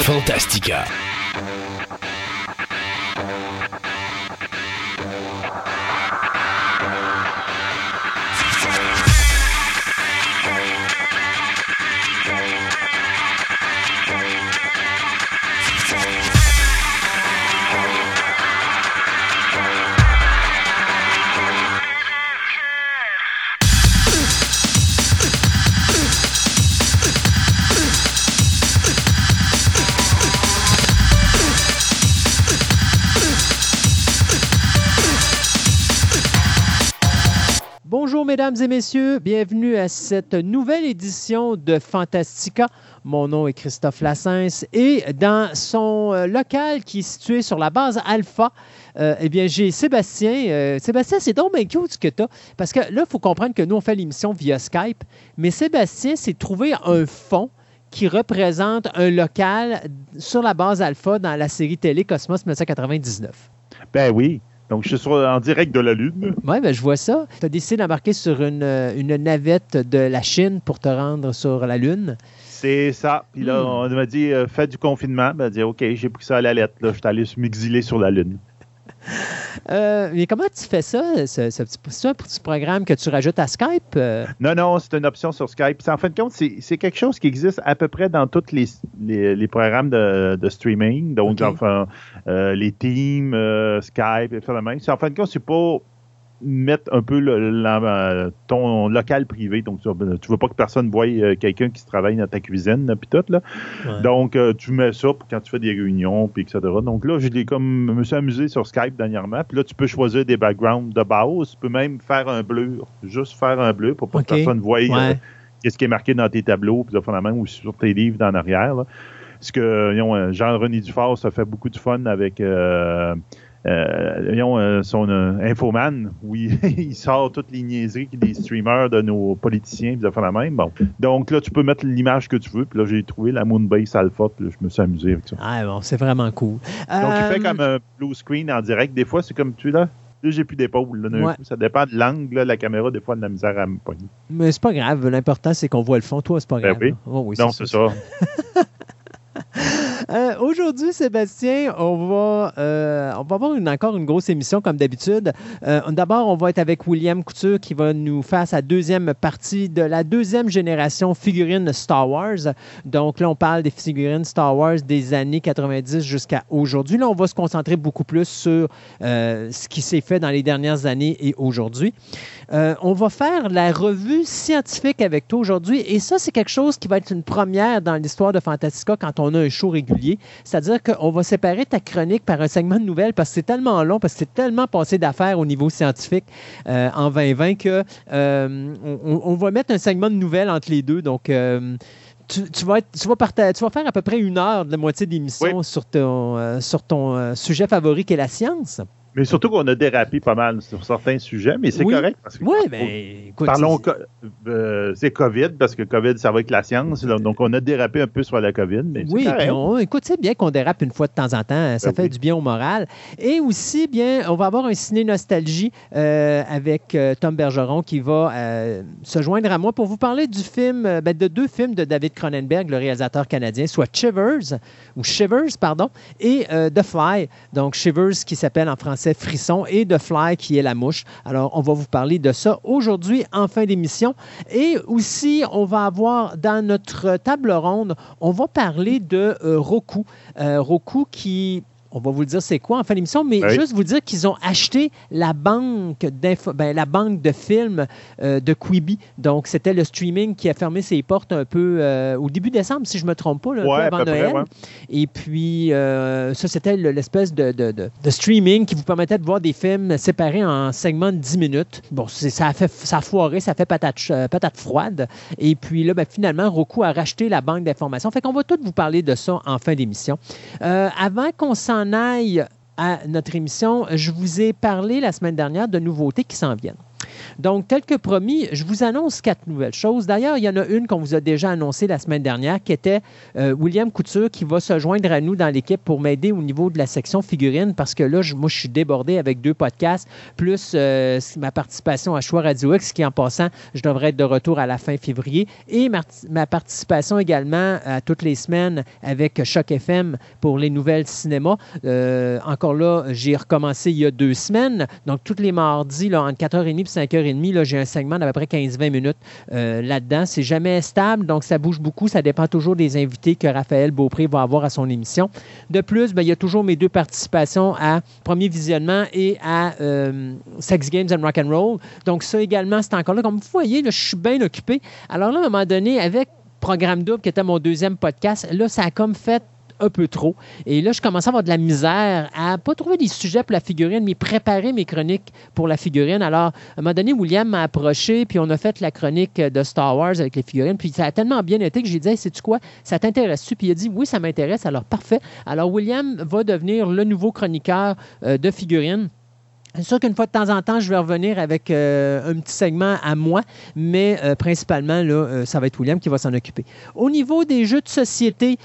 Fantastica. Mesdames et messieurs. Bienvenue à cette nouvelle édition de Fantastica. Mon nom est Christophe Lassens et dans son euh, local qui est situé sur la base Alpha, euh, eh bien, j'ai Sébastien. Euh, Sébastien, c'est donc bien cute que tu. Parce que là, il faut comprendre que nous, on fait l'émission via Skype. Mais Sébastien s'est trouvé un fond qui représente un local sur la base Alpha dans la série télé Cosmos 1999. Ben oui. Donc, je suis en direct de la Lune. Oui, ben, je vois ça. Tu as décidé d'embarquer sur une, une, navette de la Chine pour te rendre sur la Lune. C'est ça. Puis là, hmm. on m'a dit, euh, fais du confinement. Ben, dit, OK, j'ai pris ça à la lettre. Là, je suis allé m'exiler sur la Lune. Euh, mais comment tu fais ça? C'est un petit programme que tu rajoutes à Skype? Euh? Non, non, c'est une option sur Skype. En fin de compte, c'est quelque chose qui existe à peu près dans tous les, les, programmes de, de, streaming. Donc, enfin, euh, les Teams, Skype, etc. En fin de compte, c'est pas mettre un peu le, ton local privé. Donc, tu ne veux pas que personne voie euh, quelqu'un qui travaille dans ta cuisine, puis tout. Là. Donc, euh, tu mets ça pour quand tu fais des réunions, puis etc. Donc là, je l'ai comme, me suis amusé sur Skype dernièrement. Puis là, tu peux choisir des backgrounds de base. Tu peux même faire un bleu, juste faire un bleu pour pas que personne voie euh, qu'est-ce qui est marqué dans tes tableaux, puis main ou sur tes livres dans l'arrière. Parce que Jean-René Dufort, ça fait beaucoup de fun avec euh, euh, son euh, infoman, où il, sort toutes les niaiseries des streamers de nos politiciens, puis de faire la même. Bon. Donc là, tu peux mettre l'image que tu veux. Puis là, j'ai trouvé la Moonbase Alpha, puis je me suis amusé avec ça. Ah bon, c'est vraiment cool. Donc, il fait comme un blue screen en direct. Des fois, c'est comme tu là. Là, j'ai plus d'épaule. Ça dépend de l'angle. La caméra, des fois, de la misère à me pogner. Mais c'est pas grave. L'important, c'est qu'on voit le fond. Toi, c'est pas ben grave. Oh oui. non, c'est ça. Euh, aujourd'hui, Sébastien, on va, euh, on va avoir encore une grosse émission comme d'habitude. Euh, d'abord, on va être avec William Couture qui va nous faire sa deuxième partie de la deuxième génération figurines Star Wars. Donc là, on parle des figurines Star Wars des années 90 jusqu'à aujourd'hui. Là, on va se concentrer beaucoup plus sur ce qui s'est fait dans les dernières années et aujourd'hui. on va faire la revue scientifique avec toi aujourd'hui et ça, c'est quelque chose qui va être une première dans l'histoire de Fantastica quand on a un show régulier c'est-à-dire qu'on va séparer ta chronique par un segment de nouvelles parce que c'est tellement long, parce que c'est tellement passé d'affaires au niveau scientifique euh, en 2020 que euh, on, va mettre un segment de nouvelles entre les deux. Donc, euh, tu, vas tu, vas tu vas faire à peu près une heure de la moitié d'émission sur ton, sur ton sujet favori qui est la science. Mais surtout qu'on a dérapé pas mal sur certains sujets, mais c'est correct. Parce que oui, mais écoute, Parlons, euh, c'est COVID, parce que COVID, ça va avec la science. donc, on a dérapé un peu sur la COVID. Mais oui, écoute, c'est bien qu'on dérape une fois de temps en temps. Ça ben fait du bien au moral. Et aussi, bien, on va avoir un ciné-nostalgie euh, avec euh, Tom Bergeron qui va se joindre à moi pour vous parler du film, ben, de deux films de David Cronenberg, le réalisateur canadien, soit Shivers, ou Shivers, pardon, et The Fly. Donc, Shivers qui s'appelle en français c'est Frisson et de Fly qui est la mouche. Alors, on va vous parler de ça aujourd'hui en fin d'émission. Et aussi, on va avoir dans notre table ronde, on va parler de euh, Roku. Euh, Roku qui on va vous le dire c'est quoi en fin d'émission, mais juste vous dire qu'ils ont acheté la banque, ben, la banque de films euh, de Quibi. Donc, c'était le streaming qui a fermé ses portes un peu euh, au début décembre, si je ne me trompe pas, là, avant Noël. Et puis, euh, ça, c'était l'espèce de, de, streaming qui vous permettait de voir des films séparés en segments de 10 minutes. Bon, ça a, fait, ça a foiré, ça a fait patate, patate froide. Et puis là, ben, finalement, Roku a racheté la banque d'informations. Fait qu'on va tout vous parler de ça en fin d'émission. avant qu'on s'en aille à notre émission, je vous ai parlé la semaine dernière de nouveautés qui s'en viennent. Donc, tel que promis, je vous annonce quatre nouvelles choses. D'ailleurs, il y en a une qu'on vous a déjà annoncée la semaine dernière, qui était euh, William Couture qui va se joindre à nous dans l'équipe pour m'aider au niveau de la section figurine parce que là, moi, je suis débordé avec deux podcasts, plus euh, ma participation à Choix Radio X, qui en passant, je devrais être de retour à la fin février, et ma, participation également à toutes les semaines avec Choc FM pour les nouvelles cinéma. Euh, encore là, j'ai recommencé il y a deux semaines. Donc, tous les mardis, là, entre 4h30 et 5h30, j'ai un segment d'à peu près 15-20 minutes là-dedans. C'est jamais stable, donc ça bouge beaucoup. Ça dépend toujours des invités que Raphaël Beaupré va avoir à son émission. De plus, ben, il y a toujours mes deux participations à Premier Visionnement et à euh, Sex Games and Rock and Roll. Donc ça également, c'est encore là. Comme vous voyez, je suis bien occupé. Alors là, à un moment donné, avec Programme Double, qui était mon deuxième podcast, là, ça a comme fait un peu trop. Et là, je commençais à avoir de la misère à pas trouver des sujets pour la figurine, mais préparer mes chroniques pour la figurine. Alors, à un moment donné, William m'a approché, puis on a fait la chronique de Star Wars avec les figurines. Puis ça a tellement bien été que j'ai dit, hey, sais-tu quoi, ça t'intéresse-tu? Puis il a dit, oui, ça m'intéresse. Alors, parfait. Alors, William va devenir le nouveau chroniqueur euh, de figurines. C'est sûr qu'une fois de temps en temps, je vais revenir avec euh, un petit segment à moi, mais euh, principalement, là, euh, ça va être William qui va s'en occuper. Au niveau des jeux de société,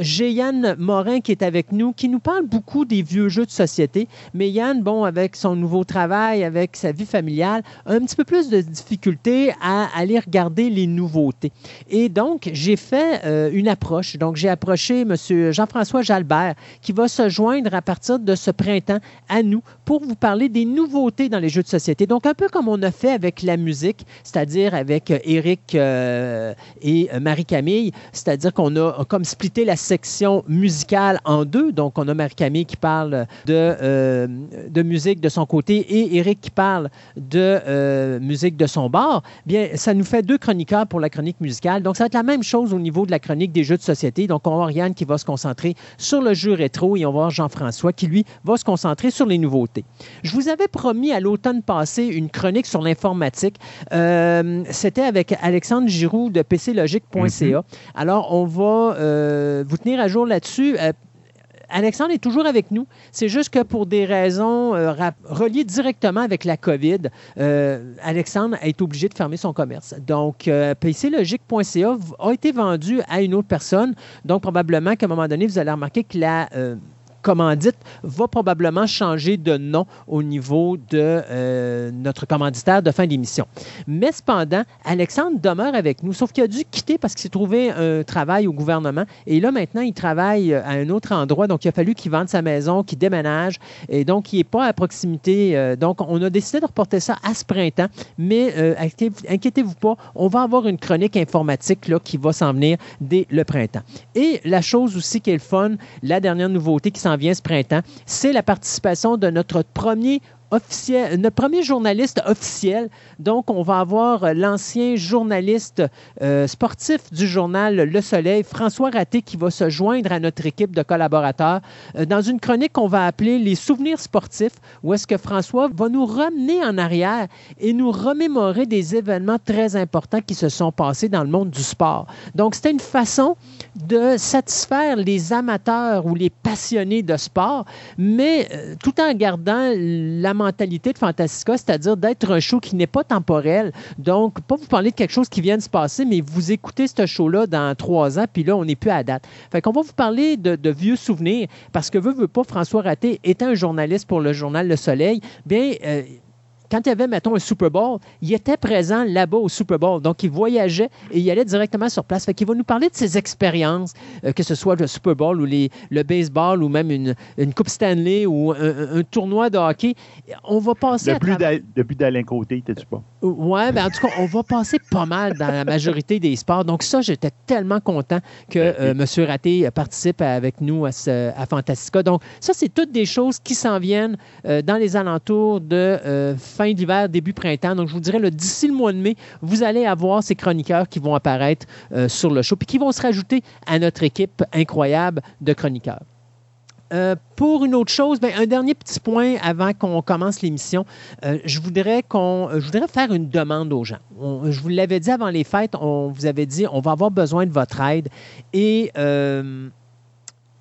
j'ai Yann Morin qui est avec nous, qui nous parle beaucoup des vieux jeux de société. Mais Yann, bon, avec son nouveau travail, avec sa vie familiale, a un petit peu plus de difficulté à aller regarder les nouveautés. Et donc, j'ai fait une approche. Donc, j'ai approché M. Jean-François Jalbert, qui va se joindre à partir de ce printemps à nous pour vous parler des nouveautés dans les jeux de société. Donc, un peu comme on a fait avec la musique, c'est-à-dire avec Eric euh, et Marie-Camille, c'est-à-dire qu'on a comme splitté la section musicale en deux. Donc, on a Marie-Camille qui parle de, euh, de musique de son côté et Eric qui parle de euh, musique de son bar. Bien, ça nous fait deux chroniqueurs pour la chronique musicale. Donc, ça va être la même chose au niveau de la chronique des jeux de société. Donc, on va avoir Yann qui va se concentrer sur le jeu rétro et on va avoir Jean-François qui, lui, va se concentrer sur les nouveautés. Je vous avais promis à l'automne passé une chronique sur l'informatique. Euh, c'était avec Alexandre Giroux de pclogique.ca. Mhm. Alors, on va euh, vous tenir à jour là-dessus. Euh, Alexandre est toujours avec nous. C'est juste que pour des raisons reliées directement avec la COVID, Alexandre a été obligé de fermer son commerce. Donc, pclogique.ca a été vendu à une autre personne. Donc, probablement qu'à un moment donné, vous allez remarquer que la commandite va probablement changer de nom au niveau de euh, notre commanditaire de fin d'émission. Mais cependant, Alexandre demeure avec nous, sauf qu'il a dû quitter parce qu'il s'est trouvé un travail au gouvernement. Et là, maintenant, il travaille à un autre endroit. Donc, il a fallu qu'il vende sa maison, qu'il déménage. Et donc, il n'est pas à proximité. Euh, donc, on a décidé de reporter ça à ce printemps. Mais euh, inquiétez-vous pas, on va avoir une chronique informatique là, qui va s'en venir dès le printemps. Et la chose aussi qui est le fun, la dernière nouveauté qui s'en vient ce printemps, c'est la participation de notre premier officiel, notre premier journaliste officiel. Donc, on va avoir euh, l'ancien journaliste euh, sportif du journal Le Soleil, François Raté, qui va se joindre à notre équipe de collaborateurs euh, dans une chronique qu'on va appeler Les souvenirs sportifs, où est-ce que François va nous ramener en arrière et nous remémorer des événements très importants qui se sont passés dans le monde du sport. Donc, c'était une façon de satisfaire les amateurs ou les passionnés de sport, mais tout en gardant la de Fantastica, c'est-à-dire d'être un show qui n'est pas temporel. Donc, pas vous parler de quelque chose qui vient de se passer, mais vous écoutez ce show-là dans trois ans, puis là, on n'est plus à date. Fait qu'on va vous parler de, vieux souvenirs, parce que veut, veut pas, François Raté était un journaliste pour le journal Le Soleil. Bien, euh, quand il y avait, mettons, un Super Bowl, il était présent là-bas au Super Bowl. Donc, il voyageait et il allait directement sur place. Fait qu'il va nous parler de ses expériences, euh, que ce soit le Super Bowl ou les, le baseball ou même une, une Coupe Stanley ou un, tournoi de hockey. On va passer Depuis d'Alain Côté, t'es-tu pas? Oui, ben en tout cas, on va passer pas mal dans la majorité des sports. Donc, ça, j'étais tellement content que ben, euh, M. Raté participe avec nous à, ce, à Fantastica. Donc, ça, c'est toutes des choses qui s'en viennent euh, dans les alentours de fin d'hiver, début printemps. Donc, je vous dirais, d'ici le mois de mai, vous allez avoir ces chroniqueurs qui vont apparaître euh, sur le show, puis qui vont se rajouter à notre équipe incroyable de chroniqueurs. Euh, pour une autre chose, ben, un dernier petit point avant qu'on commence l'émission, euh, je, voudrais qu'on, je voudrais faire une demande aux gens. je vous l'avais dit avant les fêtes, on vous avait dit on va avoir besoin de votre aide et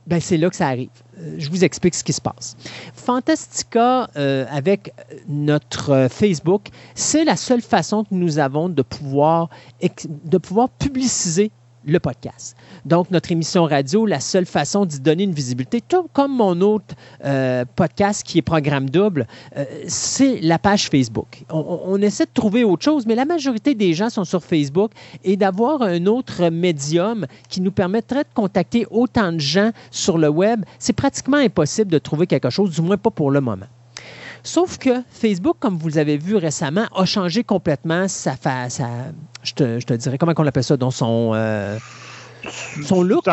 ben c'est là que ça arrive. Euh, je vous explique ce qui se passe. Fantastica, euh, avec notre Facebook, c'est la seule façon que nous avons de pouvoir, de pouvoir publiciser le podcast. Donc, notre émission radio, la seule façon d'y donner une visibilité, tout comme mon autre euh, podcast qui est Programme Double, euh, c'est la page Facebook. On, essaie de trouver autre chose, mais la majorité des gens sont sur Facebook et d'avoir un autre médium qui nous permettrait de contacter autant de gens sur le web, c'est pratiquement impossible de trouver quelque chose, du moins pas pour le moment. Sauf que Facebook, comme vous avez vu récemment, a changé complètement sa, sa je, te, je te dirais, comment on appelle ça, dans son... Euh, son look?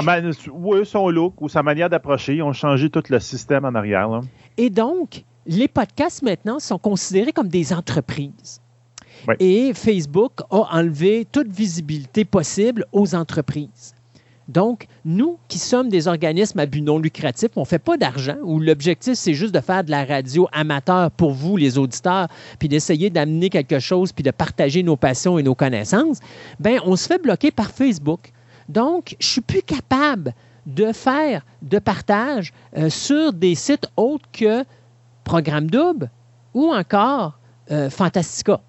oui, son look ou sa manière d'approcher. Ils ont changé tout le système en arrière. Et donc, les podcasts maintenant sont considérés comme des entreprises. Et Facebook a enlevé toute visibilité possible aux entreprises. Donc, nous qui sommes des organismes à but non lucratif, on ne fait pas d'argent, où l'objectif, c'est juste de faire de la radio amateur pour vous, les auditeurs, puis d'essayer d'amener quelque chose, puis de partager nos passions et nos connaissances, bien, on se fait bloquer par Facebook. Donc, je ne suis plus capable de faire de partage euh, sur des sites autres que Programme Double ou encore euh, Fantastica.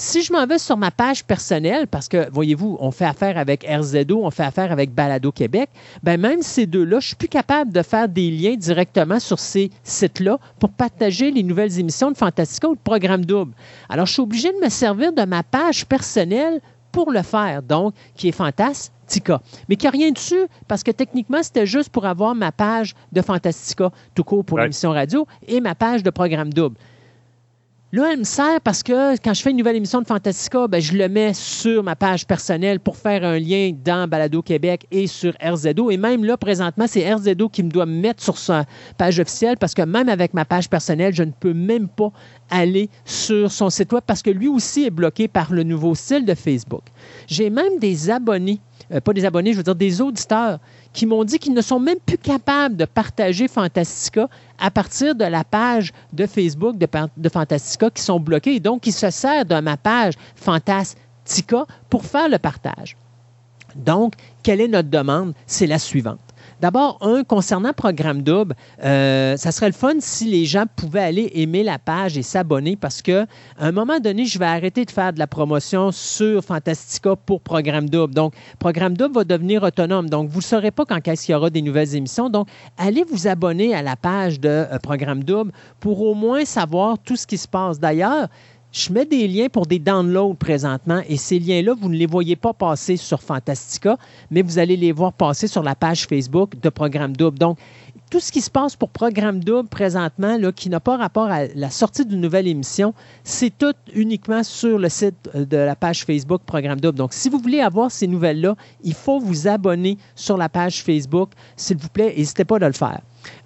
Si je m'en vais sur ma page personnelle, parce que, voyez-vous, on fait affaire avec RZO, on fait affaire avec Balado Québec, ben même ces deux-là, je suis plus capable de faire des liens directement sur ces sites-là pour partager les nouvelles émissions de Fantastica ou de Programme Double. Alors, je suis obligé de me servir de ma page personnelle pour le faire, donc, qui est Fantastica. Mais qui n'a rien dessus, parce que techniquement, c'était juste pour avoir ma page de Fantastica, tout court pour l'émission radio, et ma page de programme double. Là, elle me sert parce que quand je fais une nouvelle émission de Fantastica, ben, je le mets sur ma page personnelle pour faire un lien dans Balado Québec et sur RZO. Et même là, présentement, c'est RZO qui me doit me mettre sur sa page officielle parce que même avec ma page personnelle, je ne peux même pas aller sur son site web parce que lui aussi est bloqué par le nouveau style de Facebook. J'ai même des abonnés, euh, pas des abonnés, je veux dire des auditeurs qui m'ont dit qu'ils ne sont même plus capables de partager Fantastica à partir de la page de Facebook de, Fantastica qui sont bloqués. Et donc, ils se servent de ma page Fantastica pour faire le partage. Donc, quelle est notre demande? C'est la suivante. D'abord, un, concernant Programme Double, euh, ça serait le fun si les gens pouvaient aller aimer la page et s'abonner parce qu'à un moment donné, je vais arrêter de faire de la promotion sur Fantastica pour Programme Double. Donc, Programme Double va devenir autonome. Donc, vous ne saurez pas quand est-ce qu'il y aura des nouvelles émissions. Donc, allez vous abonner à la page de euh, Programme Double pour au moins savoir tout ce qui se passe. D'ailleurs, je mets des liens pour des downloads présentement et ces liens-là, vous ne les voyez pas passer sur Fantastica, mais vous allez les voir passer sur la page Facebook de Programme Double. Donc, tout ce qui se passe pour Programme Double présentement, qui n'a pas rapport à la sortie d'une nouvelle émission, c'est tout uniquement sur le site euh, de la page Facebook Programme Double. Donc, si vous voulez avoir ces nouvelles-là, il faut vous abonner sur la page Facebook. S'il vous plaît, n'hésitez pas de le faire.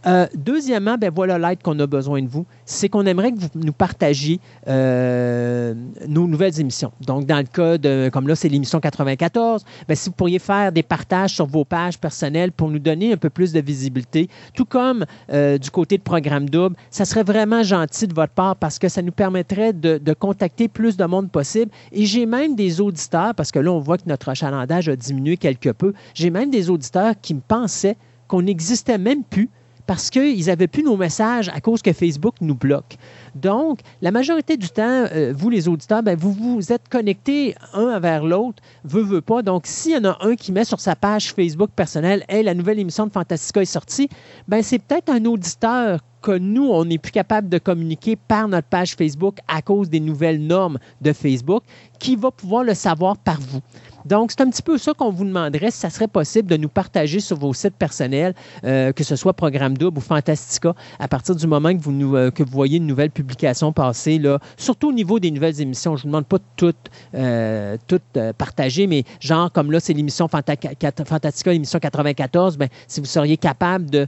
Euh, deuxièmement, ben voilà l'aide qu'on a besoin de vous. C'est qu'on aimerait que vous nous partagiez euh, nos nouvelles émissions. Donc, dans le cas de, comme là, c'est l'émission 94, ben, si vous pourriez faire des partages sur vos pages personnelles pour nous donner un peu plus de visibilité, tout comme euh, du côté de Programme Double, ça serait vraiment gentil de votre part parce que ça nous permettrait de, contacter plus de monde possible. Et j'ai même des auditeurs, parce que là, on voit que notre achalandage a diminué quelque peu, j'ai même des auditeurs qui me pensaient qu'on n'existait même plus parce qu'ils n'avaient plus nos messages à cause que Facebook nous bloque. Donc, la majorité du temps, euh, vous les auditeurs, ben, vous vous êtes connectés un vers l'autre, veut, veut pas. Donc, s'il y en a un qui met sur sa page Facebook personnelle, hey, la nouvelle émission de Fantastica est sortie, ben, c'est peut-être un auditeur que nous, on n'est plus capable de communiquer par notre page Facebook à cause des nouvelles normes de Facebook, qui va pouvoir le savoir par vous. Donc, c'est un petit peu ça qu'on vous demanderait si ça serait possible de nous partager sur vos sites personnels, euh, que ce soit Programme Double ou Fantastica, à partir du moment que vous, euh, que vous voyez une nouvelle publication passer, surtout au niveau des nouvelles émissions. Je ne vous demande pas toutes, euh, toutes partager, mais genre comme là, c'est l'émission Fantastica, l'émission 94, ben, si vous seriez capable de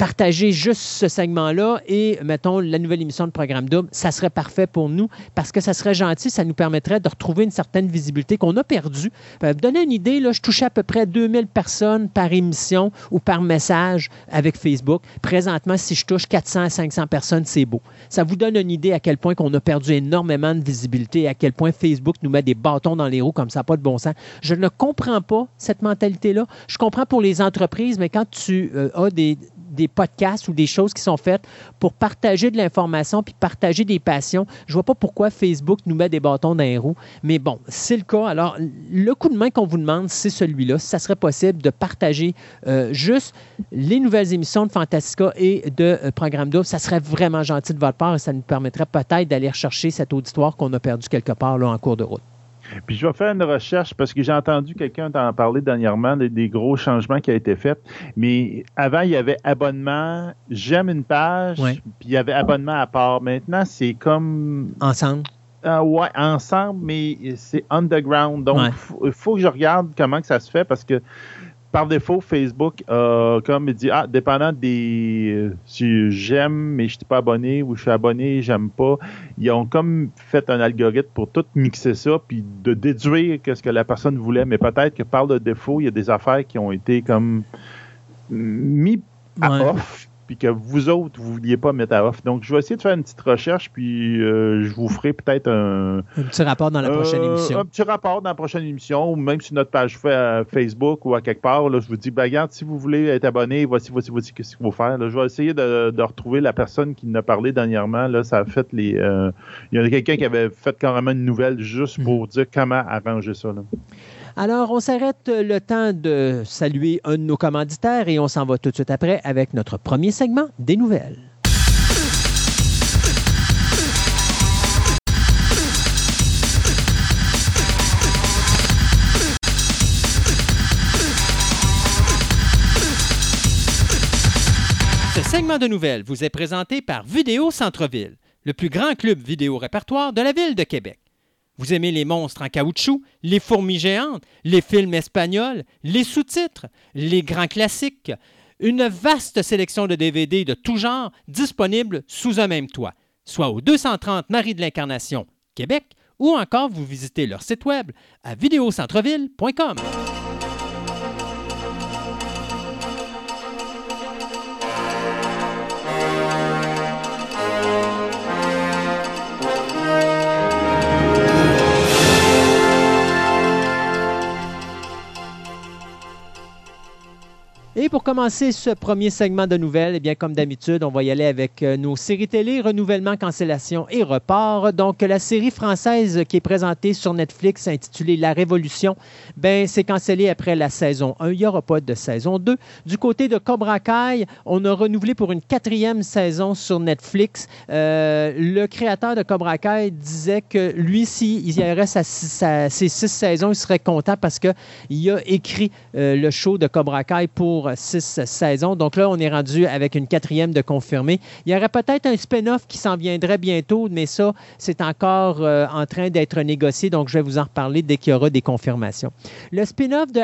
partager juste ce segment-là et, mettons, la nouvelle émission de Programme Double, ça serait parfait pour nous parce que ça serait gentil, ça nous permettrait de retrouver une certaine visibilité qu'on a perdue. Euh, donner une idée, là, je touchais à peu près 2000 personnes par émission ou par message avec Facebook. Présentement, si je touche 400 à 500 personnes, c'est beau. Ça vous donne une idée à quel point qu'on a perdu énormément de visibilité et à quel point Facebook nous met des bâtons dans les roues comme ça, pas de bon sens. Je ne comprends pas cette mentalité-là. Je comprends pour les entreprises, mais quand tu euh, as des, des podcasts ou des choses qui sont faites pour partager de l'information puis partager des passions. Je vois pas pourquoi Facebook nous met des bâtons dans les roues. Mais bon, c'est le cas. Alors, le coup de main qu'on vous demande, c'est celui-là. Ça serait possible de partager euh, juste les nouvelles émissions de Fantastica et de euh, Programme d'eau, ça serait vraiment gentil de votre part et ça nous permettrait peut-être d'aller rechercher cet auditoire qu'on a perdu quelque part là, en cours de route. Puis je vais faire une recherche parce que j'ai entendu quelqu'un en parler dernièrement des, gros changements qui ont été faits. Mais avant, il y avait abonnement, j'aime une page, puis il y avait abonnement à part. Maintenant, c'est comme. Ensemble. Ah ouais, ensemble, mais c'est underground. Donc, il faut, que je regarde comment que ça se fait parce que par défaut, Facebook, euh, comme il dit, ah, dépendant des. Euh, si j'aime, mais je ne suis pas abonné, ou je suis abonné, j'aime pas. Ils ont comme fait un algorithme pour tout mixer ça, puis de déduire ce que la personne voulait. Mais peut-être que par le défaut, il y a des affaires qui ont été comme mis à off puis que vous autres, vous ne vouliez pas mettre à off. Donc, je vais essayer de faire une petite recherche, puis euh, je vous ferai peut-être un... Un petit rapport dans la prochaine euh, émission. Un petit rapport dans la prochaine émission, ou même sur notre page Facebook ou à quelque part. Là, je vous dis, ben, regarde, si vous voulez être abonné, voici, voici, voici ce qu'il faut faire. je vais essayer de, retrouver la personne qui nous a parlé dernièrement. Là, ça a fait les... Euh, il y a quelqu'un qui avait fait carrément une nouvelle juste mm. pour dire comment arranger ça. Là. Alors, on s'arrête le temps de saluer un de nos commanditaires et on s'en va tout de suite après avec notre premier segment des nouvelles. Ce segment de nouvelles vous est présenté par Vidéo Centre-Ville, le plus grand club vidéo répertoire de la ville de Québec. Vous aimez les monstres en caoutchouc, les fourmis géantes, les films espagnols, les sous-titres, les grands classiques, une vaste sélection de DVD de tout genre disponibles sous un même toit, soit au 230 Marie de l'Incarnation, Québec, ou encore vous visitez leur site web à vidéocentreville.com. Et pour commencer ce premier segment de nouvelles, eh bien, comme d'habitude, on va y aller avec euh, nos séries télé, renouvellement, cancellation et report. Donc, la série française qui est présentée sur Netflix intitulée La Révolution, ben, c'est cancellé après la saison 1. Il n'y aura pas de saison 2. Du côté de Cobra Kai, on a renouvelé pour une quatrième saison sur Netflix. Euh, le créateur de Cobra Kai disait que lui, s'il y aurait sa, ses six saisons, il serait content parce qu'il a écrit euh, le show de Cobra Kai pour six saisons. Donc là, on est rendu avec une quatrième de confirmé. Il y aurait peut-être un spin-off qui s'en viendrait bientôt, mais ça, c'est encore euh, en train d'être négocié. Donc, je vais vous en reparler dès qu'il y aura des confirmations. Le spin-off de,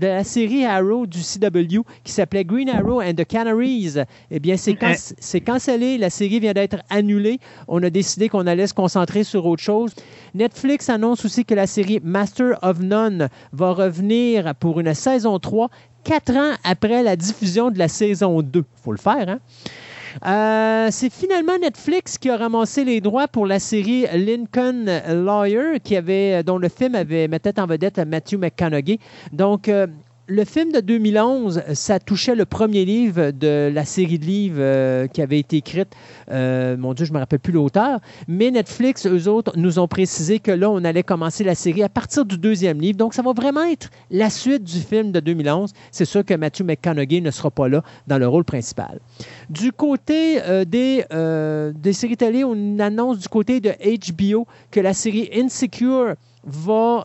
la série Arrow du CW qui s'appelait Green Arrow and the Canaries, eh bien, c'est cancellé. La série vient d'être annulée. On a décidé qu'on allait se concentrer sur autre chose. Netflix annonce aussi que la série Master of None va revenir pour une saison 3 quatre ans après la diffusion de la saison 2. Il faut le faire, hein? Euh, c'est finalement Netflix qui a ramassé les droits pour la série Lincoln Lawyer, qui avait, dont le film avait mettait en vedette Matthew McConaughey. Donc, euh, le film de 2011, ça touchait le premier livre de la série de livres euh, qui avait été écrite. Euh, mon Dieu, je ne me rappelle plus l'auteur. Mais Netflix, eux autres, nous ont précisé que là, on allait commencer la série à partir du deuxième livre. Donc, ça va vraiment être la suite du film de 2011. C'est sûr que Matthew McConaughey ne sera pas là dans le rôle principal. Du côté euh, des, des séries télé, on annonce du côté de HBO que la série Insecure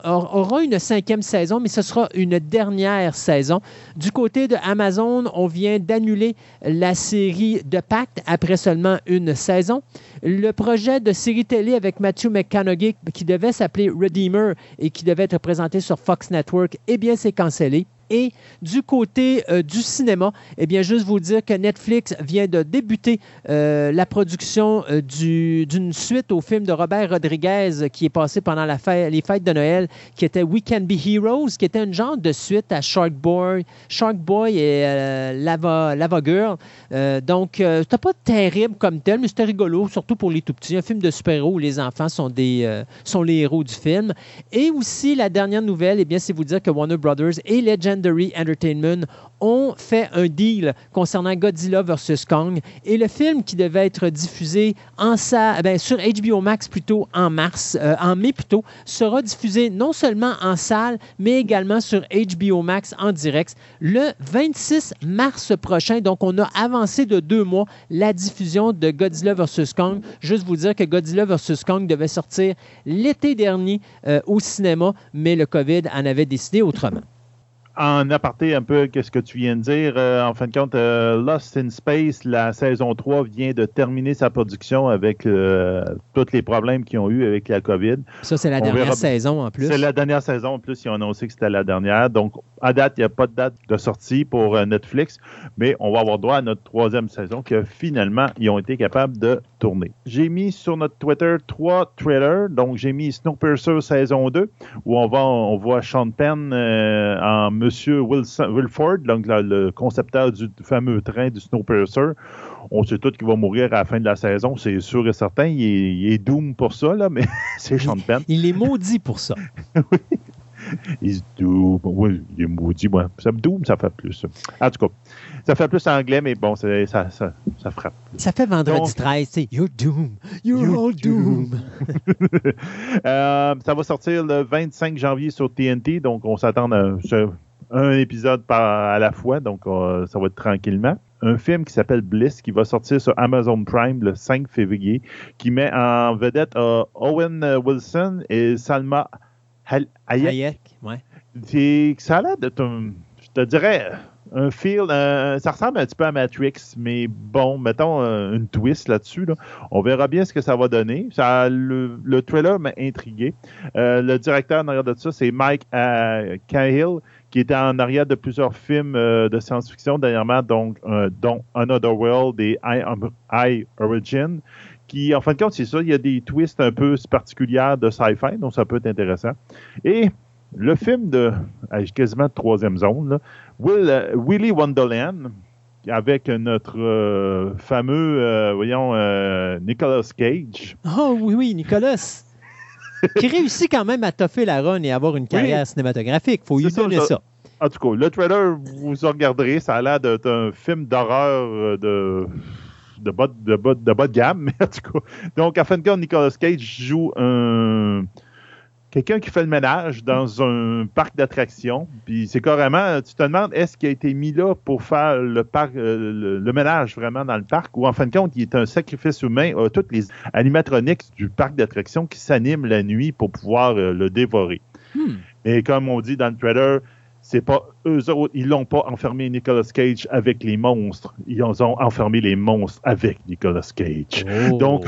aura une cinquième saison, mais ce sera une dernière saison. Du côté de Amazon, on vient d'annuler la série de Pacte après seulement une saison. Le projet de série télé avec Matthew McConaughey qui devait s'appeler Redeemer et qui devait être présenté sur Fox Network, eh bien, c'est cancellé. Et du côté euh, du cinéma, eh bien, juste vous dire que Netflix vient de débuter euh, la production euh, d'une suite au film de Robert Rodriguez qui est passé pendant les fêtes de Noël, qui était We Can Be Heroes, qui était un genre de suite à Shark Boy, Shark Boy et Lava, Lava Girl. donc, c'était pas terrible comme tel, mais c'était rigolo, surtout pour les tout petits. Un film de super-héros où les enfants sont, des, sont les héros du film. Et aussi, la dernière nouvelle, eh bien, c'est vous dire que Warner Brothers et Legendary Entertainment ont fait un deal concernant Godzilla vs. Kong. Et le film qui devait être diffusé en salle, ben, sur HBO Max plutôt en mars, euh, en mai plutôt, sera diffusé non seulement en salle, mais également sur HBO Max en direct le 26 mars prochain. Donc, on a avancé de deux mois la diffusion de Godzilla vs. Kong. Juste vous dire que Godzilla vs. Kong devait sortir l'été dernier euh, au cinéma, mais le COVID en avait décidé autrement en aparté un peu qu'est-ce que tu viens de dire, euh, en fin de compte, euh, Lost in Space, la saison 3 vient de terminer sa production avec euh, tous les problèmes qu'ils ont eu avec la COVID. Ça, c'est la dernière saison en plus. C'est la dernière saison en plus. Ils ont annoncé que c'était la dernière. Donc, à date, il n'y a pas de date de sortie pour Netflix, mais on va avoir droit à notre troisième saison que finalement, ils ont été capables de tourner. J'ai mis sur notre Twitter trois trailers. Donc, j'ai mis Snowpiercer saison 2, où on, va, on voit Sean Penn en Monsieur Wilford, donc le concepteur du fameux train du Snowpiercer. On sait tous qu'il va mourir à la fin de la saison, c'est sûr et certain. Il est, doom pour ça, là, mais c'est Sean Penn. Il est maudit pour ça. oui. Il est doom. Oui, il est maudit. Ça me doom, ça fait plus. En tout cas, ça fait plus anglais, mais bon, ça, ça, ça, frappe. Ça fait vendredi 13, c'est You're doom. You're, all doom. Euh, ça va sortir le 25 janvier sur TNT, donc on s'attend à un épisode par, à la fois, donc euh, ça va être tranquillement. Un film qui s'appelle Bliss, qui va sortir sur Amazon Prime le 5 février, qui met en vedette euh, Owen Wilson et Salma Hayek. Hayek ouais. Ça a l'air d'être un, je te dirais, un feel, ça ressemble un petit peu à Matrix, mais bon, mettons une twist là-dessus. On verra bien ce que ça va donner. Ça, le, trailer m'a intrigué. Euh, le directeur en arrière de ça, c'est Mike euh, Cahill, qui était en arrière de plusieurs films euh, de science-fiction dernièrement, donc, dont Another World et I, Origin qui, en fin de compte, c'est ça, il y a des twists un peu particuliers de sci-fi, donc ça peut être intéressant. Et le film de quasiment de troisième zone, là, Will, euh, Willy Wonderland, avec notre euh, fameux, euh, voyons, Nicolas Cage. Oh oui, oui, Nicolas. qui réussit quand même à toffer la run et avoir une carrière cinématographique. faut y donner ça, En tout cas, le trailer, vous regarderez, ça a l'air d'être un film d'horreur de de bas de, de, bas de gamme, mais en tout cas. Donc, à fin de compte, Nicolas Cage joue un quelqu'un qui fait le ménage dans un parc d'attractions. Puis c'est carrément, tu te demandes, est-ce qu'il a été mis là pour faire le parc, euh, le, ménage vraiment dans le parc, ou en fin de compte, il est un sacrifice humain à toutes les animatroniques du parc d'attractions qui s'animent la nuit pour pouvoir euh, le dévorer. Hmm. Et comme on dit dans le trailer, c'est pas eux autres, ils l'ont pas enfermé Nicolas Cage avec les monstres, ils ont enfermé les monstres avec Nicolas Cage. Oh. Donc,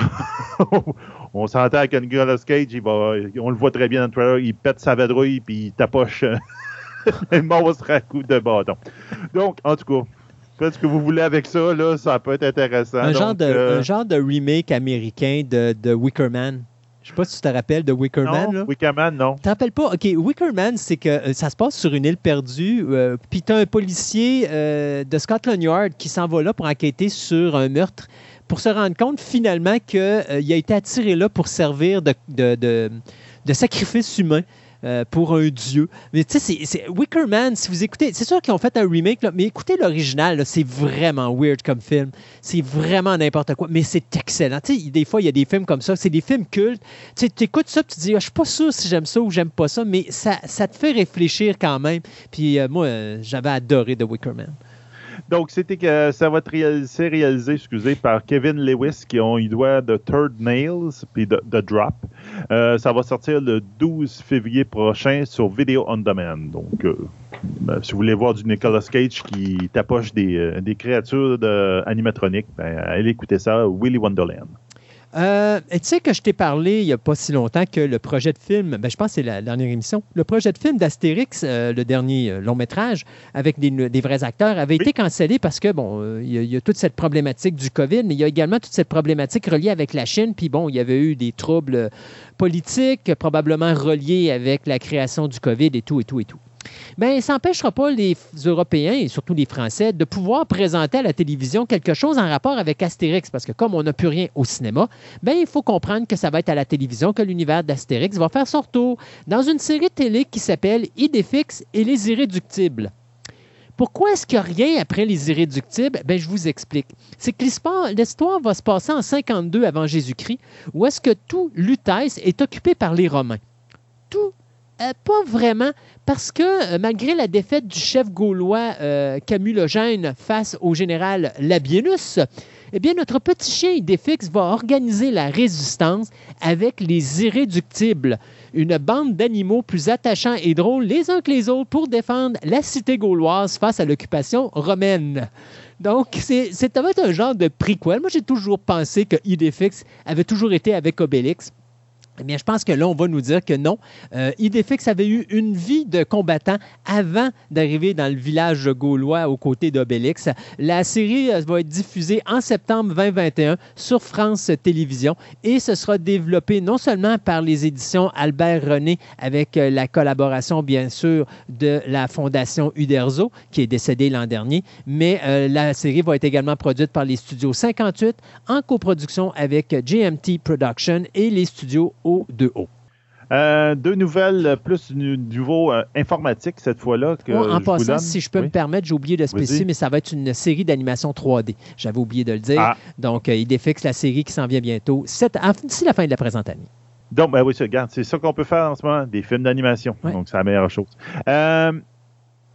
on s'entend que Nicolas Cage, il va, on le voit très bien dans le trailer, il pète sa vadrouille puis il tapoche les monstres à coups de bâton. Donc, en tout cas, faites ce que vous voulez avec ça, là, ça peut être intéressant. Un, genre, de, euh, un genre de remake américain de, de Wickerman. Je sais pas si tu te rappelles de Wickerman. Non, Wickerman, non. Tu te rappelles pas? OK, Wickerman, c'est que euh, ça se passe sur une île perdue. Euh, puis tu as un policier euh, de Scotland Yard qui s'en va là pour enquêter sur un meurtre pour se rendre compte finalement qu'il a été attiré là pour servir de, de, de sacrifice humain. Euh, pour un dieu. Mais tu sais, c'est Wickerman, si vous écoutez, c'est sûr qu'ils ont fait un remake, mais écoutez l'original, c'est vraiment weird comme film. C'est vraiment n'importe quoi, mais c'est excellent. Tu sais, des fois, il y a des films comme ça, c'est des films cultes. Tu écoutes ça, tu te dis, ah, je suis pas sûr si j'aime ça ou j'aime pas ça, mais ça, ça, te fait réfléchir quand même. Puis euh, moi, euh, j'avais adoré The Wickerman. Donc, c'était que ça va être réalisé, excusez, par Kevin Lewis, qui ont eu doigt de Third Nails puis de, Drop. Euh, ça va sortir le 12 février prochain sur Video On Demand. Donc, euh, ben, si vous voulez voir du Nicolas Cage qui tapoche des, euh, des créatures de, animatroniques, ben, allez écouter ça, Willy Wonderland. Euh, tu sais que je t'ai parlé il n'y a pas si longtemps que le projet de film, ben, je pense que c'est la dernière émission, le projet de film d'Astérix, euh, le dernier euh, long métrage, avec des, vrais acteurs, avait été cancellé parce que, bon, il y, a toute cette problématique du COVID, mais il y a également toute cette problématique reliée avec la Chine. Puis bon, il y avait eu des troubles politiques, probablement reliés avec la création du COVID et tout, et tout, et tout. Bien, ça n'empêchera pas les Européens et surtout les Français de pouvoir présenter à la télévision quelque chose en rapport avec Astérix, parce que comme on n'a plus rien au cinéma, bien, il faut comprendre que ça va être à la télévision que l'univers d'Astérix va faire son retour dans une série télé qui s'appelle Idéfix et les Irréductibles. Pourquoi est-ce qu'il n'y a rien après les Irréductibles? Ben, je vous explique. C'est que l'histoire va se passer en 52 avant Jésus-Christ, où est-ce que tout Lutèce est occupé par les Romains. Tout pas vraiment, parce que euh, malgré la défaite du chef gaulois euh, Camulogène face au général Labienus, eh bien, notre petit chien Idéfix va organiser la résistance avec les Irréductibles, une bande d'animaux plus attachants et drôles les uns que les autres pour défendre la cité gauloise face à l'occupation romaine. Donc, c'est un genre de prequel. Moi, j'ai toujours pensé que Idéfix avait toujours été avec Obélix. Eh bien, je pense que là, on va nous dire que non. Euh, Idéfix avait eu une vie de combattant avant d'arriver dans le village gaulois aux côtés d'Obélix. La série euh, va être diffusée en septembre 2021 sur France Télévisions et ce sera développé non seulement par les éditions Albert René avec euh, la collaboration, bien sûr, de la Fondation Uderzo, qui est décédée l'an dernier, mais euh, la série va être également produite par les studios 58 en coproduction avec GMT Production et les studios haut de haut. Euh, deux nouvelles plus du niveau euh, informatique cette fois-là. en passant, si je peux me permettre, j'ai oublié de spécifier, mais ça va être une série d'animation 3D. J'avais oublié de le dire. Ah. Donc, euh, il défixe la série qui s'en vient bientôt d'ici la fin de la présente année. Donc, ben oui, regarde, c'est ça qu'on peut faire en ce moment, des films d'animation. Donc, c'est la meilleure chose.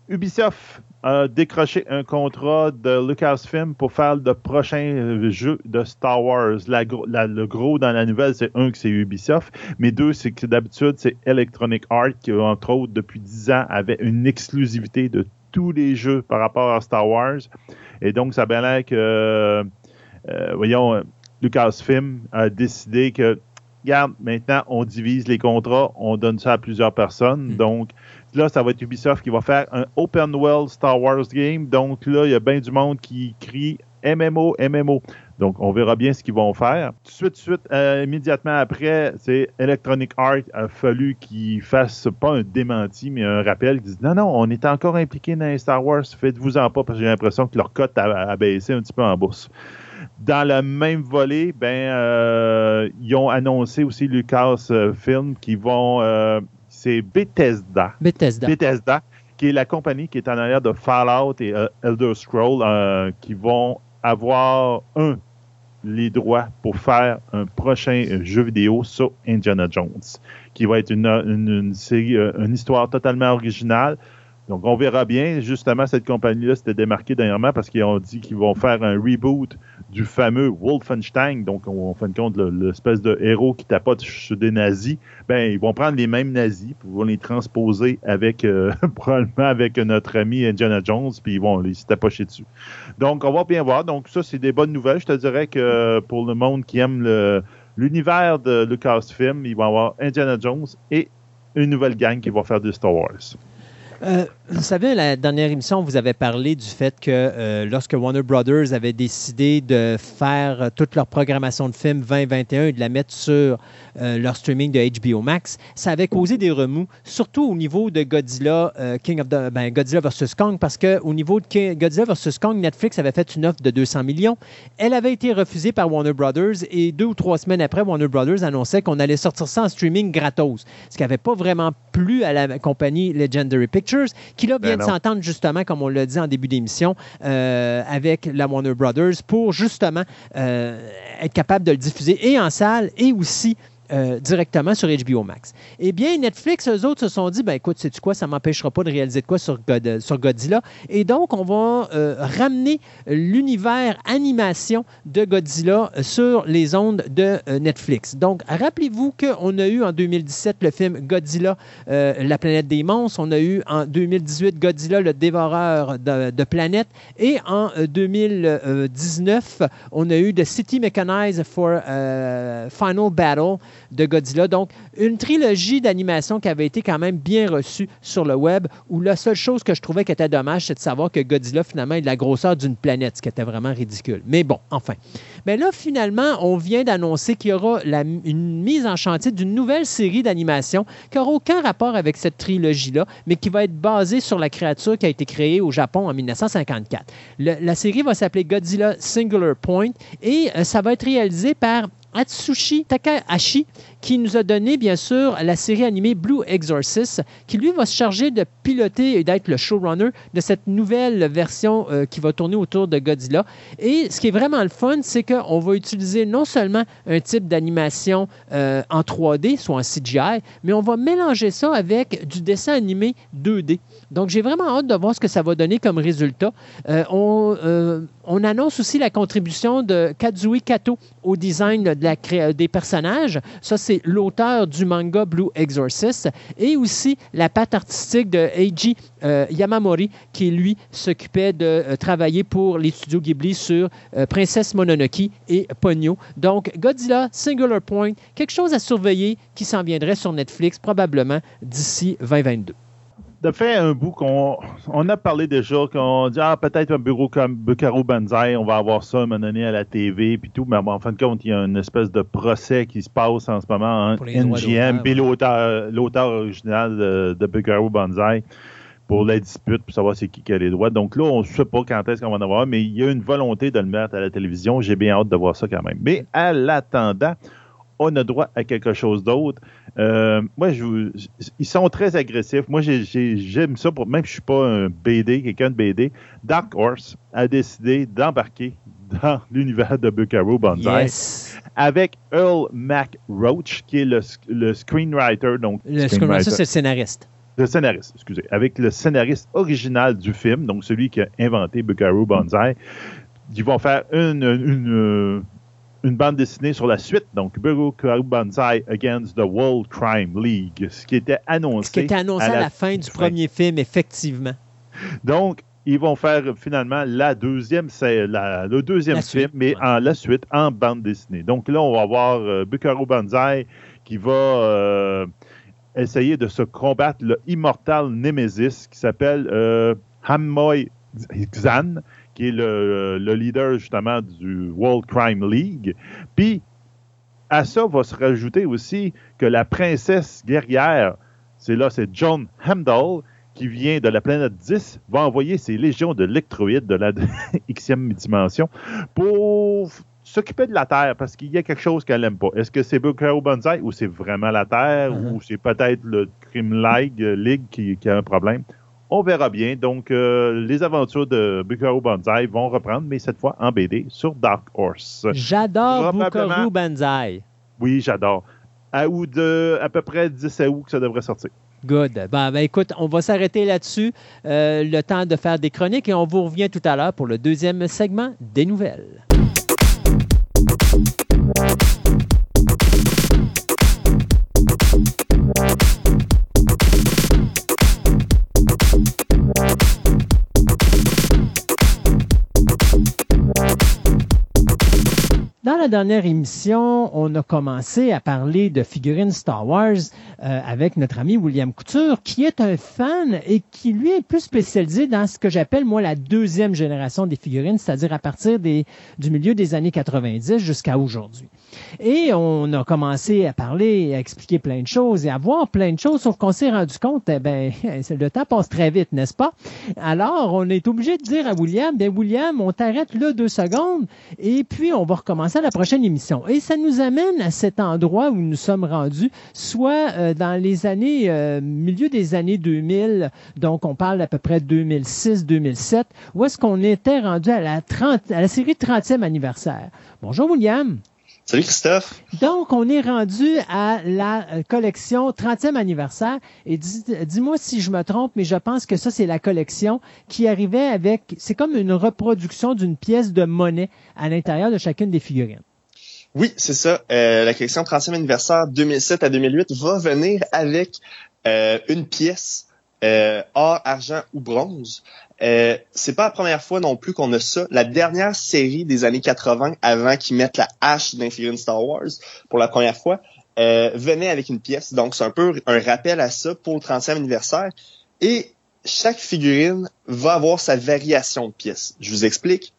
Ubisoft a décroché un contrat de Lucasfilm pour faire le prochain jeu de Star Wars. le gros dans la nouvelle, c'est un que c'est Ubisoft, mais deux, c'est que d'habitude, c'est Electronic Arts qui, entre autres, depuis dix ans, avait une exclusivité de tous les jeux par rapport à Star Wars. Et donc, ça a l'air que, euh, voyons, Lucasfilm a décidé que, regarde, maintenant, on divise les contrats, on donne ça à plusieurs personnes. Hmm. Donc, Là, ça va être Ubisoft qui va faire un open world Star Wars game. Donc là, il y a bien du monde qui crie MMO, MMO. Donc, on verra bien ce qu'ils vont faire. Tout de suite, suite euh, immédiatement après, c'est Electronic Arts a fallu qu'ils fassent pas un démenti, mais un rappel. Ils disent non, non, on est encore impliqué dans les Star Wars, faites-vous en pas, parce que j'ai l'impression que leur cote a, baissé un petit peu en bourse. Dans le même volet, ben, euh, ils ont annoncé aussi Lucasfilm qui vont euh, c'est Bethesda. Bethesda. Bethesda, qui est la compagnie qui est en arrière de Fallout et euh, Elder Scrolls, euh, qui vont avoir, un, les droits pour faire un prochain jeu vidéo sur Indiana Jones, qui va être une, série, euh, une histoire totalement originale. Donc, on verra bien. Justement, cette compagnie-là s'était démarquée dernièrement parce qu'ils ont dit qu'ils vont faire un reboot du fameux Wolfenstein. Donc, en fin de compte, l'espèce de héros qui tapote sur des nazis. Ben, ils vont prendre les mêmes nazis, puis ils vont les transposer avec, euh, probablement avec notre ami Indiana Jones, puis ils vont les tapocher dessus. Donc, on va bien voir. Donc, ça, c'est des bonnes nouvelles. Je te dirais que pour le monde qui aime l'univers de Lucasfilm, ils vont avoir Indiana Jones et une nouvelle gang qui va faire du Star Wars. Euh, vous savez, la dernière émission, vous avez parlé du fait que euh, lorsque Warner Brothers avait décidé de faire toute leur programmation de films 2021 et de la mettre sur euh, leur streaming de HBO Max, ça avait causé des remous, surtout au niveau de Godzilla, King of ben, Godzilla vs. Kong, parce qu'au niveau de Godzilla vs. Kong, Netflix avait fait une offre de 200 millions. Elle avait été refusée par Warner Brothers et deux ou trois semaines après, Warner Brothers annonçait qu'on allait sortir ça en streaming gratos, ce qui n'avait pas vraiment plu à la compagnie Legendary Pictures qui là vient ben de s'entendre justement, comme on l'a dit en début d'émission, euh, avec la Warner Brothers pour justement euh, être capable de le diffuser et en salle et aussi euh, directement sur HBO Max. Eh bien, Netflix, eux autres se sont dit, ben écoute, sais-tu quoi, ça ne m'empêchera pas de réaliser de quoi sur, sur Godzilla. Et donc, on va euh, ramener l'univers animation de Godzilla sur les ondes de Netflix. Donc, rappelez-vous qu'on a eu en 2017 le film Godzilla, la planète des monstres. On a eu en 2018 Godzilla, le dévoreur de, de planètes. Et en 2019, on a eu The City Mechanized for Final Battle de Godzilla. Donc, une trilogie d'animation qui avait été quand même bien reçue sur le web, où la seule chose que je trouvais qui était dommage, c'est de savoir que Godzilla, finalement, est de la grosseur d'une planète, ce qui était vraiment ridicule. Mais bon, enfin. Mais là, finalement, on vient d'annoncer qu'il y aura une mise en chantier d'une nouvelle série d'animation qui n'aura aucun rapport avec cette trilogie-là, mais qui va être basée sur la créature qui a été créée au Japon en 1954. la série va s'appeler Godzilla Singular Point et euh, ça va être réalisé par Atsushi Takahashi, qui nous a donné, bien sûr, la série animée Blue Exorcist, qui lui va se charger de piloter et d'être le showrunner de cette nouvelle version euh, qui va tourner autour de Godzilla. Et ce qui est vraiment le fun, c'est qu'on va utiliser non seulement un type d'animation euh, en 3D, soit en CGI, mais on va mélanger ça avec du dessin animé 2D. Donc, j'ai vraiment hâte de voir ce que ça va donner comme résultat. Euh, on, on, annonce aussi la contribution de Kazui Kato au design de la, des personnages. Ça, c'est l'auteur du manga Blue Exorcist et aussi la patte artistique de Eiji euh, Yamamori, qui lui s'occupait de euh, travailler pour les studios Ghibli sur euh, Princesse Mononoke et Ponyo. Donc, Godzilla, Singular Point, quelque chose à surveiller qui s'en viendrait sur Netflix probablement d'ici 2022 de fait un bout qu'on on a parlé déjà, qu'on dit ah, peut-être un bureau comme Bucaro Banzai, on va avoir ça à un moment donné à la TV, puis tout, mais en fin de compte, il y a une espèce de procès qui se passe en ce moment entre NGM et l'auteur original de, de Bucaro Banzai pour la dispute, pour savoir c'est qui qui a les droits. Donc là, on ne sait pas quand est-ce qu'on va en avoir, mais il y a une volonté de le mettre à la télévision. J'ai bien hâte de voir ça quand même. Mais à l'attendant, on a droit à quelque chose d'autre. Euh, moi, je, ils sont très agressifs. Moi, j'aime ça. Pour, même si je suis pas un BD, quelqu'un de BD, Dark Horse a décidé d'embarquer dans l'univers de Buckaroo Banzai avec Earl McRoach, qui est le, screenwriter. Donc, le screenwriter, c'est le scénariste. Le scénariste, excusez. Avec le scénariste original du film, donc celui qui a inventé Buckaroo Banzai. Ils vont faire une une bande dessinée sur la suite, donc Buru Banzai Against the World Crime League, ce qui était annoncé. Ce qui était annoncé à la, fin du premier film, effectivement. Donc, ils vont faire finalement la deuxième, c'est le deuxième film, mais en la suite en bande dessinée. Donc là, on va voir euh, Banzai qui va euh, essayer de se combattre le immortal Nemesis qui s'appelle euh, Hammoy Xan, qui est le, leader justement du World Crime League. Puis, à ça va se rajouter aussi que la princesse guerrière, c'est là, c'est John Hamdall, qui vient de la planète 10, va envoyer ses légions de lectroïdes de la Xème dimension pour s'occuper de la Terre parce qu'il y a quelque chose qu'elle n'aime pas. Est-ce que c'est Bukaro Banzai ou c'est vraiment la Terre mm-hmm. ou c'est peut-être le Crime League, League qui, qui, a un problème? On verra bien. Donc, euh, les aventures de Bukaru Banzai vont reprendre, mais cette fois en BD sur Dark Horse. J'adore Bukaru Banzai. Oui, j'adore. À, de, à peu près 10 août que ça devrait sortir. Good. Ben, ben écoute, on va s'arrêter là-dessus. Euh, le temps de faire des chroniques et on vous revient tout à l'heure pour le deuxième segment des nouvelles. La dernière émission, on a commencé à parler de figurines Star Wars euh, avec notre ami William Couture, qui est un fan et qui, lui, est plus spécialisé dans ce que j'appelle, moi, la deuxième génération des figurines, c'est-à-dire à partir des, du milieu des années 90 jusqu'à aujourd'hui. Et on a commencé à parler, à expliquer plein de choses et à voir plein de choses, sauf qu'on s'est rendu compte, eh ben, le temps passe très vite, n'est-ce pas? Alors, on est obligé de dire à William, ben William, on t'arrête là deux secondes et puis on va recommencer à la prochaine émission. Et ça nous amène à cet endroit où nous sommes rendus, soit euh, dans les années, euh, milieu des années 2000, donc on parle à peu près 2006-2007, où est-ce qu'on était rendu à la, 30, à la série 30e anniversaire. Bonjour William. Salut Christophe. Donc, on est rendu à la euh, collection 30e anniversaire. Et dis-moi si je me trompe, mais je pense que ça, c'est la collection qui arrivait avec, c'est comme une reproduction d'une pièce de monnaie à l'intérieur de chacune des figurines. Oui, c'est ça. Euh, la collection 30e anniversaire 2007 à 2008 va venir avec euh, une pièce or, argent ou bronze euh, c'est pas la première fois non plus qu'on a ça. La dernière série des années 80, avant qu'ils mettent la hache d'un Star Wars pour la première fois, euh, venait avec une pièce. Donc, c'est un peu un rappel à ça pour le 30e anniversaire. Et chaque figurine va avoir sa variation de pièce. Je vous explique.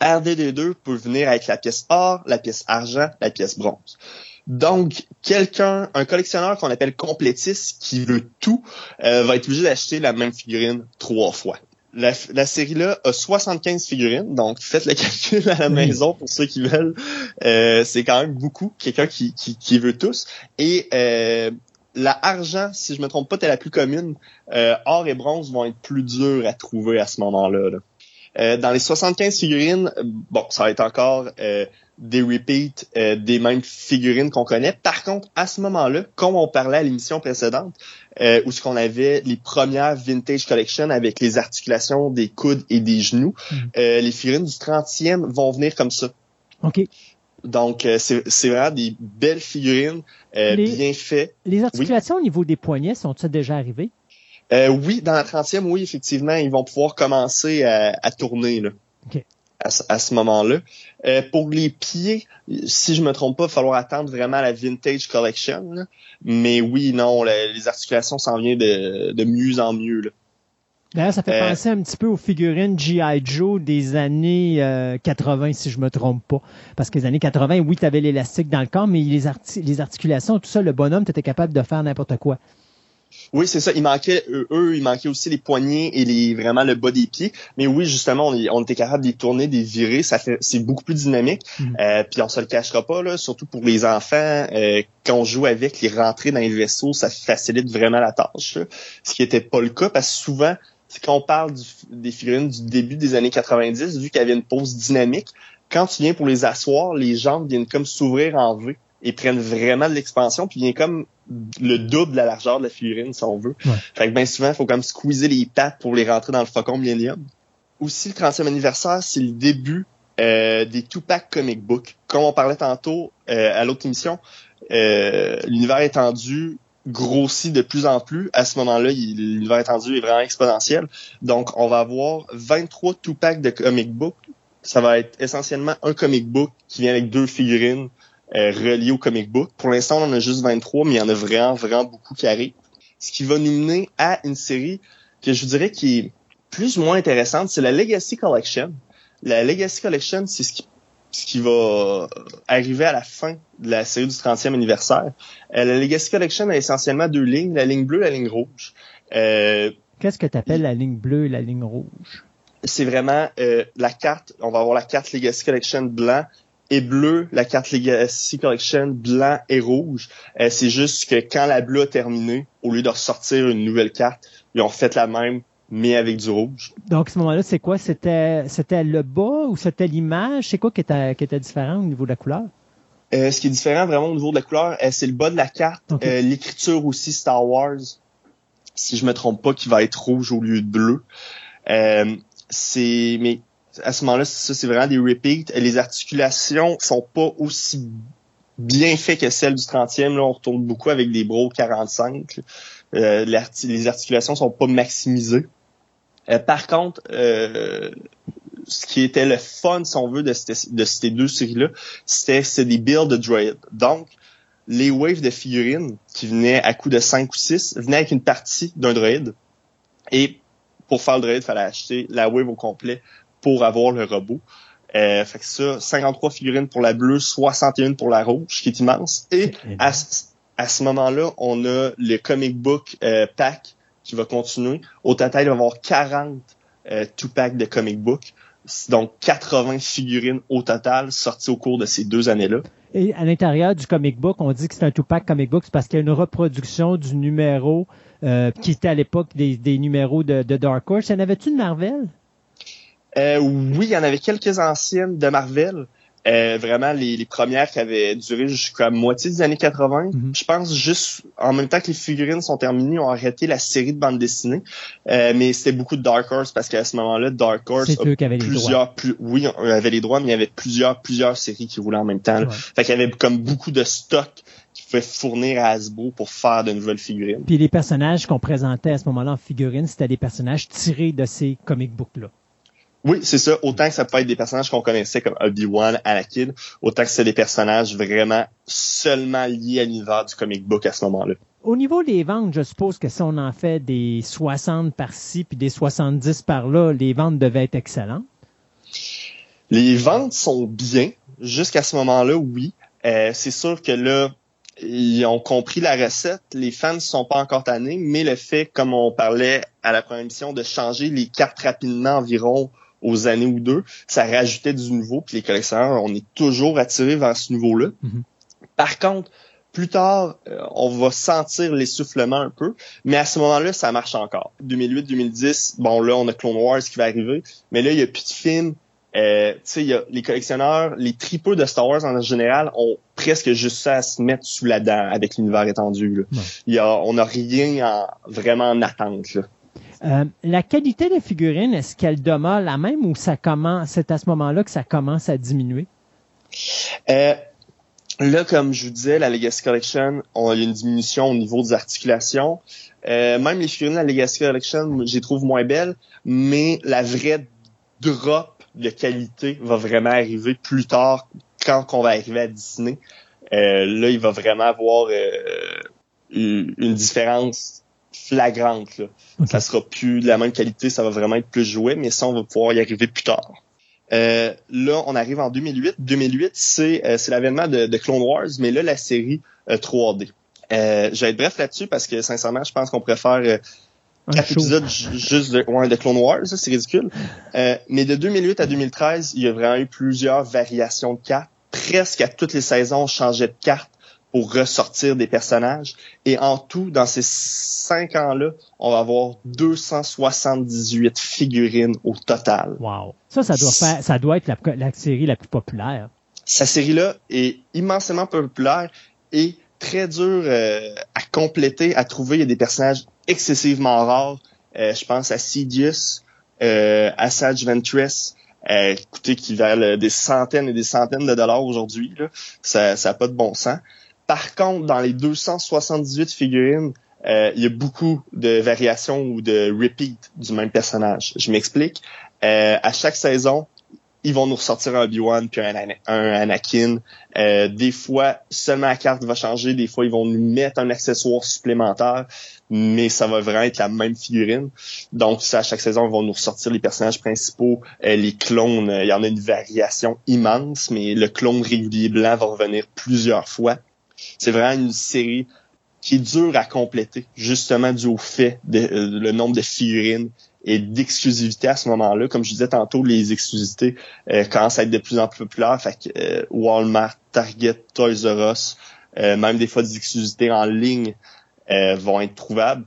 RDD2 peut venir avec la pièce or, la pièce argent, la pièce bronze. Donc, quelqu'un, un collectionneur qu'on appelle complétiste, qui veut tout, euh, va être obligé d'acheter la même figurine trois fois. La, série-là a 75 figurines, donc faites le calcul à la maison pour ceux qui veulent. Euh, c'est quand même beaucoup, quelqu'un qui, qui, veut tous. Et euh, la argent, si je me trompe pas, est la plus commune. Euh, or et bronze vont être plus durs à trouver à ce moment-là. Là. Euh, dans les 75 figurines, bon, ça va être encore euh, des repeats euh, des mêmes figurines qu'on connaît. Par contre, à ce moment-là, comme on parlait à l'émission précédente, où ce qu'on avait les premières vintage collection avec les articulations des coudes et des genoux, hmm. les figurines du 30e vont venir comme ça. OK. Donc, c'est vraiment des belles figurines, bien faites. Les articulations au niveau des poignets sont-elles déjà arrivées? Euh, oui, dans la 30e, oui, effectivement, ils vont pouvoir commencer à, tourner là, à, ce moment-là. Euh, pour les pieds, si je me trompe pas, il va falloir attendre vraiment la Vintage Collection. Mais oui, non, les articulations s'en viennent de, mieux en mieux. Là. D'ailleurs, ça fait euh, penser un petit peu aux figurines G.I. Joe des années 80, si je me trompe pas. Parce que les années 80, oui, tu avais l'élastique dans le corps, mais les, les articulations, tout ça, le bonhomme, tu étais capable de faire n'importe quoi. Oui, c'est ça. Il manquait eux, il manquait aussi les poignets et les vraiment le bas des pieds. Mais oui, justement, on, était capable de les tourner, de les virer. Ça fait, c'est beaucoup plus dynamique. Mhm. Euh, puis on se le cachera pas là, surtout pour les enfants. Euh, quand on joue avec les rentrées dans les vaisseaux, ça facilite vraiment la tâche. Ce qui était pas le cas parce que souvent, quand on parle des figurines du début des années 90, vu qu'il y avait une pose dynamique, quand tu viens pour les asseoir, les jambes viennent comme s'ouvrir en V et prennent vraiment de l'expansion, puis il vient comme le double de la largeur de la figurine, si on veut. Fait que bien souvent, il faut comme squeezer les pattes pour les rentrer dans le faucon Millennium. Aussi, le 30e anniversaire, c'est le début euh, des Tupac Comic Book. Comme on parlait tantôt euh, à l'autre émission, euh, l'univers étendu grossit de plus en plus. À ce moment-là, l'univers étendu est vraiment exponentiel. Donc, on va avoir 23 Tupac de comic book. Ça va être essentiellement un comic book qui vient avec deux figurines euh, relié au comic book. Pour l'instant, on en a juste 23, mais il y en a vraiment, vraiment beaucoup qui arrivent. Ce qui va nous mener à une série que je vous dirais qui est plus ou moins intéressante, c'est la Legacy Collection. La Legacy Collection, c'est ce qui, ce qui va arriver à la fin de la série du 30e anniversaire. Euh, la Legacy Collection a essentiellement deux lignes, la ligne bleue et la ligne rouge. Euh, Qu'est-ce que tu appelles la ligne bleue et la ligne rouge? C'est vraiment euh, la carte, on va avoir la carte Legacy Collection blanc et bleu, la carte Legacy Collection blanc et rouge. Euh, c'est juste que quand la bleue a terminé, au lieu de ressortir une nouvelle carte, ils ont fait la même, mais avec du rouge. Donc, à ce moment-là, c'est quoi? C'était, c'était le bas ou c'était l'image? C'est quoi qui était, qui était différent au niveau de la couleur? Euh, ce qui est différent vraiment au niveau de la couleur, euh, c'est le bas de la carte. l'écriture aussi Star Wars, si je me trompe pas, qui va être rouge au lieu de bleu. c'est mais à ce moment-là, ça, c'est vraiment des repeats. Les articulations sont pas aussi bien faites que celles du 30e. Là, on retourne beaucoup avec des bros 45. Euh, les articulations sont pas maximisées. Euh, par contre, euh, ce qui était le fun, si on veut, de, ces deux séries-là, c'était des builds de droid. Donc, les waves de figurines qui venaient à coup de 5 ou 6 venaient avec une partie d'un droid. Et pour faire le droid, il fallait acheter la wave au complet pour avoir le robot. Euh, fait que ça, 53 figurines pour la bleue, 61 pour la rouge, qui est immense. Et à, ce moment-là, on a le comic book euh, pack qui va continuer. Au total, il va y avoir 40 euh, two packs de comic book. Donc 80 figurines au total sorties au cours de ces deux années-là. Et à l'intérieur du comic book, on dit que c'est un two-pack comic book parce qu'il y a une reproduction du numéro euh, qui était à l'époque des, numéros de, de Dark Horse. Y en avait-tu de Marvel? Euh, oui, il y en avait quelques anciennes de Marvel, Euh, vraiment les, premières qui avaient duré jusqu'à moitié des années 80. Mhm. Je pense juste en même temps que les figurines sont terminées, ont arrêté la série de bandes dessinées. Euh, mais c'était beaucoup de Dark Horse parce qu'à ce moment-là, Dark Horse a plusieurs, plus, oui, on avait les droits, mais il y avait plusieurs plusieurs séries qui roulaient en même temps. Fait qu'il y avait comme beaucoup de stock qui pouvait fournir à Hasbro pour faire de nouvelles figurines. Puis les personnages qu'on présentait à ce moment-là en figurines, c'était des personnages tirés de ces comic books là. Oui, c'est ça. Autant que ça peut être des personnages qu'on connaissait comme Obi-Wan, Anakin, autant que c'est des personnages vraiment seulement liés à l'univers du comic book à ce moment-là. Au niveau des ventes, je suppose que si on en fait des 60 par-ci puis des 70 par-là, les ventes devaient être excellentes? Les ventes sont bien. Jusqu'à ce moment-là, oui. Euh, c'est sûr que là, ils ont compris la recette. Les fans ne sont pas encore tannés, mais le fait, comme on parlait à la première émission, de changer les cartes rapidement environ aux années ou deux, ça rajoutait du nouveau, puis les collectionneurs, on est toujours attirés vers ce niveau-là. Mhm. Par contre, plus tard, euh, on va sentir l'essoufflement un peu, mais à ce moment-là, ça marche encore. 2008-2010, bon là, on a Clone Wars qui va arriver, mais là, il y a plus de films. Euh, tu sais, les collectionneurs, les tripeux de Star Wars en général ont presque juste ça à se mettre sous la dent avec l'univers étendu. Il y a, on n'a rien en, vraiment en attente. Là. Euh, la qualité des figurines, est-ce qu'elle demeure la même ou ça commence, c'est à ce moment-là que ça commence à diminuer? Euh, là, comme je vous disais, la Legacy Collection, on a une diminution au niveau des articulations. Euh, même les figurines de la Legacy Collection, les trouve moins belles, mais la vraie drop de qualité va vraiment arriver plus tard quand on va arriver à Disney. là, il va vraiment avoir une différence flagrante. Là. Ça sera plus de la même qualité, ça va vraiment être plus joué, mais ça, on va pouvoir y arriver plus tard. Euh, là, on arrive en 2008. 2008, c'est euh, c'est l'avènement de, Clone Wars, mais là, la série 3D. Euh, je vais être bref là-dessus parce que sincèrement, je pense qu'on pourrait faire euh, quatre épisodes juste de, ouais, de Clone Wars, c'est ridicule. mais de 2008 à 2013, il y a vraiment eu plusieurs variations de cartes. Presque à toutes les saisons, on changeait de carte pour ressortir des personnages. Et en tout, dans ces cinq ans-là, on va avoir 278 figurines au total. Wow. Ça, ça doit faire, ça doit être la, série la plus populaire. Sa série-là est immensément populaire et très dure euh, à compléter, à trouver. Il y a des personnages excessivement rares. Euh, je pense à Sidious, euh, Asajj Ventress, euh, écoutez, qui valent des centaines et des centaines de dollars aujourd'hui. Ça n'a pas de bon sens. Par contre, dans les 278 figurines, euh, il y a beaucoup de variations ou de repeat du même personnage. Je m'explique. Euh, à chaque saison, ils vont nous ressortir un Obi-Wan puis un, Anakin. Euh, des fois, seulement la carte va changer. Des fois, ils vont nous mettre un accessoire supplémentaire, mais ça va vraiment être la même figurine. Donc, ça, à chaque saison, ils vont nous ressortir les personnages principaux, les clones. Il y en a une variation immense, mais le clone régulier blanc va revenir plusieurs fois. C'est vraiment une série qui est dure à compléter, justement dû au fait de euh, le nombre de figurines et d'exclusivité à ce moment-là. Comme je disais tantôt, les exclusivités euh, commencent à être de plus en plus populaires. Fait que euh, Walmart, Target, Toys R Us, même des fois des exclusivités en ligne vont être trouvables.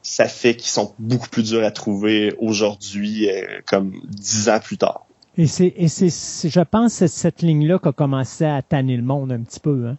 Ça fait qu'ils sont beaucoup plus durs à trouver aujourd'hui, comme dix ans plus tard. Et c'est, je pense, c'est cette ligne-là qui a commencé à tanner le monde un petit peu. Hein?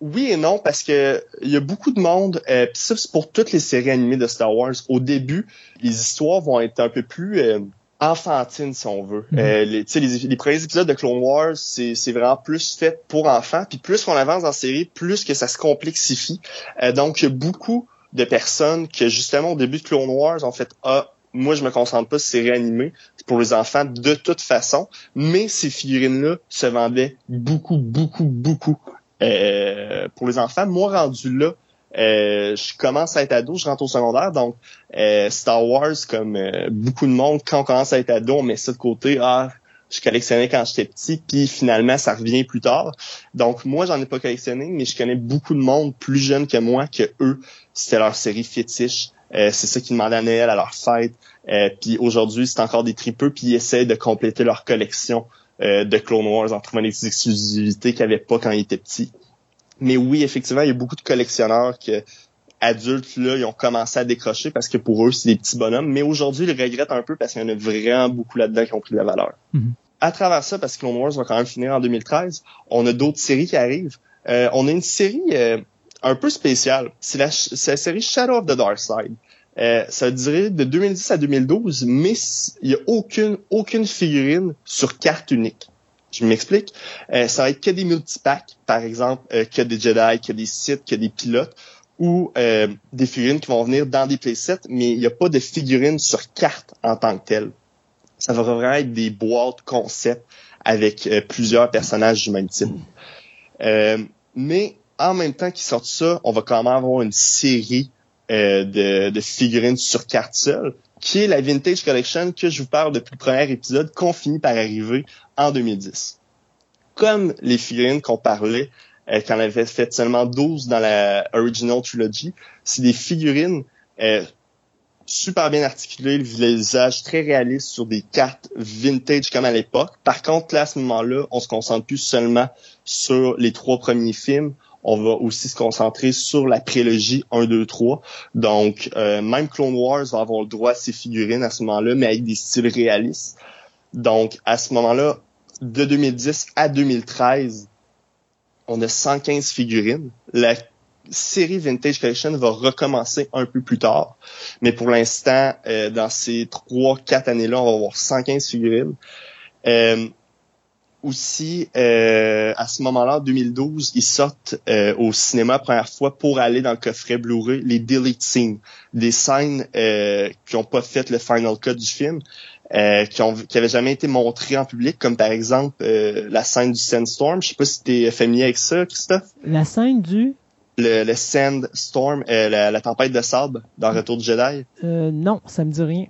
Oui et non parce que il y a beaucoup de monde euh, pis ça c'est pour toutes les séries animées de Star Wars. Au début les histoires vont être un peu plus euh, enfantines si on veut. Mhm. euh, les, les, les premiers épisodes de Clone Wars c'est vraiment plus fait pour enfants puis plus qu'on avance dans la série plus que ça se complexifie. Euh, donc il y a beaucoup de personnes que justement au début de Clone Wars ont fait ah moi je me concentre pas sur séries animées pour les enfants de toute façon. Mais ces figurines là se vendaient beaucoup beaucoup beaucoup euh, pour les enfants. Moi, rendu là, euh, je commence à être ado, je rentre au secondaire, donc euh, Star Wars, comme beaucoup de monde, quand on commence à être ado, on met ça de côté. Ah, je collectionnais quand j'étais petit, puis finalement, ça revient plus tard. Donc moi, j'en ai pas collectionné, mais je connais beaucoup de monde plus jeune que moi que eux, c'était leur série fétiche. c'est ça qu'ils demandaient à Noël, à leur fête. puis aujourd'hui, c'est encore des tripeux, puis ils essaient de compléter leur collection euh, de Clone Wars en trouvant des exclusivités qu'il n'y avait pas quand il était petit. Mais oui, effectivement, il y a beaucoup de collectionneurs que adultes là, ils ont commencé à décrocher parce que pour eux, c'est des petits bonhommes. Mais aujourd'hui, ils regrettent un peu parce qu'il y en a vraiment beaucoup là-dedans qui ont pris de la valeur. Mhm. à travers ça, parce que Clone Wars va quand même finir en 2013, on a d'autres séries qui arrivent. Euh, on a une série euh, un peu spéciale. C'est la, la, série Shadow of the Dark Side. Euh, ça dirait de 2010 à 2012, mais il n'y a aucune, aucune figurine sur carte unique. Je m'explique. Euh, ça va être que des multipacks, par exemple, euh, que des Jedi, que des Sith, que des pilotes, ou euh, des figurines qui vont venir dans des playsets, mais il n'y a pas de figurines sur carte en tant que telles. Ça va vraiment être des boîtes concept avec plusieurs personnages du même type. mais en même temps qu'ils sortent ça, on va quand même avoir une série de, de, figurines sur carte seule, qui est la Vintage Collection que je vous parle depuis le premier épisode, qu'on finit par arriver en 2010. Comme les figurines qu'on parlait, euh, qu'on avait fait seulement 12 dans la Original Trilogy, c'est des figurines euh, super bien articulées, le visage très réaliste sur des cartes vintage comme à l'époque. Par contre, là, à ce moment-là, on se concentre plus seulement sur les trois premiers films, on va aussi se concentrer sur la prélogie 1, 2, 3. Donc, euh, même Clone Wars va avoir le droit à ses figurines à ce moment-là, mais avec des styles réalistes. Donc, à ce moment-là, de 2010 à 2013, on a 115 figurines. La série Vintage Collection va recommencer un peu plus tard. Mais pour l'instant, euh, dans ces 3-4 années-là, on va avoir 115 figurines. Euh, aussi, euh, à ce moment-là, en 2012, ils sortent euh, au cinéma première fois pour aller dans le coffret Blu-ray les delete scenes, des scènes euh, qui n'ont pas fait le final cut du film, euh, qui ont qui jamais été montrées en public, comme par exemple euh, la scène du Sandstorm. Je sais pas si tu es familier avec ça, Christophe. La scène du? Le, le Sandstorm, la, la, tempête de sable dans Retour du Jedi. non, ça me dit rien.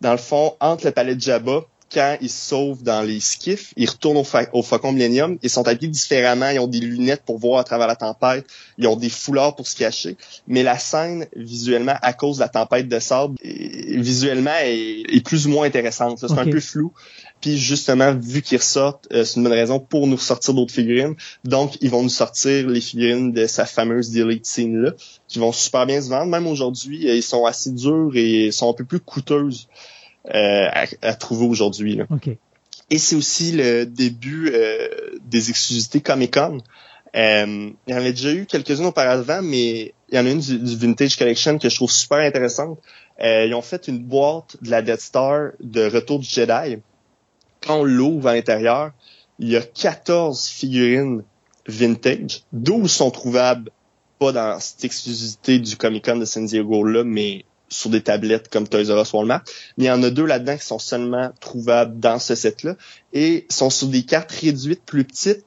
Dans le fond, entre le palais de Jabba quand ils se sauvent dans les skiffs, ils retournent au, au Faucon Millennium. Ils sont habillés différemment. Ils ont des lunettes pour voir à travers la tempête. Ils ont des foulards pour se cacher. Mais la scène, visuellement, à cause de la tempête de sable, visuellement, est, plus ou moins intéressante. C'est un peu flou. Puis justement, vu qu'ils ressortent, euh, c'est une bonne raison pour nous sortir d'autres figurines. Donc, ils vont nous sortir les figurines de sa fameuse delete scene-là, qui vont super bien se vendre. Même aujourd'hui, ils sont assez durs et sont un peu plus coûteuses. Euh, à, trouver aujourd'hui. Et c'est aussi le début euh, des exclusivités Comic-Con. Euh, il y en avait déjà eu quelques-unes auparavant, mais il y en a une du, Vintage Collection que je trouve super intéressante. ils ont fait une boîte de la Death Star de Retour du Jedi. Quand on l'ouvre à l'intérieur, il y a 14 figurines vintage. 12 sont trouvables pas dans cette exclusivité du Comic-Con de San Diego là, mais sur des tablettes comme Toys R Us Walmart. Mais il y en a deux là-dedans qui sont seulement trouvables dans ce set-là et sont sur des cartes réduites plus petites.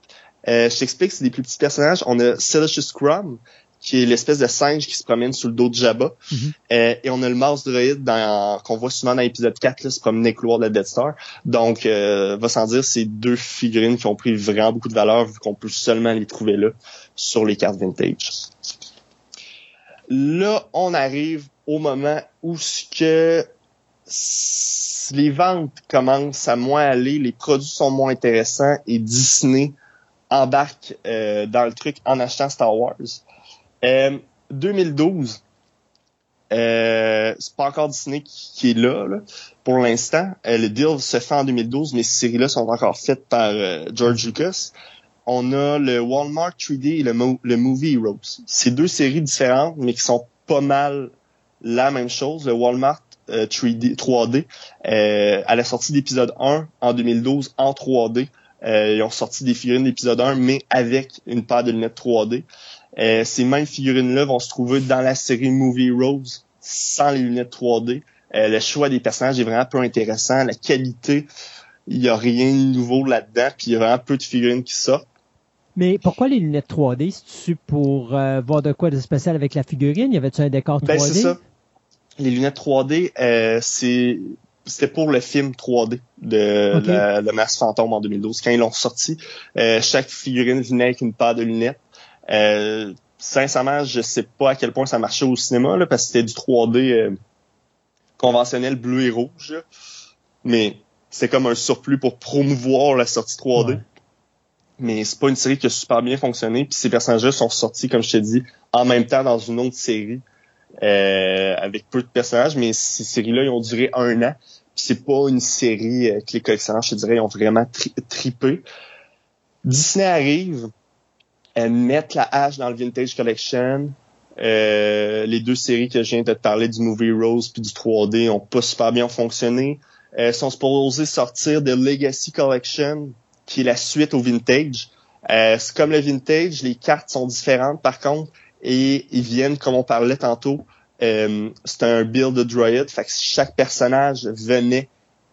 Euh, je t'explique, c'est des plus petits personnages. On a Celestius Crumb, qui est l'espèce de singe qui se promène sur le dos de Jabba. Mm-hmm. euh, et on a le Mouse Droid qu'on voit souvent dans l'épisode 4, là, se promener couloir de la Death Star. Donc, euh, va sans dire, c'est deux figurines qui ont pris vraiment beaucoup de valeur vu qu'on peut seulement les trouver là sur les cartes vintage. Là, on arrive au moment où ce que les ventes commencent à moins aller, les produits sont moins intéressants et Disney embarque euh, dans le truc en achetant Star Wars. Euh, 2012, euh, c'est pas encore Disney qui, est là, pour l'instant. Euh, le deal se fait en 2012, mais ces séries-là sont encore faites par euh, George Lucas. On a le Walmart 3D et le, Movie Heroes. C'est deux séries différentes, mais qui sont pas mal la même chose. Le Walmart 3D, euh, 3D euh, à la sortie d'épisode 1 en 2012 en 3D. Euh, ils ont sorti des figurines d'épisode 1, mais avec une paire de lunettes 3D. Euh, ces mêmes figurines-là vont se trouver dans la série Movie Rose sans les lunettes 3D. Euh, le choix des personnages est vraiment peu intéressant. La qualité, il y a rien de nouveau là-dedans, puis il y a vraiment peu de figurines qui sortent. Mais pourquoi les lunettes 3D? C'est-tu pour voir de quoi de spécial avec la figurine? Y avait-tu un décor 3D? Ben, c'est ça les lunettes 3D, euh, c'est c'était pour le film 3D de la, le Masse Fantôme en 2012. Quand ils l'ont sorti, euh, chaque figurine venait avec une paire de lunettes. Euh, sincèrement, je sais pas à quel point ça marchait au cinéma là, parce que c'était du 3D conventionnel bleu et rouge. Mais c'est comme un surplus pour promouvoir la sortie 3D. Mais c'est pas une série qui a super bien fonctionné. Puis ces personnages-là sont sortis, comme je t'ai dit, en même temps dans une autre série. Euh, avec peu de personnages, mais ces séries-là, ils ont duré un an. c'est pas une série que les collectionneurs, je te dirais, ont vraiment tripé. Disney arrive, elles mettent la hache dans le Vintage Collection. Euh, les deux séries que je viens de te parler du Movie Rose puis du 3D ont pas super bien fonctionné. Elles sont supposées sortir de Legacy Collection, qui est la suite au Vintage. Euh, c'est comme le Vintage, les cartes sont différentes par contre, et ils viennent, comme on parlait tantôt, euh, c'est un build de droid, fait que chaque personnage venait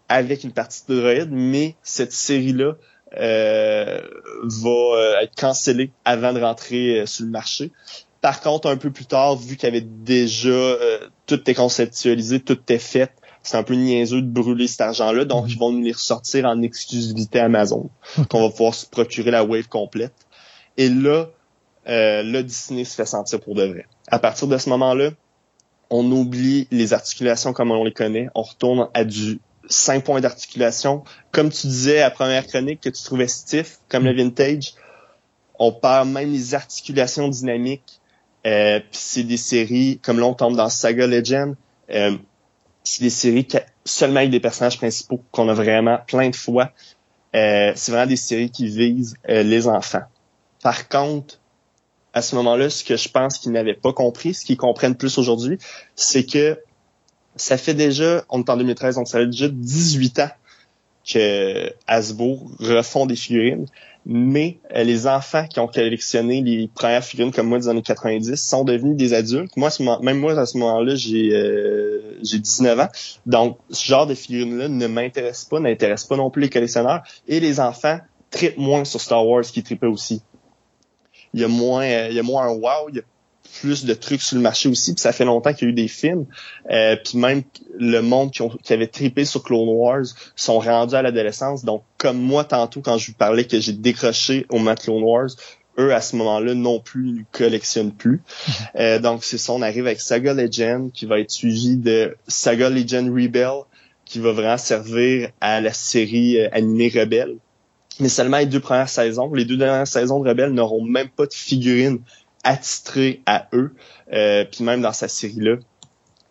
avec une partie de droid, mais cette série-là euh, va euh, être cancellée avant de rentrer sur le marché. Par contre, un peu plus tard, vu qu'il y avait déjà tout est conceptualisé, tout est fait, c'est un peu niaiseux de brûler cet argent-là, donc mhm. ils vont nous les ressortir en exclusivité Amazon, qu'on va pouvoir se procurer la wave complète. Et là, euh, le Disney se fait sentir pour de vrai. À partir de ce moment-là, on oublie les articulations comme on les connaît, on retourne à du 5 points d'articulation. Comme tu disais à première chronique que tu trouvais stiff, comme le mhm. vintage, on perd même les articulations dynamiques. Euh, Puis c'est des séries, comme là on tombe dans Saga Legend, euh, c'est des séries seulement avec des personnages principaux qu'on a vraiment plein de fois. Euh, c'est vraiment des séries qui visent euh, les enfants. Par contre, à ce moment-là, ce que je pense qu'ils n'avaient pas compris, ce qu'ils comprennent plus aujourd'hui, c'est que ça fait déjà, on est en 2013, donc ça fait déjà 18 ans que Hasbro refont des figurines mais euh, les enfants qui ont collectionné les premières figurines comme moi des années 90 sont devenus des adultes. Moi, même moi, à ce moment-là, j'ai euh, j'ai 19 ans. Donc, ce genre de figurines-là ne m'intéresse pas, n'intéresse pas non plus les collectionneurs. Et les enfants trippent moins sur Star Wars qui trippaient aussi. Il y a moins, euh, il y a moins un wow, plus de trucs sur le marché aussi. Puis ça fait longtemps qu'il y a eu des films. Euh, puis même le monde qui, ont, qui avait trippé sur Clone Wars sont rendus à l'adolescence. Donc, comme moi tantôt, quand je vous parlais que j'ai décroché au moment Clone Wars, eux, à ce moment-là, non plus, ne collectionnent plus. Euh, donc, c'est ça, on arrive avec Saga Legend, qui va être suivi de Saga Legend Rebel, qui va vraiment servir à la série euh, animée Rebelle. Mais seulement les deux premières saisons. Les deux dernières saisons de Rebelle n'auront même pas de figurines attitré à eux. Euh, puis même dans sa série-là,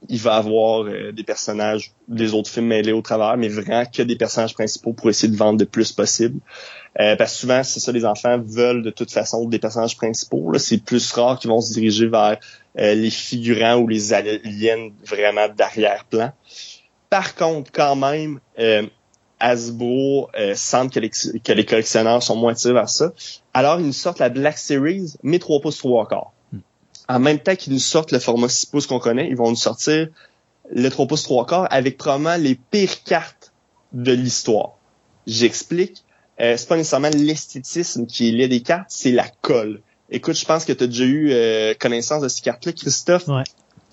il va avoir euh, des personnages des autres films mêlés au travers, mais vraiment que des personnages principaux pour essayer de vendre le plus possible. Euh, parce que souvent, c'est ça, les enfants veulent de toute façon des personnages principaux. C'est plus rare qu'ils vont se diriger vers les figurants ou les aliens vraiment d'arrière-plan. Par contre, quand même, Hasbro euh, semble que les, que les, collectionneurs sont moins attirés vers ça. Alors, ils nous sortent la Black Series, mais 3 pouces 3 quarts. Hmm. En même temps qu'ils nous sortent le format 6 pouces qu'on connaît, ils vont nous sortir le 3 pouces 3 quarts avec probablement les pires cartes de l'histoire. J'explique. Euh, c'est pas nécessairement l'esthétisme qui est lié des cartes, c'est la colle. Écoute, je pense que tu as déjà eu euh, connaissance de ces cartes-là, Christophe. Ouais.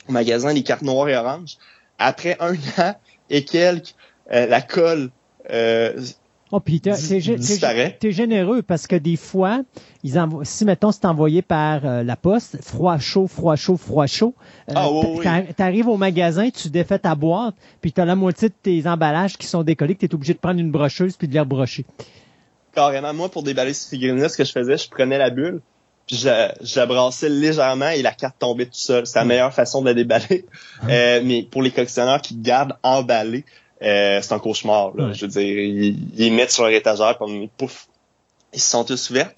Au magasin, les cartes noires et oranges. Après un an et quelques, euh, la colle euh, oh, puis t'es, généreux parce que des fois, ils si mettons c'est envoyé par euh, la poste, froid chaud, froid chaud, froid chaud, euh, ah, t'arrives au magasin, tu défais ta boîte, puis t'as la moitié de tes emballages qui sont décollés, que t'es obligé de prendre une brocheuse puis de les rebrocher. Carrément, moi pour déballer ces figurines ce que je faisais, je prenais la bulle, puis je, je la brassais légèrement et la carte tombait tout seul. C'est la mm. meilleure façon de la déballer. Mm. mais pour les collectionneurs qui gardent emballés, euh, c'est un cauchemar. Là. Je veux dire, ils, ils, mettent sur leur étagère comme pouf, ils se sont tous ouverts.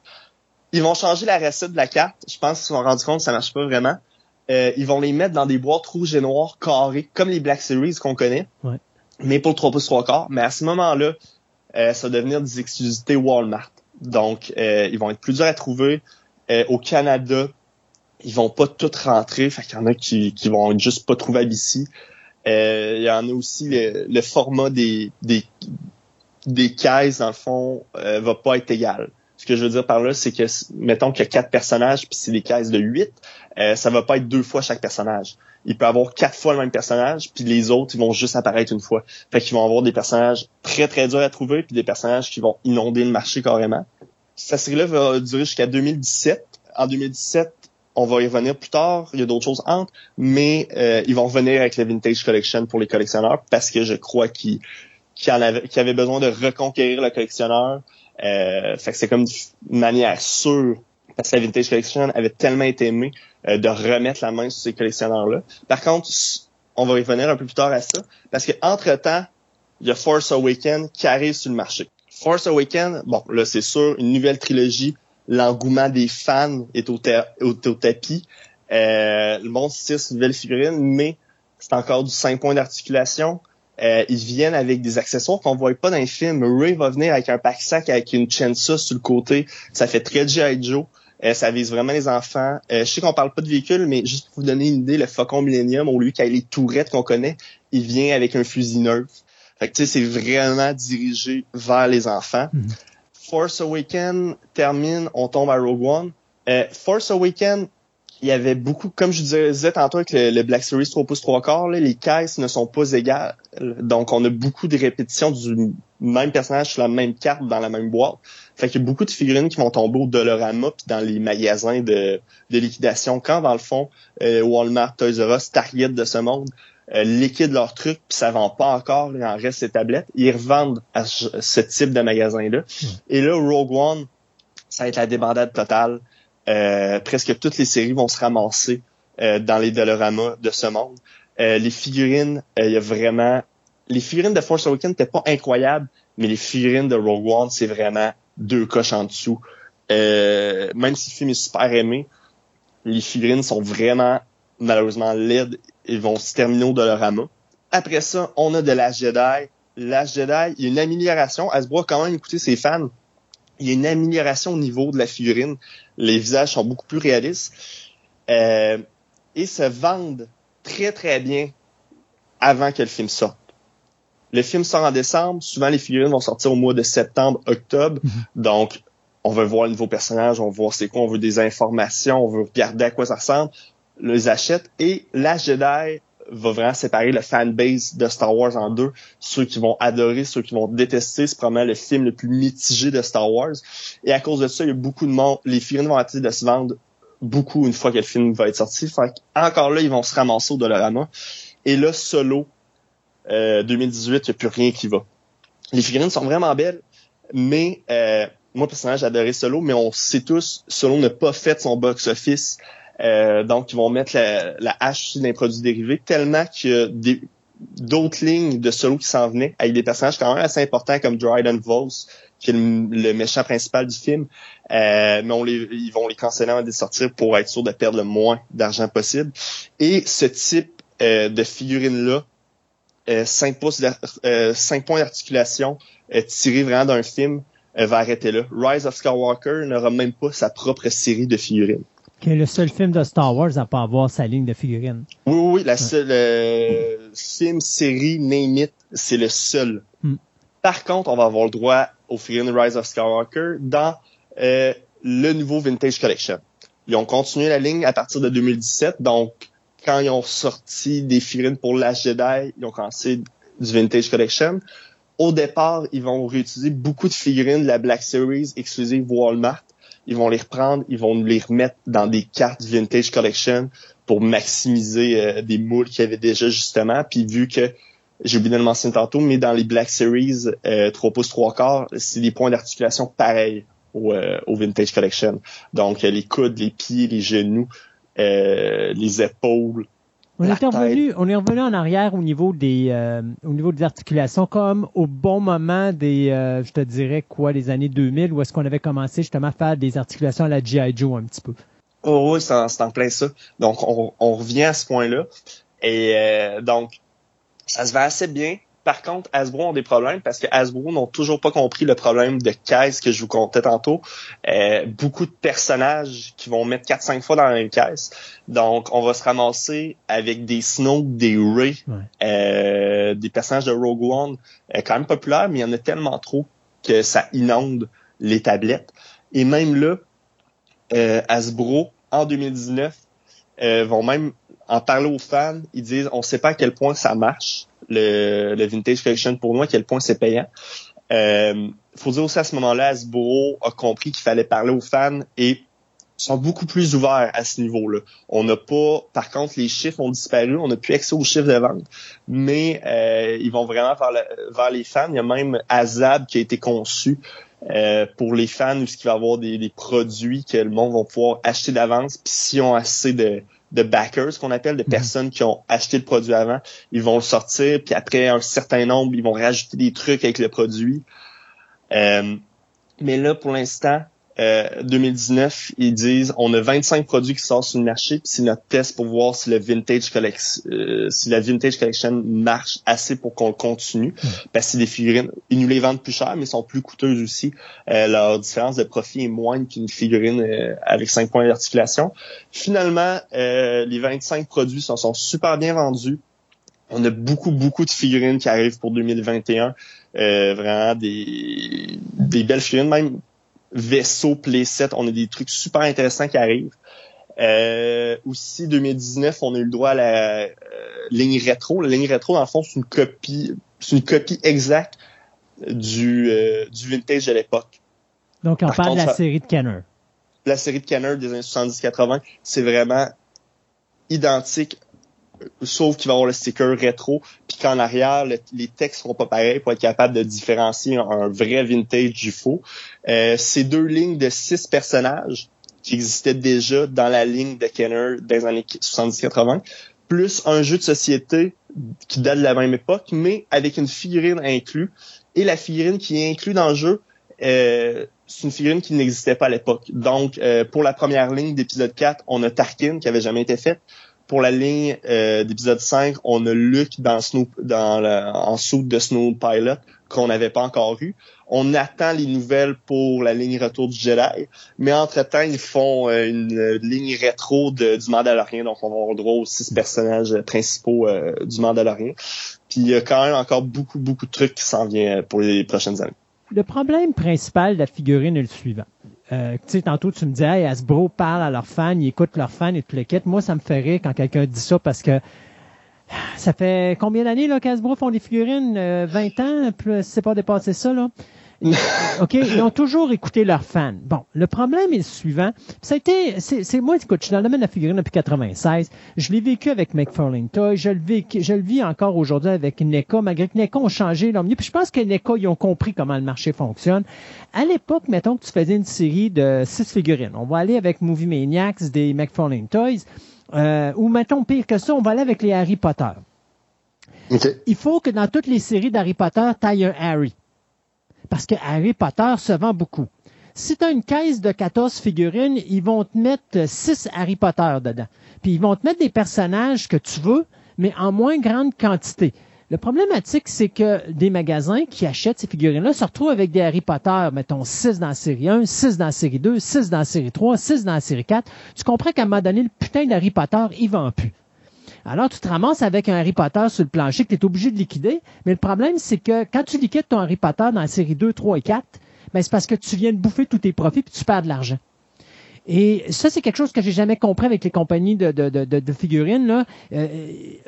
Ils vont changer la recette de la carte. Je pense qu'ils se sont rendus compte que ça marche pas vraiment. Euh, ils vont les mettre dans des boîtes rouges et noires carrées, comme les Black Series qu'on connaît. Ouais. Mais pour le 3 pouces 3 quarts. Mais à ce moment-là, euh, ça va devenir des exclusivités Walmart. Donc, euh, ils vont être plus durs à trouver. Euh, au Canada, ils vont pas toutes rentrer. Fait qu'il y en a qui, qui vont être juste pas trouvables ici. Euh, il y en a aussi le, format des, des, des caisses, dans le fond, euh, va pas être égal. Ce que je veux dire par là, c'est que, mettons qu'il y a quatre personnages, puis c'est des caisses de huit, euh, ça va pas être deux fois chaque personnage. Il peut avoir quatre fois le même personnage, puis les autres, ils vont juste apparaître une fois. Fait qu'ils vont avoir des personnages très, très durs à trouver, puis des personnages qui vont inonder le marché carrément. Cette série-là va durer jusqu'à 2017. En 2017, on va y revenir plus tard, il y a d'autres choses entre, mais euh, ils vont revenir avec la Vintage Collection pour les collectionneurs parce que je crois qu'ils qu avaient, besoin de reconquérir le collectionneur. Euh, fait que c'est comme une manière sûre parce que la Vintage Collection avait tellement été aimée euh, de remettre la main sur ces collectionneurs-là. Par contre, on va y revenir un peu plus tard à ça, parce que entre-temps, il y a Force Awakens qui arrive sur le marché. Force Awakens, bon, là, c'est sûr, une nouvelle trilogie, l'engouement des fans est au, au, tapis. Euh, le monde six nouvelles figurines, mais c'est encore du 5 points d'articulation. Euh, ils viennent avec des accessoires qu'on voit pas dans les films. Ray va venir avec un pack sac avec une chensa sur le côté. Ça fait très G.I. Joe. Euh, ça vise vraiment les enfants. Euh, je sais qu'on parle pas de véhicule, mais juste pour vous donner une idée, le Faucon Millennium, au lieu qu'il les tourettes qu'on connaît, il vient avec un fusil neuf. Fait que tu sais, c'est vraiment dirigé vers les enfants. Mhm. Force Awakens termine, on tombe à Rogue One. Euh, Force Awakens, il y avait beaucoup, comme je disais tantôt avec le, Black Series 3 pouces 3 quarts, les caisses ne sont pas égales. Donc, on a beaucoup de répétitions du même personnage sur la même carte dans la même boîte. Fait qu'il y a beaucoup de figurines qui vont tomber au Dolorama puis dans les magasins de, liquidation. Quand, dans le fond, euh, Walmart, Toys R Us, Target de ce monde euh, liquident leurs trucs puis ça vend pas encore, il en reste ces tablettes. Ils revendent à ce type de magasin-là. Hmm. Et là, Rogue One, ça va être la débandade totale. Euh, presque toutes les séries vont se ramasser euh, dans les Dolorama de ce monde. Euh, les figurines, il y a vraiment... Les figurines de Force Awakens n'étaient pas incroyables, mais les figurines de Rogue One, c'est vraiment deux coches en dessous. même si le film est super aimé, les figurines sont vraiment malheureusement laides et vont se terminer au Dolorama. Après ça, on a de la Jedi. La Jedi, il y a une amélioration. Hasbro a quand même écouté ses fans il y a une amélioration au niveau de la figurine. Les visages sont beaucoup plus réalistes. Euh, et se vendent très, très bien avant que le film sorte. Le film sort en décembre. Souvent, les figurines vont sortir au mois de septembre, octobre. Mhm. Donc, on veut voir le nouveau personnage, on veut voir c'est quoi, on veut des informations, on veut regarder à quoi ça ressemble. Les achète. Et la Jedi va vraiment séparer le fanbase de Star Wars en deux. Ceux qui vont adorer, ceux qui vont détester. C'est probablement le film le plus mitigé de Star Wars. Et à cause de ça, il y a beaucoup de monde. Les figurines vont arrêter de se vendre beaucoup une fois que le film va être sorti. Fait encore là, ils vont se ramasser au Dollarama. Et là, Solo, euh, 2018, il n'y a plus rien qui va. Les figurines sont vraiment belles, mais euh, moi, personnellement, adoré Solo, mais on sait tous, Solo n'a pas fait son box-office euh, donc, ils vont mettre la, la hache sur les produits dérivés tellement a d'autres lignes de solo qui s'en venaient avec des personnages quand même assez importants comme Dryden Vos, qui est le, méchant principal du film. Euh, mais on les, ils vont les canceller avant de sortir pour être sûr de perdre le moins d'argent possible. Et ce type euh, de figurine-là, 5, pouces 5 points d'articulation tiré vraiment d'un film, va arrêter là. Rise of Skywalker n'aura même pas sa propre série de figurines qui est le seul film de Star Wars à pas avoir sa ligne de figurines. Oui, oui, la seule euh, film, série, name it, c'est le seul. Hmm. Par contre, on va avoir le droit aux figurines Rise of Skywalker dans euh, le nouveau Vintage Collection. Ils ont continué la ligne à partir de 2017, donc quand ils ont sorti des figurines pour la Jedi, ils ont commencé du Vintage Collection. Au départ, ils vont réutiliser beaucoup de figurines de la Black Series exclusive Walmart ils vont les reprendre, ils vont les remettre dans des cartes Vintage Collection pour maximiser euh, des moules qu'il y avait déjà justement. Puis vu que j'ai oublié de le mentionner tantôt, mais dans les Black Series euh, 3 pouces 3 quarts, c'est des points d'articulation pareils au, euh, au, Vintage Collection. Donc les coudes, les pieds, les genoux, euh, les épaules, on est, revenu, on est revenu en arrière au niveau des euh, au niveau des articulations, comme au bon moment des, euh, je te dirais quoi, les années 2000, où est-ce qu'on avait commencé justement à faire des articulations à la G.I. Joe un petit peu. Oh oui, c'est en, plein ça. Donc on, on revient à ce point-là. Et euh, donc, ça se va assez bien. Par contre, Hasbro ont des problèmes parce que Hasbro n'ont toujours pas compris le problème de caisse que je vous contais tantôt. Euh, beaucoup de personnages qui vont mettre 4-5 fois dans la même caisse. Donc, on va se ramasser avec des Snoke, des Ray, euh, des personnages de Rogue One, euh, quand même populaires, mais il y en a tellement trop que ça inonde les tablettes. Et même là, Hasbro, en 2019, vont même en parler aux fans. Ils disent, on sait pas à quel point ça marche le, le Vintage Collection pour nous, à quel point c'est payant. Euh, faut dire aussi à ce moment-là, Hasbro a compris qu'il fallait parler aux fans et sont beaucoup plus ouverts à ce niveau-là. On n'a pas, par contre, les chiffres ont disparu, on n'a plus accès aux chiffres de vente, mais euh, ils vont vraiment vers, vers, les fans. Il y a même Azab qui a été conçu euh, pour les fans où il va avoir des, des, produits que le monde va pouvoir acheter d'avance, puis s'ils ont assez de, de backers qu'on appelle, de mhm. personnes qui ont acheté le produit avant. Ils vont le sortir, puis après un certain nombre, ils vont rajouter des trucs avec le produit. Euh, mais là, pour l'instant, 2019, euh, ils disent on a 25 produits qui sortent sur le marché, c'est notre test pour voir si le vintage collection, euh, si la vintage collection marche assez pour qu'on continue. Hmm. Parce que des figurines, ils nous les vendent plus cher, mais sont plus coûteuses aussi. Euh, leur différence de profit est moindre qu'une figurine avec 5 points d'articulation. Finalement, les 25 produits sont, sont super bien vendus. On a beaucoup, beaucoup de figurines qui arrivent pour 2021. vraiment des, des belles figurines, même vaisseau playset. On a des trucs super intéressants qui arrivent. Euh, aussi 2019, on a eu le droit à la euh, ligne rétro. La ligne rétro, dans le fond, c'est une copie, c'est une copie exacte du, euh, du vintage de l'époque. Donc, on parle de la série de Kenner. La série de Kenner des années 70-80, c'est vraiment identique sauf qu'il va avoir le sticker rétro, puis qu'en arrière, les textes seront pas pareils pour être capable de différencier un, vrai vintage du faux. Euh, ces deux lignes de six personnages qui existaient déjà dans la ligne de Kenner des années 70-80, plus un jeu de société qui date de la même époque, mais avec une figurine inclue. Et la figurine qui est inclue dans le jeu, euh, c'est une figurine qui n'existait pas à l'époque. Donc, euh, pour la première ligne d'épisode 4, on a Tarkin qui avait jamais été faite pour la ligne euh, d'épisode 5, on a Luke dans dans en soude de Snow Pilot qu'on n'avait pas encore eu. On attend les nouvelles pour la ligne retour du Jedi, mais entre-temps, ils font euh, une ligne rétro du Mandalorian, donc on va avoir droit aux six personnages principaux euh, du Mandalorian. Puis il y a quand même encore beaucoup, beaucoup de trucs qui s'en viennent pour les prochaines années. Le problème principal de la figurine est le suivant. Euh, tu sais, tantôt, tu me dis, hey, Hasbro parle à leurs fans, ils écoutent leurs fans et tout le kit. Moi, ça me fait rire quand quelqu'un dit ça parce que ça fait combien d'années là qu'Hasbro font des figurines? 20 euh, ans? Plus, c'est pas dépassé ça, là? OK, ils ont toujours écouté leurs fans. Bon, le problème est le suivant. Ça a été, c'est, moi, écoute, je suis dans le domaine de la figurine depuis 96. Je l'ai vécu avec McFarlane Toy. Je le, vis, je le vis encore aujourd'hui avec NECA, malgré que NECA ont changé leur milieu. Puis je pense que NECA, ils ont compris comment le marché fonctionne. À l'époque, mettons que tu faisais une série de six figurines. On va aller avec Movie Maniacs des McFarlane Toys. Euh, ou mettons pire que ça, on va aller avec les Harry Potter. Il faut que dans toutes les séries d'Harry Potter, tu un Harry parce que Harry Potter se vend beaucoup. Si tu as une caisse de 14 figurines, ils vont te mettre 6 Harry Potter dedans. Puis ils vont te mettre des personnages que tu veux, mais en moins grande quantité. Le problématique, c'est que des magasins qui achètent ces figurines-là se retrouvent avec des Harry Potter, mettons 6 dans la série 1, 6 dans la série 2, 6 dans la série 3, 6 dans la série 4. Tu comprends qu'à un moment donné, le putain d'Harry Potter, il vend plus. Alors, tu te ramasses avec un Harry Potter sur le plancher que tu es obligé de liquider. Mais le problème, c'est que quand tu liquides ton Harry Potter dans la série 2, 3 et 4, ben, c'est parce que tu viens de bouffer tous tes profits puis tu perds de l'argent. Et ça, c'est quelque chose que j'ai jamais compris avec les compagnies de, de, de, figurines. Là. Euh,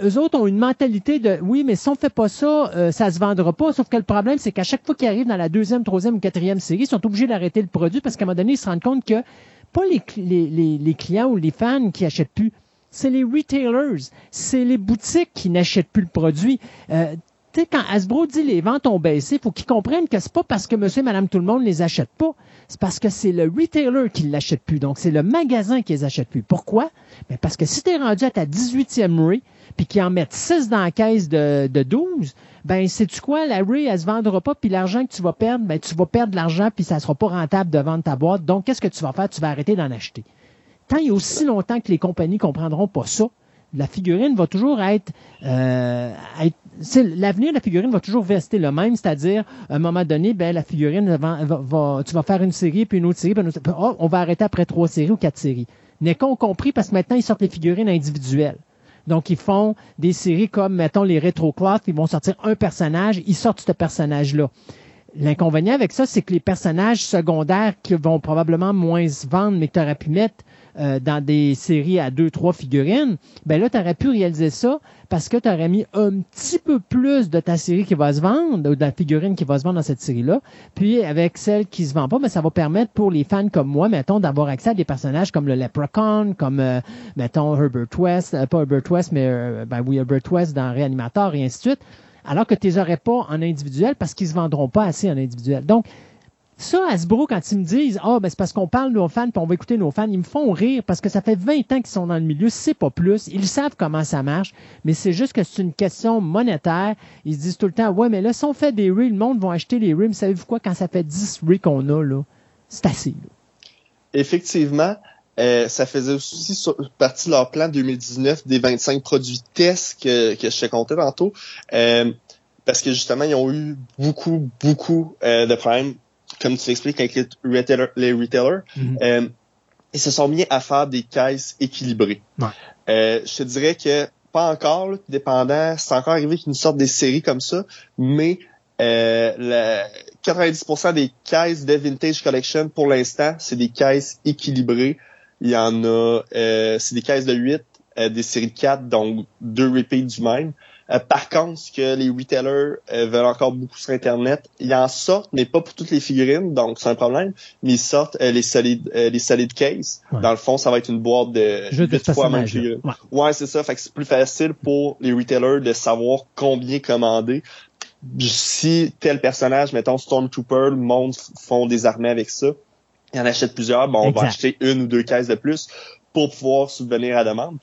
eux autres ont une mentalité de oui, mais si on fait pas ça, euh, ça se vendra pas. Sauf que le problème, c'est qu'à chaque fois qu'ils arrivent dans la deuxième, troisième ou quatrième série, ils sont obligés d'arrêter le produit parce qu'à un moment donné, ils se rendent compte que pas les, les, les clients ou les fans qui achètent plus, c'est les retailers, c'est les boutiques qui n'achètent plus le produit. Euh, tu sais, quand Hasbro dit les ventes ont baissé, il faut qu'ils comprennent que c'est pas parce que monsieur et madame tout le monde les achète pas. C'est parce que c'est le retailer qui l'achète plus. Donc, c'est le magasin qui les achète plus. Pourquoi? Ben parce que si tu es rendu à ta 18e Ray, puis qu'ils en mettent 6 dans la caisse de, de 12, ben, sais-tu quoi? La Ray, elle se vendra pas, puis l'argent que tu vas perdre, ben, tu vas perdre de l'argent, puis ça sera pas rentable de vendre ta boîte. Donc, qu'est-ce que tu vas faire? Tu vas arrêter d'en acheter tant et aussi longtemps que les compagnies comprendront pas ça, la figurine va toujours être, euh, l'avenir de la figurine va toujours rester le même, c'est-à-dire à un moment donné, ben la figurine va, tu vas faire une série puis une autre série, puis autre, oh, on va arrêter après trois séries ou quatre séries. N'est qu'on compris parce que maintenant ils sortent les figurines individuelles. Donc, ils font des séries comme, mettons, les rétrocloths, ils vont sortir un personnage, ils sortent ce personnage-là. L'inconvénient avec ça, c'est que les personnages secondaires qui vont probablement moins se vendre, mais que tu aurais pu mettre euh, dans des séries à deux, trois figurines, ben là, tu aurais pu réaliser ça parce que tu aurais mis un petit peu plus de ta série qui va se vendre, ou de la figurine qui va se vendre dans cette série-là. Puis avec celle qui se vend pas, ben, ça va permettre pour les fans comme moi, mettons, d'avoir accès à des personnages comme le Leprechaun, comme, euh, mettons, Herbert West, euh, pas Herbert West, mais, ben oui, Herbert West dans Réanimateur et ainsi de suite. Alors que tu les pas en individuel parce qu'ils se vendront pas assez en individuel. Donc, Ça, Hasbro, quand ils me disent, ah, ben, c'est parce qu'on parle de nos fans puis on va écouter nos fans, ils me font rire parce que ça fait 20 ans qu'ils sont dans le milieu, c'est pas plus. Ils savent comment ça marche, mais c'est juste que c'est une question monétaire. Ils se disent tout le temps, ouais, mais là, si on fait des rigs, le monde va acheter les rigs. Savez-vous quoi, quand ça fait 10 rigs qu'on a, là, c'est assez, Effectivement, euh, ça faisait aussi partie de leur plan 2019 des 25 produits tests que, que je te comptais tantôt. Euh, parce que justement, ils ont eu beaucoup, beaucoup euh, de problèmes, comme tu l'expliques avec les retailers. Les retailers. Mm-hmm. ils se sont mis à faire des caisses équilibrées. je te dirais que pas encore, dépendant, c'est encore arrivé qu'ils nous sortent des séries comme ça, mais euh, 90% des caisses de Vintage Collection, pour l'instant, c'est des caisses équilibrées. Il y en a, euh, c'est des caisses de 8, euh, des séries de 4, donc deux repeats du même. Euh, par contre, ce que les retailers veulent encore beaucoup sur Internet, ils en sortent, mais pas pour toutes les figurines, donc c'est un problème. Mais ils sortent les solides, les solides cases. Dans le fond, ça va être une boîte de 8 fois même figurine. Ouais, c'est ça. Fait que c'est plus facile pour les retailers de savoir combien commander si tel personnage, mettons Stormtrooper, le monde font des armées avec ça, il en achète plusieurs, bon, on va acheter une ou deux caisses de plus pour pouvoir subvenir à la demande.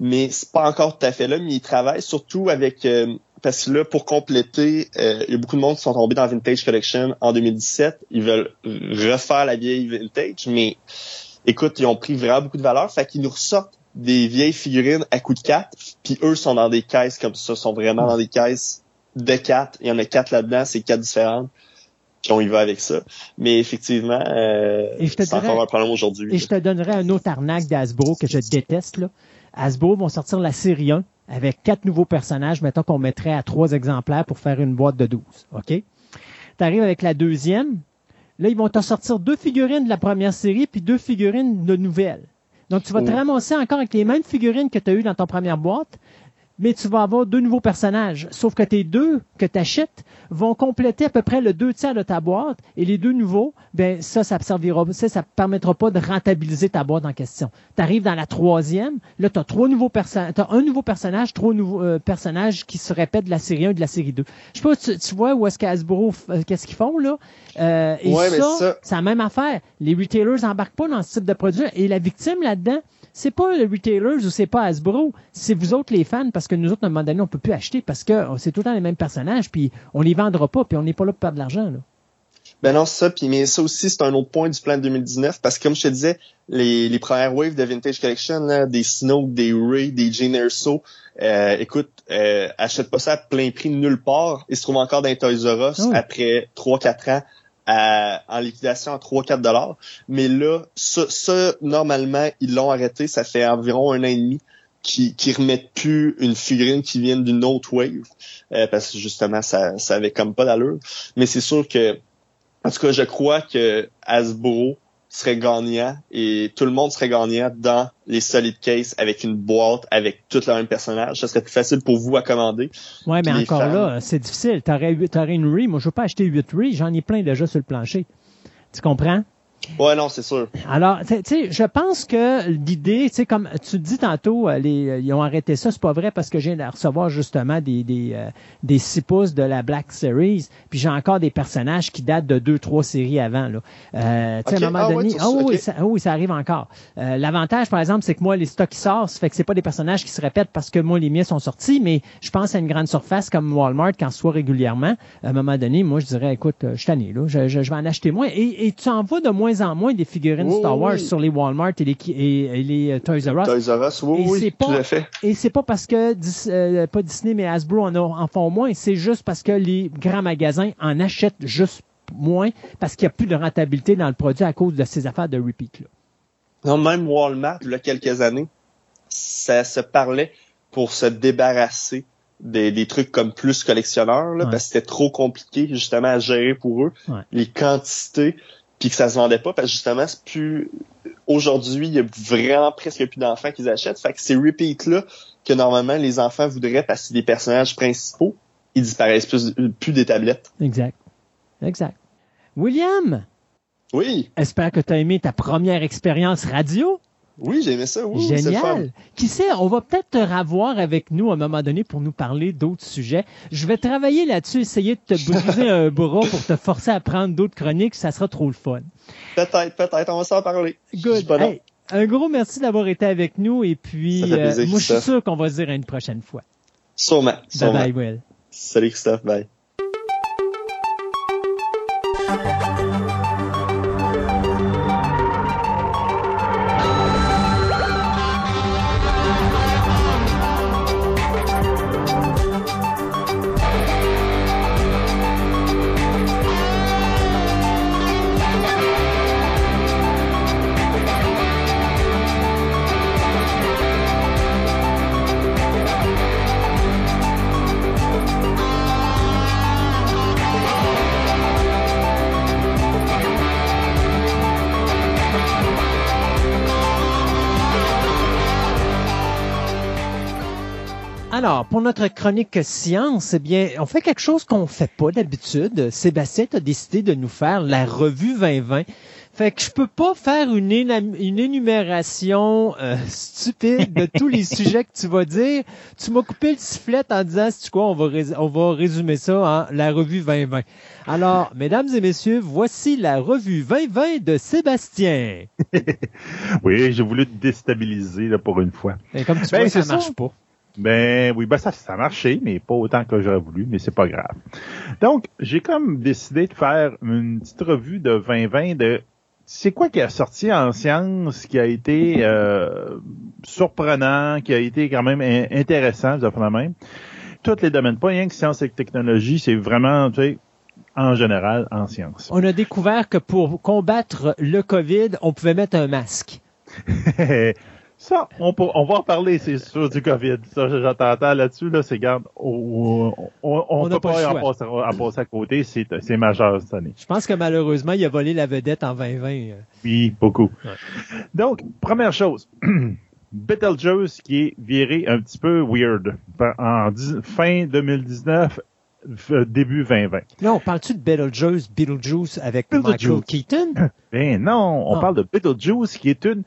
Mais c'est pas encore tout à fait là, mais ils travaillent surtout avec euh, parce que là, pour compléter, euh, il y a beaucoup de monde qui sont tombés dans Vintage Collection en 2017. Ils veulent refaire la vieille Vintage, mais écoute, ils ont pris vraiment beaucoup de valeur, fait qu'ils nous ressortent des vieilles figurines à coût de 4, puis eux sont dans des caisses comme ça, sont vraiment dans des caisses de quatre. Il y en a quatre là-dedans, c'est quatre différentes. Puis on y va avec ça. Mais effectivement, euh, c'est encore un problème aujourd'hui. Et je te donnerai un autre arnaque d'Asbro que je déteste. Là. Hasbro vont sortir la série 1 avec quatre nouveaux personnages, mettons qu'on mettrait à trois exemplaires pour faire une boîte de 12. OK? Tu arrives avec la deuxième. Là, ils vont te sortir deux figurines de la première série puis deux figurines de nouvelles. Donc, tu vas te ramasser encore avec les mêmes figurines que tu as eues dans ton première boîte, mais tu vas avoir deux nouveaux personnages. Sauf que tes deux que tu achètes vont compléter à peu près le deux tiers de ta boîte et les deux nouveaux, ben ça, ça servira, ça, ça permettra pas de rentabiliser ta boîte en question. Tu arrives dans la troisième, là, tu as trois nouveaux personnages, tu un nouveau personnage, trois nouveaux euh, personnages qui se répètent de la série 1 et de la série 2. Je sais pas, tu, tu vois où est-ce qu'Asbro, euh, qu'est-ce qu'ils font, là? Euh, et ça, c'est la même affaire. Les retailers n'embarquent pas dans ce type de produit et la victime là-dedans, c'est pas le retailers ou c'est pas Hasbro, c'est vous autres les fans parce que nous autres, à un moment donné, on peut plus acheter parce que c'est tout le temps les mêmes personnages puis on les vendra pas puis on n'est pas là pour perdre de l'argent. Ben non, ça, puis mais ça aussi, c'est un autre point du plan de 2019, parce que comme je te disais, les, les premières waves de Vintage Collection, là, des Snoke, des Ray, des Jane Erso, euh, écoute, euh, achète pas ça à plein prix nulle part. Ils se trouvent encore dans les Toys R Us ah après 3-4 ans en liquidation à 3-4 dollars. Mais là, ça, normalement, ils l'ont arrêté. Ça fait environ un an et demi qui qui remettent plus une figurine qui vient d'une autre wave euh, parce que justement ça ça avait comme pas d'allure mais c'est sûr que en tout cas je crois que Hasbro serait gagnant et tout le monde serait gagnant dans les solid case avec une boîte avec tout le même personnage. Ça serait plus facile pour vous à commander. Ouais, mais encore là, c'est difficile. T'aurais, aurais une Ri. Moi, je veux pas acheter 8 Ri. J'en ai plein déjà sur le plancher. Tu comprends? Ouais, non, c'est sûr. Alors, tu sais, je pense que l'idée, tu sais, comme tu dis tantôt, euh, les, euh, ils ont arrêté ça, c'est pas vrai parce que viens de recevoir justement des des, euh, des 6 pouces de la Black Series, puis j'ai encore des personnages qui datent de deux, trois séries avant. Là. Euh, tu sais, à un moment ah, donné, oh, oui, ça, oui, ça arrive encore. L'avantage, par exemple, c'est que moi, les stocks qui sortent, ça fait que c'est pas des personnages qui se répètent parce que moi, les miens sont sortis, mais je pense à une grande surface comme Walmart, quand soit régulièrement, à un moment donné, moi, je dirais, écoute, je suis tanné, là, je, je, vais en acheter moins. Et, et tu en vois de moins en moins des figurines Star Wars sur les Walmart et les, et, les euh, Toys R Us. Toys R Us, oui, oui, tout à fait. Et c'est pas parce que, euh, pas Disney, mais Hasbro en, en font moins, c'est juste parce que les grands magasins en achètent juste moins parce qu'il n'y a plus de rentabilité dans le produit à cause de ces affaires de repeat. Là. Non, même Walmart, il y a quelques années, ça se parlait pour se débarrasser des, trucs comme plus collectionneurs, là, parce que c'était trop compliqué justement à gérer pour eux. Les quantités, puis que ça se vendait pas parce que justement c'est plus aujourd'hui il y a vraiment presque plus d'enfants qui achètent. Fait que ces repeats là que normalement les enfants voudraient parce que c'est des personnages principaux ils disparaissent plus, plus des tablettes. Exact. Exact. William! Oui? Espère que tu as aimé ta première expérience radio Oui, j'ai aimé ça. Oui, Génial. Qui sait, on va peut-être te revoir avec nous à un moment donné pour nous parler d'autres sujets. Je vais travailler là-dessus, essayer de te briser un bras pour te forcer à prendre d'autres chroniques. Ça sera trop le fun. Peut-être, peut-être. On va s'en parler. Good. un gros merci d'avoir été avec nous. Et puis, euh, moi, je suis sûr qu'on va se dire à une prochaine fois. Sûrement. Bye bye, Will. Salut, Christophe. Bye. Alors, pour notre chronique science, eh bien, on fait quelque chose qu'on fait pas d'habitude. Sébastien a décidé de nous faire la revue 2020. Fait que je peux pas faire une, une énumération euh, stupide de tous les sujets que tu vas dire. Tu m'as coupé le sifflet en disant, c'est quoi, on va, on va résumer ça en la revue 2020. Alors, mesdames et messieurs, voici la revue 2020 de Sébastien. oui, j'ai voulu te déstabiliser là, pour une fois. Et comme tu ben, vois, ça marche pas. Ben oui, ben ça, ça a marché, mais pas autant que j'aurais voulu, mais c'est pas grave. Donc, j'ai comme décidé de faire une petite revue de 2020 de c'est quoi qui a sorti en science qui a été euh, surprenant, qui a été quand même intéressant, je la même. Tous les domaines, pas rien que science et technologie, c'est vraiment, tu sais, en général, en science. On a découvert que pour combattre le COVID, on pouvait mettre un masque. Ça, on, on va en parler, c'est sûr, du COVID. Ça, j'entends là-dessus, là, c'est garde, on, on, peut pas, en passer, à côté, c'est majeur cette année. Je pense que malheureusement, il a volé la vedette en 2020. Oui, beaucoup. Donc, première chose. Betelgeuse qui est viré un petit peu weird. En fin 2019, euh, début 2020. Non, parles-tu de Betelgeuse, Beetlejuice avec Michael Keaton? Ben non, on parle de Betelgeuse qui est une,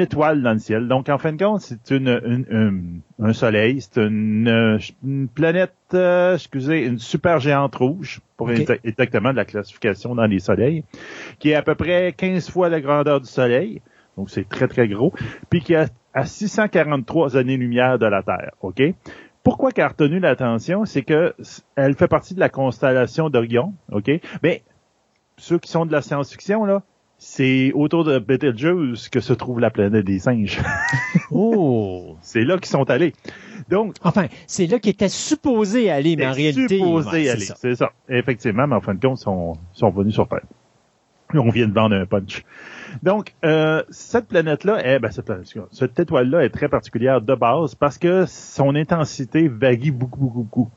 étoile dans le ciel. Donc, en fin de compte, c'est une, un soleil, c'est une, planète, euh, excusez, une super géante rouge, pour exactement de la classification dans les soleils, qui est à peu près 15 fois la grandeur du soleil. Donc, c'est très, très gros. Puis qui est à 643 années-lumière de la Terre, OK? Pourquoi qu'elle a retenu l'attention, c'est que elle fait partie de la constellation d'Orion, OK? Mais ceux qui sont de la science-fiction, là, c'est autour de Betelgeuse que se trouve la planète des singes. oh! C'est là qu'ils sont allés. Donc. Enfin, c'est là qu'ils étaient supposés aller, mais en réalité. Supposés aller, c'est ça. Effectivement, mais en fin de compte, ils sont, sont venus sur Terre. On vient de vendre un punch. Donc, euh, cette planète-là, eh ben, cette, planète, cette étoile-là est très particulière de base parce que son intensité varie beaucoup, beaucoup, beaucoup.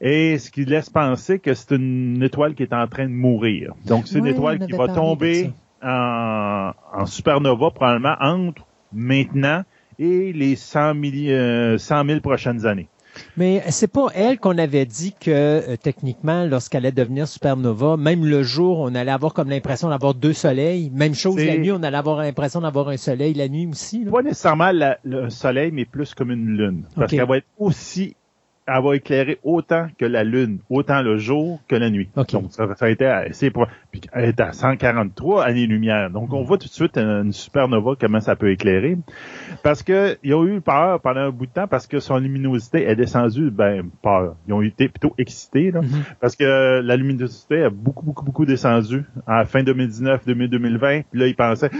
Et ce qui laisse penser que c'est une étoile qui est en train de mourir. Donc, c'est une étoile qui va tomber en, en, supernova probablement entre maintenant et les 100 000, euh, 100 000 prochaines années. Mais c'est pas elle qu'on avait dit que euh, techniquement, lorsqu'elle allait devenir supernova, même le jour, on allait avoir comme l'impression d'avoir deux soleils. Même chose la nuit, on allait avoir l'impression d'avoir un soleil la nuit aussi. Pas nécessairement le soleil, mais plus comme une lune. Parce qu'elle va être aussi elle va éclairer autant que la lune, autant le jour que la nuit. Donc ça, ça a été assez pour puis elle est à 143 années-lumière. Donc on voit tout de suite une supernova comment ça peut éclairer parce que ils ont eu peur pendant un bout de temps parce que son luminosité est descendue ben peur. Ils ont été plutôt excités là, mm-hmm. parce que la luminosité a beaucoup beaucoup beaucoup descendu à fin 2019, 2020. Puis là ils pensaient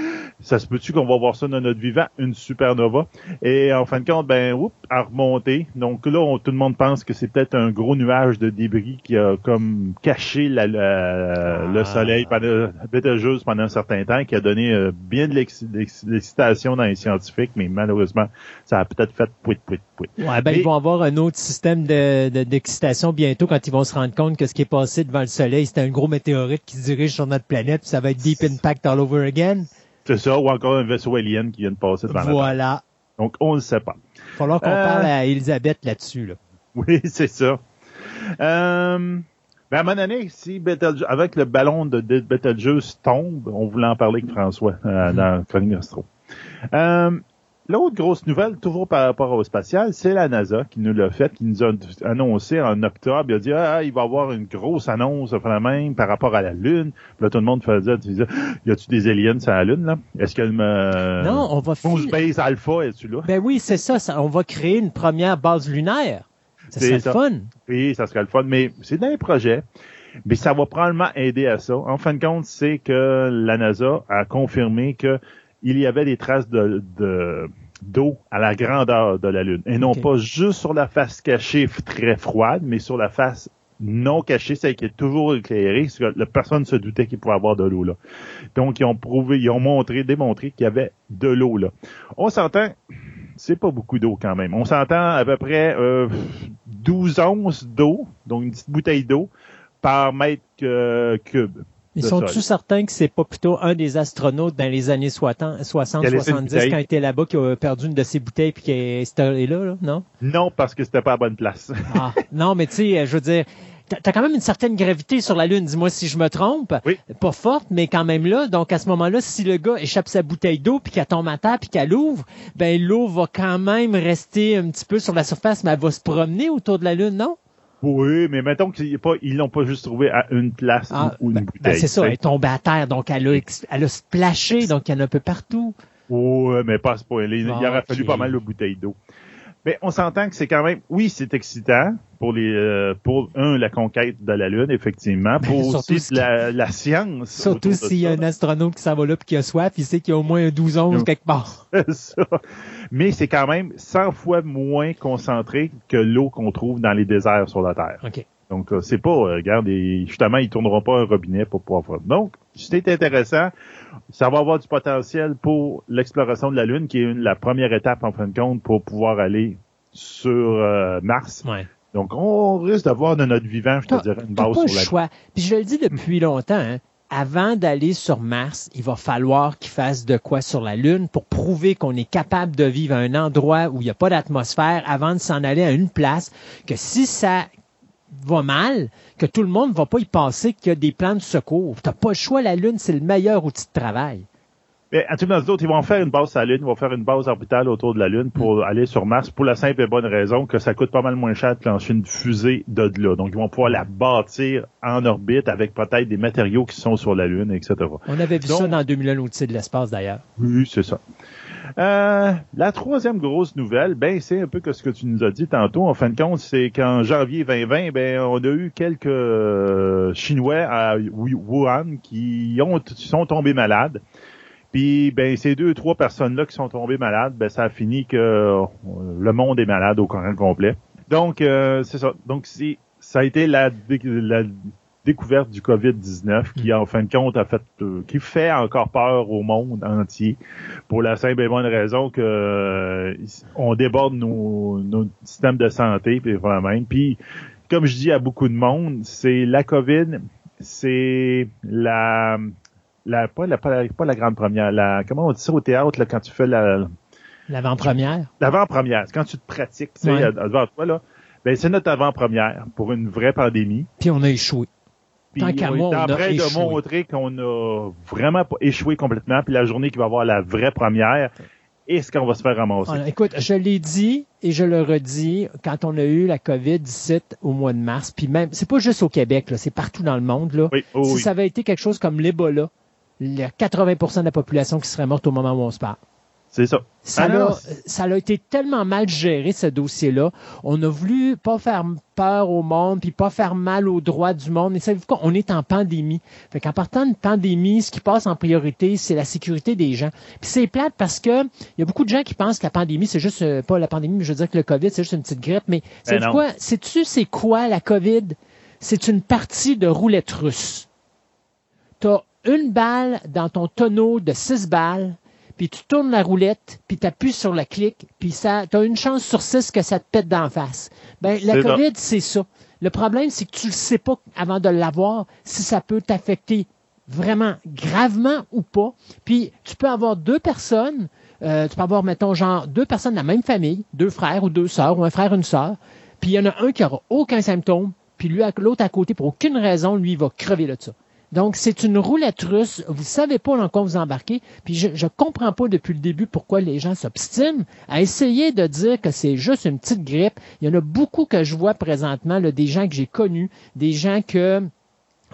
ça se peut-tu qu'on va voir ça dans notre vivant une supernova et en fin de compte ben oups, a remonté. Donc là on, tout le monde pense que c'est peut-être un gros nuage de débris qui a comme caché la, le ah. soleil pendant, juste pendant un certain temps, qui a donné euh, bien de l'excitation dans les scientifiques, mais malheureusement, ça a peut-être fait pouit, pouit, pouit. Ouais, ben, ils vont avoir un autre système d'excitation bientôt quand ils vont se rendre compte que ce qui est passé devant le soleil, c'était un gros météorite qui se dirige sur notre planète, puis ça va être deep impact all over again. C'est ça, ou encore un vaisseau alien qui vient de passer devant voilà. la Voilà. Donc, on ne sait pas. Il va falloir qu'on euh, parle à Elisabeth là-dessus. Là. Oui, c'est ça. Euh, ben à mon année, si Betelgeuse, avec le ballon de, de Betelgeuse tombe, on voulait en parler avec François euh, mm-hmm. dans Chronique Astro. Euh, L'autre grosse nouvelle, toujours par rapport au spatial, c'est la NASA qui nous l'a fait, qui nous a annoncé en octobre. Il a dit ah, il va y avoir une grosse annonce même par rapport à la Lune. Puis là, tout le monde faisait Y a-tu des aliens sur la Lune, là? Est-ce qu'elle me. Non, on va faire. Base Alpha, es-tu là? Ben oui, c'est ça, On va créer une première base lunaire. Ça serait le fun. Oui, ça serait le fun. Mais c'est dans les projets. Mais ça va probablement aider à ça. En fin de compte, c'est que la NASA a confirmé que il y avait des traces de, d'eau à la grandeur de la Lune. Et non pas juste sur la face cachée très froide, mais sur la face non cachée, celle qui est toujours éclairée, parce que personne se doutait qu'il pouvait avoir de l'eau là. Donc, ils ont prouvé, ils ont montré, démontré qu'il y avait de l'eau là. On s'entend, c'est pas beaucoup d'eau quand même. On s'entend à peu près euh, 12 onces d'eau, donc une petite bouteille d'eau, par mètre cube. Ils sont-tous certains que c'est pas plutôt un des astronautes dans les années 60, 70 quand il était là-bas qui a perdu une de ses bouteilles puis qui est installé là, non? Non, parce que c'était pas à bonne place. ah, non, mais tu sais, je veux dire, t'as quand même une certaine gravité sur la Lune, dis-moi si je me trompe. Oui. Pas forte, mais quand même là. Donc à ce moment-là, si le gars échappe sa bouteille d'eau puis qu'elle tombe à terre puis qu'elle ouvre, ben l'eau va quand même rester un petit peu sur la surface, mais elle va se promener autour de la Lune, non? Oui, mais mettons qu'ils pas, ils l'ont pas juste trouvé à une place ah, ou, une ben, bouteille. Ben c'est ça, elle est tombée à terre, donc elle a, elle a splashé, donc il y en a un peu partout. Oui, mais pas ce point. Il, aurait fallu pas mal de bouteilles d'eau. Mais on s'entend que c'est quand même, oui, c'est excitant pour les, euh, pour un la conquête de la lune, effectivement, ben, pour aussi la, la, science. Surtout s'il y a un astronaute qui s'en va là puis qui a soif, il sait qu'il y a au moins un 12 11 quelque part. ça. Mais c'est quand même 100 fois moins concentré que l'eau qu'on trouve dans les déserts sur la Terre. OK. Donc, euh, c'est pas, euh, regarde, justement, ils tourneront pas un robinet pour pouvoir. Donc, c'est intéressant ça va avoir du potentiel pour l'exploration de la Lune, qui est la première étape, en fin de compte, pour pouvoir aller sur euh, Mars. Donc, on risque d'avoir de notre vivant, je te dirais, une base pas sur la choix. Puis je le dis depuis longtemps, hein, avant d'aller sur Mars, il va falloir qu'il fasse de quoi sur la Lune pour prouver qu'on est capable de vivre à un endroit où il n'y a pas d'atmosphère avant de s'en aller à une place, que si ça va mal, que tout le monde va pas y penser qu'il y a des plans de secours. T'as pas le choix, la Lune, c'est le meilleur outil de travail. Mais le monde, ils vont faire une base sur la Lune, ils vont faire une base orbitale autour de la Lune pour mm. aller sur Mars pour la simple et bonne raison que ça coûte pas mal moins cher de lancer une fusée de là. Donc, ils vont pouvoir la bâtir en orbite avec peut-être des matériaux qui sont sur la Lune, etc. On avait vu ça dans 2001 l'outil de l'espace d'ailleurs. Oui, c'est ça. Euh, la troisième grosse nouvelle, ben c'est un peu que ce que tu nous as dit tantôt. En fin de compte, c'est qu'en janvier 2020, ben on a eu quelques euh, Chinois à Wuhan qui ont sont tombés malades. Puis ben ces deux trois personnes là qui sont tombées malades, ben ça a fini que euh, le monde est malade au courant complet. Donc c'est ça. Donc c'est ça a été la, la découverte du COVID-19 qui, en fin de compte, a fait, euh, qui fait encore peur au monde entier pour la simple et bonne raison que euh, on déborde nos, nos systèmes de santé puis même. Puis, comme je dis à beaucoup de monde, c'est la COVID, c'est la, la, pas la, pas la, grande première, la, comment on dit ça au théâtre, là, quand tu fais la, L'avant-première? L'avant-première. C'est quand tu te pratiques, tu sais, devant toi, là. Ben, c'est notre avant-première pour une vraie pandémie. Puis on a échoué. Puis on est en train de montrer qu'on a vraiment échoué complètement. Puis la journée qui va avoir la vraie première, est-ce qu'on va se faire ramasser? écoute, je l'ai dit et je le redis quand on a eu la COVID-17 au mois de mars, puis même, c'est pas juste au Québec, là, c'est partout dans le monde. Là. Oh si ça avait été quelque chose comme l'Ebola, il y a 80% de la population qui serait morte au moment où on se parle. C'est ça. Ça, a, ça a été tellement mal géré, ce dossier-là. On a voulu pas faire peur au monde, puis pas faire mal aux droits du monde. Mais savez-vous quoi? On est en pandémie. Fait qu'en partant d'une pandémie, ce qui passe en priorité, c'est la sécurité des gens. Puis c'est plate parce que il y a beaucoup de gens qui pensent que la pandémie, c'est juste, euh, pas la pandémie, mais je veux dire que le COVID, c'est juste une petite grippe. Mais c'est ben quoi? Sais-tu c'est quoi la COVID? C'est une partie de roulette russe. T'as une balle dans ton tonneau de six balles puis tu tournes la roulette, puis tu appuies sur le clic, puis ça, tu as une chance sur six que ça te pète d'en face. Ben, la COVID, c'est ça. Le problème, c'est que tu le sais pas avant de l'avoir si ça peut t'affecter vraiment gravement ou pas. Puis tu peux avoir deux personnes, euh, tu peux avoir, mettons, genre deux personnes de la même famille, deux frères ou deux sœurs, ou un frère, une sœur, puis il y en a un qui aura aucun symptôme, puis lui, l'autre à côté, pour aucune raison, lui, il va crever là de ça. Donc, c'est une roulette russe. Vous savez pas dans quoi vous embarquez. Puis, je, je comprends pas depuis le début pourquoi les gens s'obstinent à essayer de dire que c'est juste une petite grippe. Il y en a beaucoup que je vois présentement, là, des gens que j'ai connus, des gens que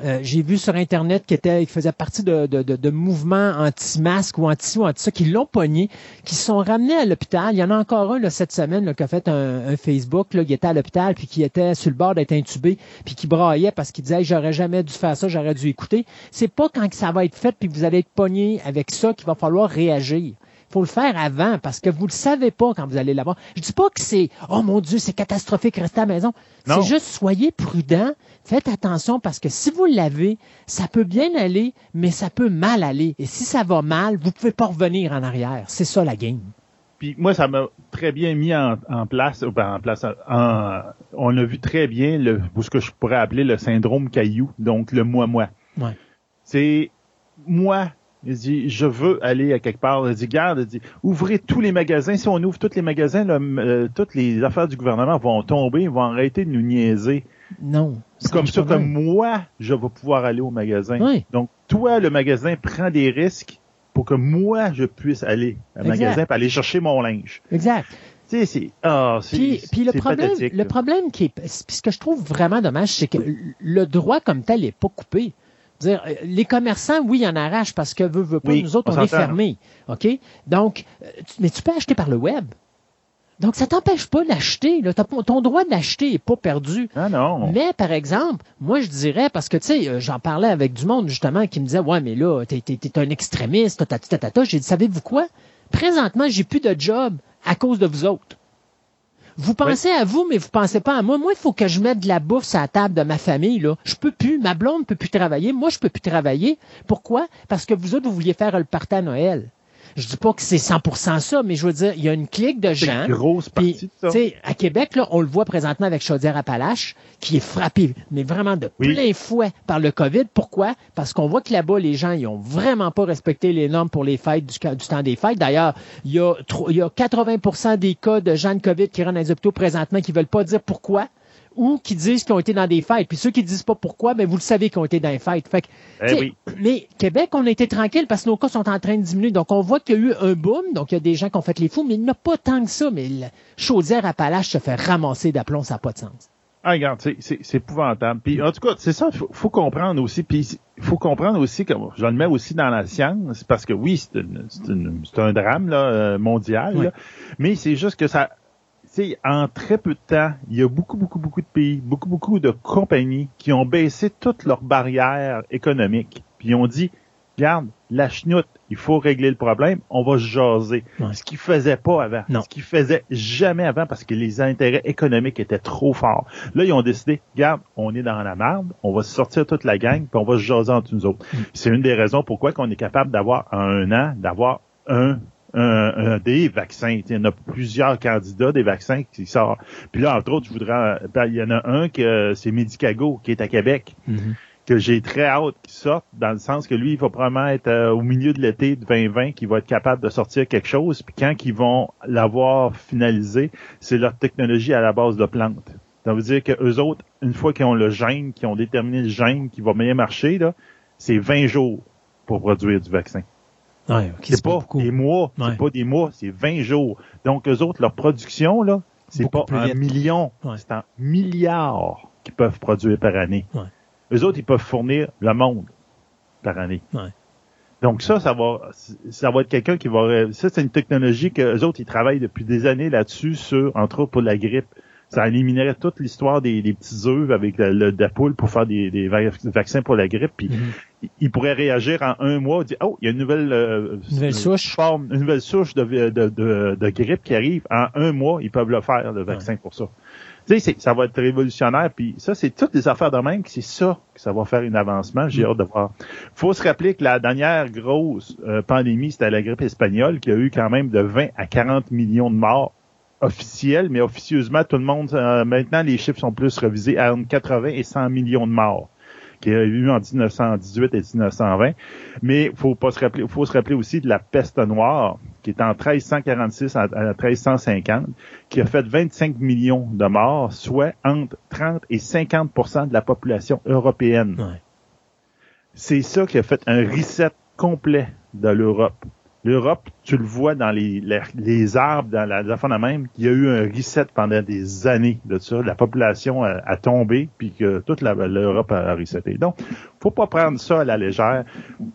euh, j'ai vu sur Internet qui était, qui faisait partie de, de, de, mouvements anti-masques ou anti ou anti ça, qui l'ont pogné, qui sont ramenés à l'hôpital. Il y en a encore un là, cette semaine là, qui a fait un, Facebook, là, qui était à l'hôpital, puis qui était sur le bord d'être intubé, puis qui braillait parce qu'il disait j'aurais jamais dû faire ça, j'aurais dû écouter. C'est pas quand ça va être fait, puis vous allez être pogné avec ça qu'il va falloir réagir faut le faire avant parce que vous le savez pas quand vous allez l'avoir. Je dis pas que c'est oh mon Dieu, c'est catastrophique, restez à la maison. C'est juste soyez prudent, faites attention parce que si vous l'avez, ça peut bien aller, mais ça peut mal aller. Et si ça va mal, vous pouvez pas revenir en arrière. C'est ça la game. Puis moi, ça m'a très bien mis en, place, ben, en place, on a vu très bien le, ce que je pourrais appeler le syndrome caillou, donc le moi-moi. Ouais. C'est moi, il dit, je veux aller à quelque part. Il dit, garde, il dit, ouvrez tous les magasins. Si on ouvre tous les magasins, euh, toutes les affaires du gouvernement vont tomber, ils vont arrêter de nous niaiser. Non. C'est comme ça que moi, je vais pouvoir aller au magasin. Donc, toi, le magasin, prend des risques pour que moi, je puisse aller au magasin pour aller chercher mon linge. Exact. Tu sais, c'est, ah, puis, puis le problème, le problème qui est, ce que je trouve vraiment dommage, c'est que le droit comme tel n'est pas coupé. Dire, euh, les commerçants, oui, ils en arrachent parce que veut, veut pas, nous autres, on, est fermés. OK? Donc, euh, mais tu peux acheter par le web. Donc, ça t'empêche pas d'acheter. Ton droit d'acheter est pas perdu. Ah non. Mais, par exemple, moi, je dirais, parce que, tu sais, euh, j'en parlais avec du monde, justement, qui me disait, ouais, mais là, t'es es, un extrémiste, ta, J'ai dit, savez-vous quoi? Présentement, j'ai plus de job à cause de vous autres. Vous pensez à vous, mais vous pensez pas à moi. Moi, il faut que je mette de la bouffe sur la table de ma famille. Là. Je peux plus. Ma blonde peut plus travailler. Moi, je peux plus travailler. Pourquoi? Parce que vous autres, vous vouliez faire le party à Noël. Je dis pas que c'est 100% ça, mais je veux dire, il y a une clique de gens. Une grosse partie de ça. À Québec, là, on le voit présentement avec Chaudière-Appalaches, qui est frappé, mais vraiment de plein fouet par le COVID. Pourquoi? Parce qu'on voit que là-bas, les gens, ils ont vraiment pas respecté les normes pour les fêtes du, temps des fêtes. D'ailleurs, il y a, il y a 80% des cas de gens de COVID qui rentrent dans les hôpitaux présentement qui veulent pas dire pourquoi ou qui disent qu'ils ont été dans des fêtes. Puis ceux qui disent pas pourquoi, ben vous le savez qu'ils ont été dans des fêtes. Fait eh Mais Québec, on a été tranquille parce que nos cas sont en train de diminuer. Donc on voit qu'il y a eu un boom. Donc il y a des gens qui ont fait les fous, mais il n'y a pas tant que ça. Mais la chaudière à Palache se fait ramasser d'aplomb, ça n'a pas de sens. Ah, regarde, c'est épouvantable. Puis en tout cas, c'est ça, faut, faut comprendre aussi. Puis il faut comprendre aussi, comme je le mets aussi dans la science, parce que oui, c'est un drame là, euh, mondial, mais c'est juste que ça en très peu de temps, il y a beaucoup, beaucoup, beaucoup de pays, beaucoup, beaucoup de compagnies qui ont baissé toutes leurs barrières économiques. Puis ils ont dit, regarde, la chenoute, il faut régler le problème, on va jaser. Ce qu'ils faisaient pas avant. Ce qu'ils faisaient jamais avant parce que les intérêts économiques étaient trop forts. Là, ils ont décidé, regarde, on est dans la merde, on va sortir toute la gang, puis on va se jaser entre nous autres. Mm. C'est une des raisons pourquoi qu'on est capable d'avoir un an, d'avoir un un, des vaccins. Il y en a plusieurs candidats des vaccins qui sortent. Puis là, entre autres, je voudrais. Ben, il y en a un que c'est Medicago qui est à Québec. Mm-hmm. Que j'ai très hâte qu'il sorte, dans le sens que lui, il va probablement être euh, au milieu de l'été de 2020, qu'il va être capable de sortir quelque chose. Puis quand ils vont l'avoir finalisé, c'est leur technologie à la base de plantes. Ça veut dire que eux autres, une fois qu'ils ont le gène, qu'ils ont déterminé le gène qui va bien marcher, là, c'est 20 jours pour produire du vaccin c'est pas, des mois, c'est pas des mois, c'est 20 jours. Donc, eux autres, leur production, là, c'est pas un million, c'est un milliard qu'ils peuvent produire par année. Eux autres, ils peuvent fournir le monde par année. Donc ça, ça va, ça va être quelqu'un qui va, ça c'est une technologie que eux autres, ils travaillent depuis des années là-dessus sur, entre autres pour la grippe. Ça éliminerait toute l'histoire des, petits œufs avec le, la poule pour faire des, vaccins pour la grippe. Puis mm-hmm. Il pourrait réagir en un mois, dire oh il y a une nouvelle, euh, nouvelle souche, forme, une nouvelle souche de, de, grippe qui arrive. En un mois, ils peuvent le faire le vaccin pour ça. Tu sais, ça va être révolutionnaire. Puis ça, c'est toutes les affaires de même. C'est ça que ça va faire un avancement. J'ai mm. hâte de voir. Faut se rappeler que la dernière grosse euh, pandémie, c'était la grippe espagnole, qui a eu quand même de 20 à 40 millions de morts officiel, mais officieusement, tout le monde, euh, maintenant, les chiffres sont plus revisés à 80 et 100 millions de morts qu'il y a eu en 1918 et 1920. Mais faut pas se rappeler, faut se rappeler aussi de la peste noire, qui est en 1346 à, 1350, qui a fait 25 millions de morts, soit entre 30 et 50% de la population européenne. c'est ça qui a fait un reset complet de l'Europe. L'Europe, tu le vois dans les, les, arbres, dans la, la même, il y a eu un reset pendant des années de ça. La population a, tombé, puis que toute l'Europe a, a reseté. Donc, faut pas prendre ça à la légère.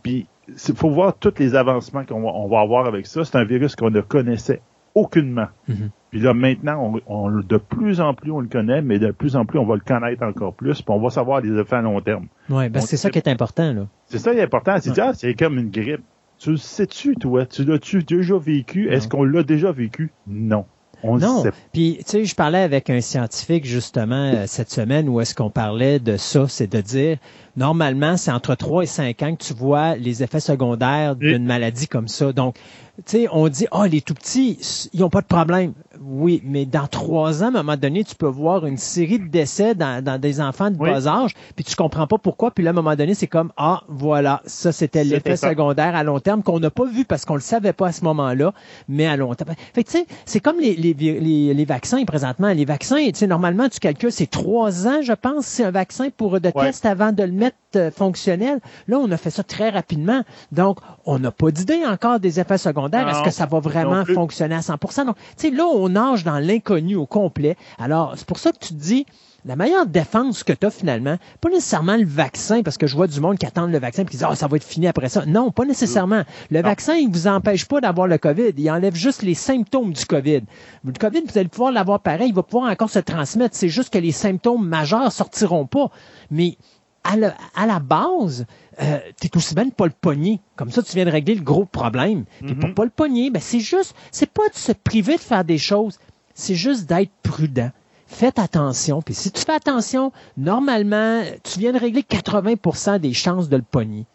Puis, il faut voir tous les avancements qu'on va, on va avoir avec ça. C'est un virus qu'on ne connaissait aucunement. Mm-hmm. Puis là, maintenant, on, de plus en plus, on le connaît, mais de plus en plus, on va le connaître encore plus, puis on va savoir les effets à long terme. Oui, ben c'est ça qui est important, là. C'est ça qui est important. C'est ah, c'est comme une grippe. Tu le sais-tu, toi? Tu l'as-tu déjà vécu? Est-ce qu'on l'a déjà vécu? Non. On non. Puis, tu sais, je parlais avec un scientifique justement euh, cette semaine où est-ce qu'on parlait de ça, c'est de dire, normalement, c'est entre 3 et 5 ans que tu vois les effets secondaires d'une maladie comme ça. Donc, sais, on dit, oh, les tout petits, ils n'ont pas de problème. Oui, mais dans trois ans, à un moment donné, tu peux voir une série de décès dans, dans des enfants de bas âge, puis tu comprends pas pourquoi. Puis là, à un moment donné, c'est comme, ah, voilà, ça, c'était l'effet secondaire à long terme qu'on n'a pas vu parce qu'on le savait pas à ce moment-là, mais à long terme. Fait tu sais, c'est comme les, les, les, les, vaccins présentement. Les vaccins, tu sais, normalement, tu calcules, c'est trois ans, je pense, c'est un vaccin pour de test avant de le mettre euh, fonctionnel. Là, on a fait ça très rapidement. Donc, on n'a pas d'idée encore des effets secondaires. Est-ce que ça va vraiment fonctionner à 100% Donc, tu sais, là, on nage dans l'inconnu au complet. Alors, c'est pour ça que tu te dis, la meilleure défense que tu as finalement, pas nécessairement le vaccin, parce que je vois du monde qui attend le vaccin et qui dit oh, ça va être fini après ça. Non, pas nécessairement. Le vaccin, il vous empêche pas d'avoir le COVID. Il enlève juste les symptômes du COVID. Le COVID, vous allez pouvoir l'avoir pareil, il va pouvoir encore se transmettre. C'est juste que les symptômes majeurs sortiront pas. Mais à, la base, euh, tu es aussi bien de pas le pogner. Comme ça, tu viens de régler le gros problème. Puis pour mhm. pas le pogner, ben c'est juste, c'est pas de se priver de faire des choses, c'est juste d'être prudent. Faites attention. Puis si tu fais attention, normalement, tu viens de régler 80% des chances de le pogner.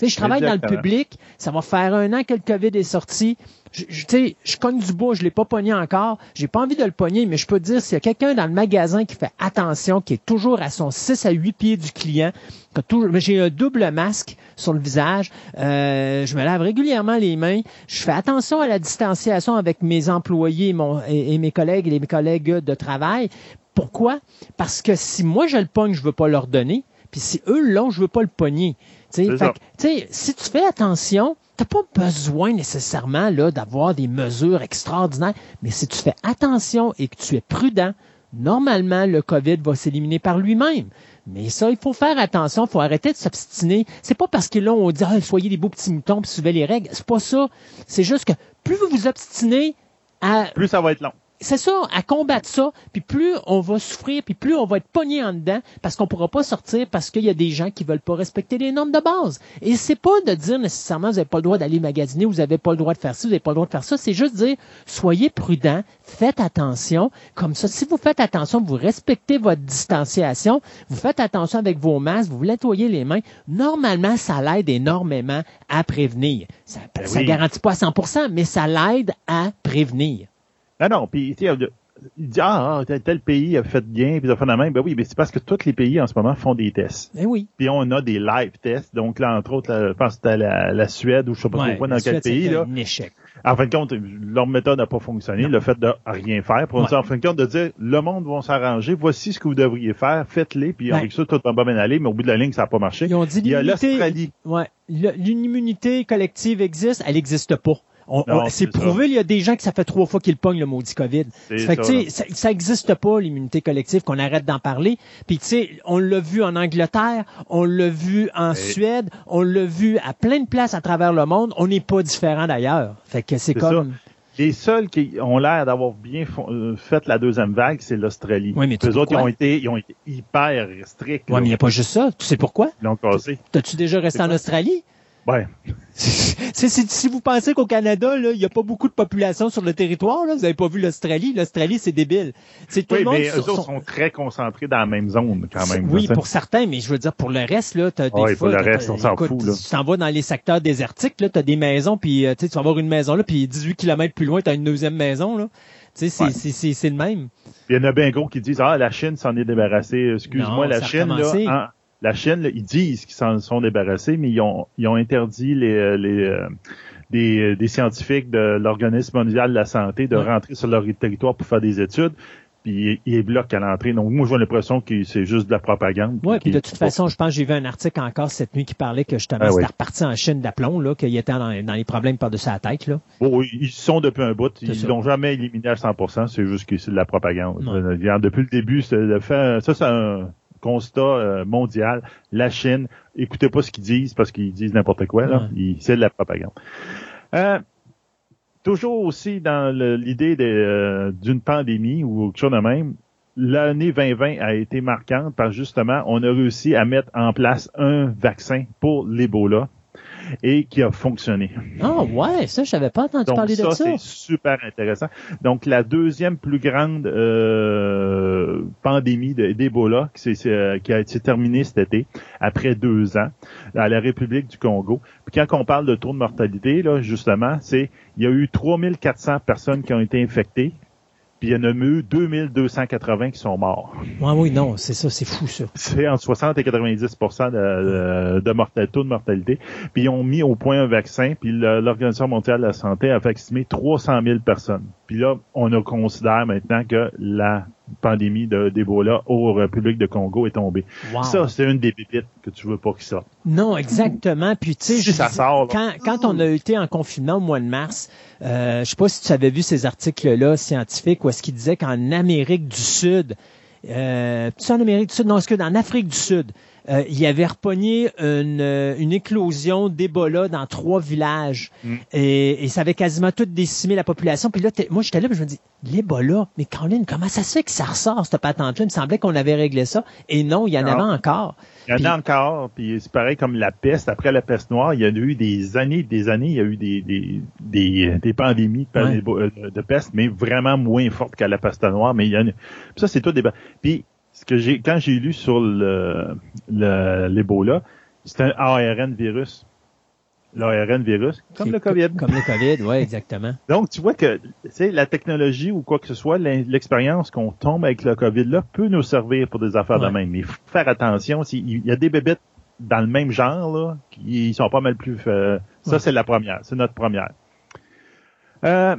Tu sais, je travaille dans le public, ça va faire un an que le COVID est sorti je, sais, je cogne du bois, je l'ai pas pogné encore. J'ai pas envie de le pogner, mais je peux te dire, s'il y a quelqu'un dans le magasin qui fait attention, qui est toujours à son 6 à 8 pieds du client, j'ai un double masque sur le visage, euh, je me lave régulièrement les mains, je fais attention à la distanciation avec mes employés et, mes collègues et mes collègues de travail. Pourquoi? Parce que si moi je le pogne, je veux pas leur donner, puis si eux l'ont, je veux pas le pogner. Fait que, si tu fais attention, n'as pas besoin nécessairement là d'avoir des mesures extraordinaires, mais si tu fais attention et que tu es prudent, normalement le COVID va s'éliminer par lui-même. Mais ça, il faut faire attention, il faut arrêter de s'obstiner. C'est pas parce que là on dit ah, soyez des beaux petits moutons puis suivez les règles. C'est pas ça. C'est juste que plus vous vous obstinez à plus ça va être long c'est ça, à combattre ça, puis plus on va souffrir, puis plus on va être pogné en dedans, parce qu'on pourra pas sortir parce qu'il y a des gens qui veulent pas respecter les normes de base. Et c'est pas de dire nécessairement vous n'avez pas le droit d'aller magasiner, vous n'avez pas le droit de faire ça, vous n'avez pas le droit de faire ça. C'est juste dire soyez prudent, faites attention. Comme ça, si vous faites attention, vous respectez votre distanciation, vous faites attention avec vos masques, vous vous nettoyez les mains. Normalement, ça l'aide énormément à prévenir. Ça, ne ben garantit pas à 100%, mais ça l'aide à prévenir. Non, non, puis il dit ah, ah tel, pays a fait bien puis a fait la même. Ben oui mais c'est parce que tous les pays en ce moment font des tests. Eh oui. Puis on a des live tests. Donc là entre autres je pense que c'était la, Suède ou je sais pas trop quoi dans quel pays là. un échec. En fin de compte leur méthode n'a pas fonctionné le fait de rien faire. Pour en fin de compte de dire le monde va s'arranger voici ce que vous devriez faire faites-les puis avec ça tout va bien aller mais au bout de la ligne ça n'a pas marché. Ils ont dit il y a l'Australie. Ouais l'immunité collective existe elle n'existe pas c'est prouvé, il y a des gens que ça fait trois fois qu'ils pognent le maudit COVID. Ça, ça, existe pas, l'immunité collective, qu'on arrête d'en parler. Puis, tu sais, on l'a vu en Angleterre, on l'a vu en Suède, on l'a vu à plein de places à travers le monde. On n'est pas différent d'ailleurs. Fait que c'est comme... Les seuls qui ont l'air d'avoir bien euh, fait la deuxième vague, c'est l'Australie. Oui, mais Les autres, ils ont, été, ils ont été hyper stricts. Oui, mais il n'y a pas juste ça. Tu sais pourquoi? Ils l'ont cassé. T'as-tu déjà resté en Australie? Ouais. si vous pensez qu'au Canada, il n'y a pas beaucoup de population sur le territoire, là, vous n'avez pas vu l'Australie. L'Australie, c'est débile. C'est tout oui, le monde mais eux autres sont très concentrés dans la même zone, quand même. Oui, pour certains, mais je veux dire, pour le reste, là, t'as des ouais, pour le reste, on s'en fout, là. Tu t'en vas dans les secteurs désertiques, là, t'as des maisons, puis euh, tu vas avoir une maison là, puis 18 km plus loin, t'as une deuxième maison, là. Tu sais, c'est le même. Il y en a bien gros qui disent, ah, la Chine s'en est débarrassée. Excuse-moi, la Chine, là, la Chine, ils disent qu'ils s'en sont débarrassés, mais ils ont, ils ont interdit les, euh, les euh, des, des, scientifiques de l'Organisme mondial de la santé de rentrer sur leur territoire pour faire des études. puis il, est bloqué à l'entrée. Donc, moi, j'ai l'impression que c'est juste de la propagande. Oui, puis de toute façon, je pense que j'ai vu un article encore cette nuit qui parlait que justement, ah, c'était reparti en Chine d'aplomb, là, qu'il était dans, les problèmes par-dessus la tête, là. Bon, ils sont depuis un bout. Ils l'ont jamais éliminé à 100% c'est juste que c'est de la propagande. Depuis le début, c'est ça, c'est un constat euh, mondial. La Chine, écoutez pas ce qu'ils disent parce qu'ils disent n'importe quoi, là. C'est de la propagande. Euh, toujours aussi dans l'idée euh, d'une pandémie ou quelque chose de même, l'année 2020 a été marquante parce justement, on a réussi à mettre en place un vaccin pour l'Ebola et qui a fonctionné. Ah ouais, ça, je n'avais pas entendu parler de ça. Ça, c'est super intéressant. Donc, la deuxième plus grande euh, pandémie d'Ebola qui, euh, qui, a été terminée cet été, après deux ans, à la République du Congo. Puis quand on parle de taux de mortalité, là, justement, c'est il y a eu 3400 personnes qui ont été infectées puis il y en a eu 2280 qui sont morts. Oui, oui, non, c'est ça, c'est fou ça. C'est entre 60 et 90 de, de, mortalité, taux de mortalité. Puis ils ont mis au point un vaccin, puis l'Organisation mondiale de la santé a estimer 300 000 personnes. Puis là, on a considère maintenant que la pandémie d'Ebola au République de Congo est tombée. Ça, c'est une des pépites que tu veux pas qu'il sorte. Non, exactement. Puis tu sais, quand, quand on a été en confinement au mois de mars, euh, je sais pas si tu avais vu ces articles-là scientifiques où est-ce qu'ils disaient qu'en Amérique du Sud, euh, en Amérique du Sud, non, est-ce que en Afrique du Sud, euh, il y avait repogné une, une éclosion d'Ebola dans trois villages. Mm. Et, et, ça avait quasiment tout décimé la population. Puis là, moi, j'étais là, je me dis, l'Ebola, mais Caroline, comment ça se fait que ça ressort, cette patente-là? Il me semblait qu'on avait réglé ça. Et non, il y en avait encore. Il y en a encore, puis c'est pareil comme la peste. Après la peste noire, il y a eu des années, des années, il y a eu des, des, des, des pandémies de, peste, mais vraiment moins fortes qu'à la peste noire. Mais il y a ça, c'est tout des... Puis ce que j'ai quand j'ai lu sur le l'Ebola, c'est un ARN virus. L'ARN virus, comme le COVID. Comme le COVID, oui, exactement. Donc, tu vois que tu la technologie ou quoi que ce soit, l'expérience qu'on tombe avec le COVID-là peut nous servir pour des affaires de même. Mais il faut faire attention. Il y a des bébêtes dans le même genre, là, qui sont pas mal plus... Euh, ça, c'est la première. C'est notre première. Euh,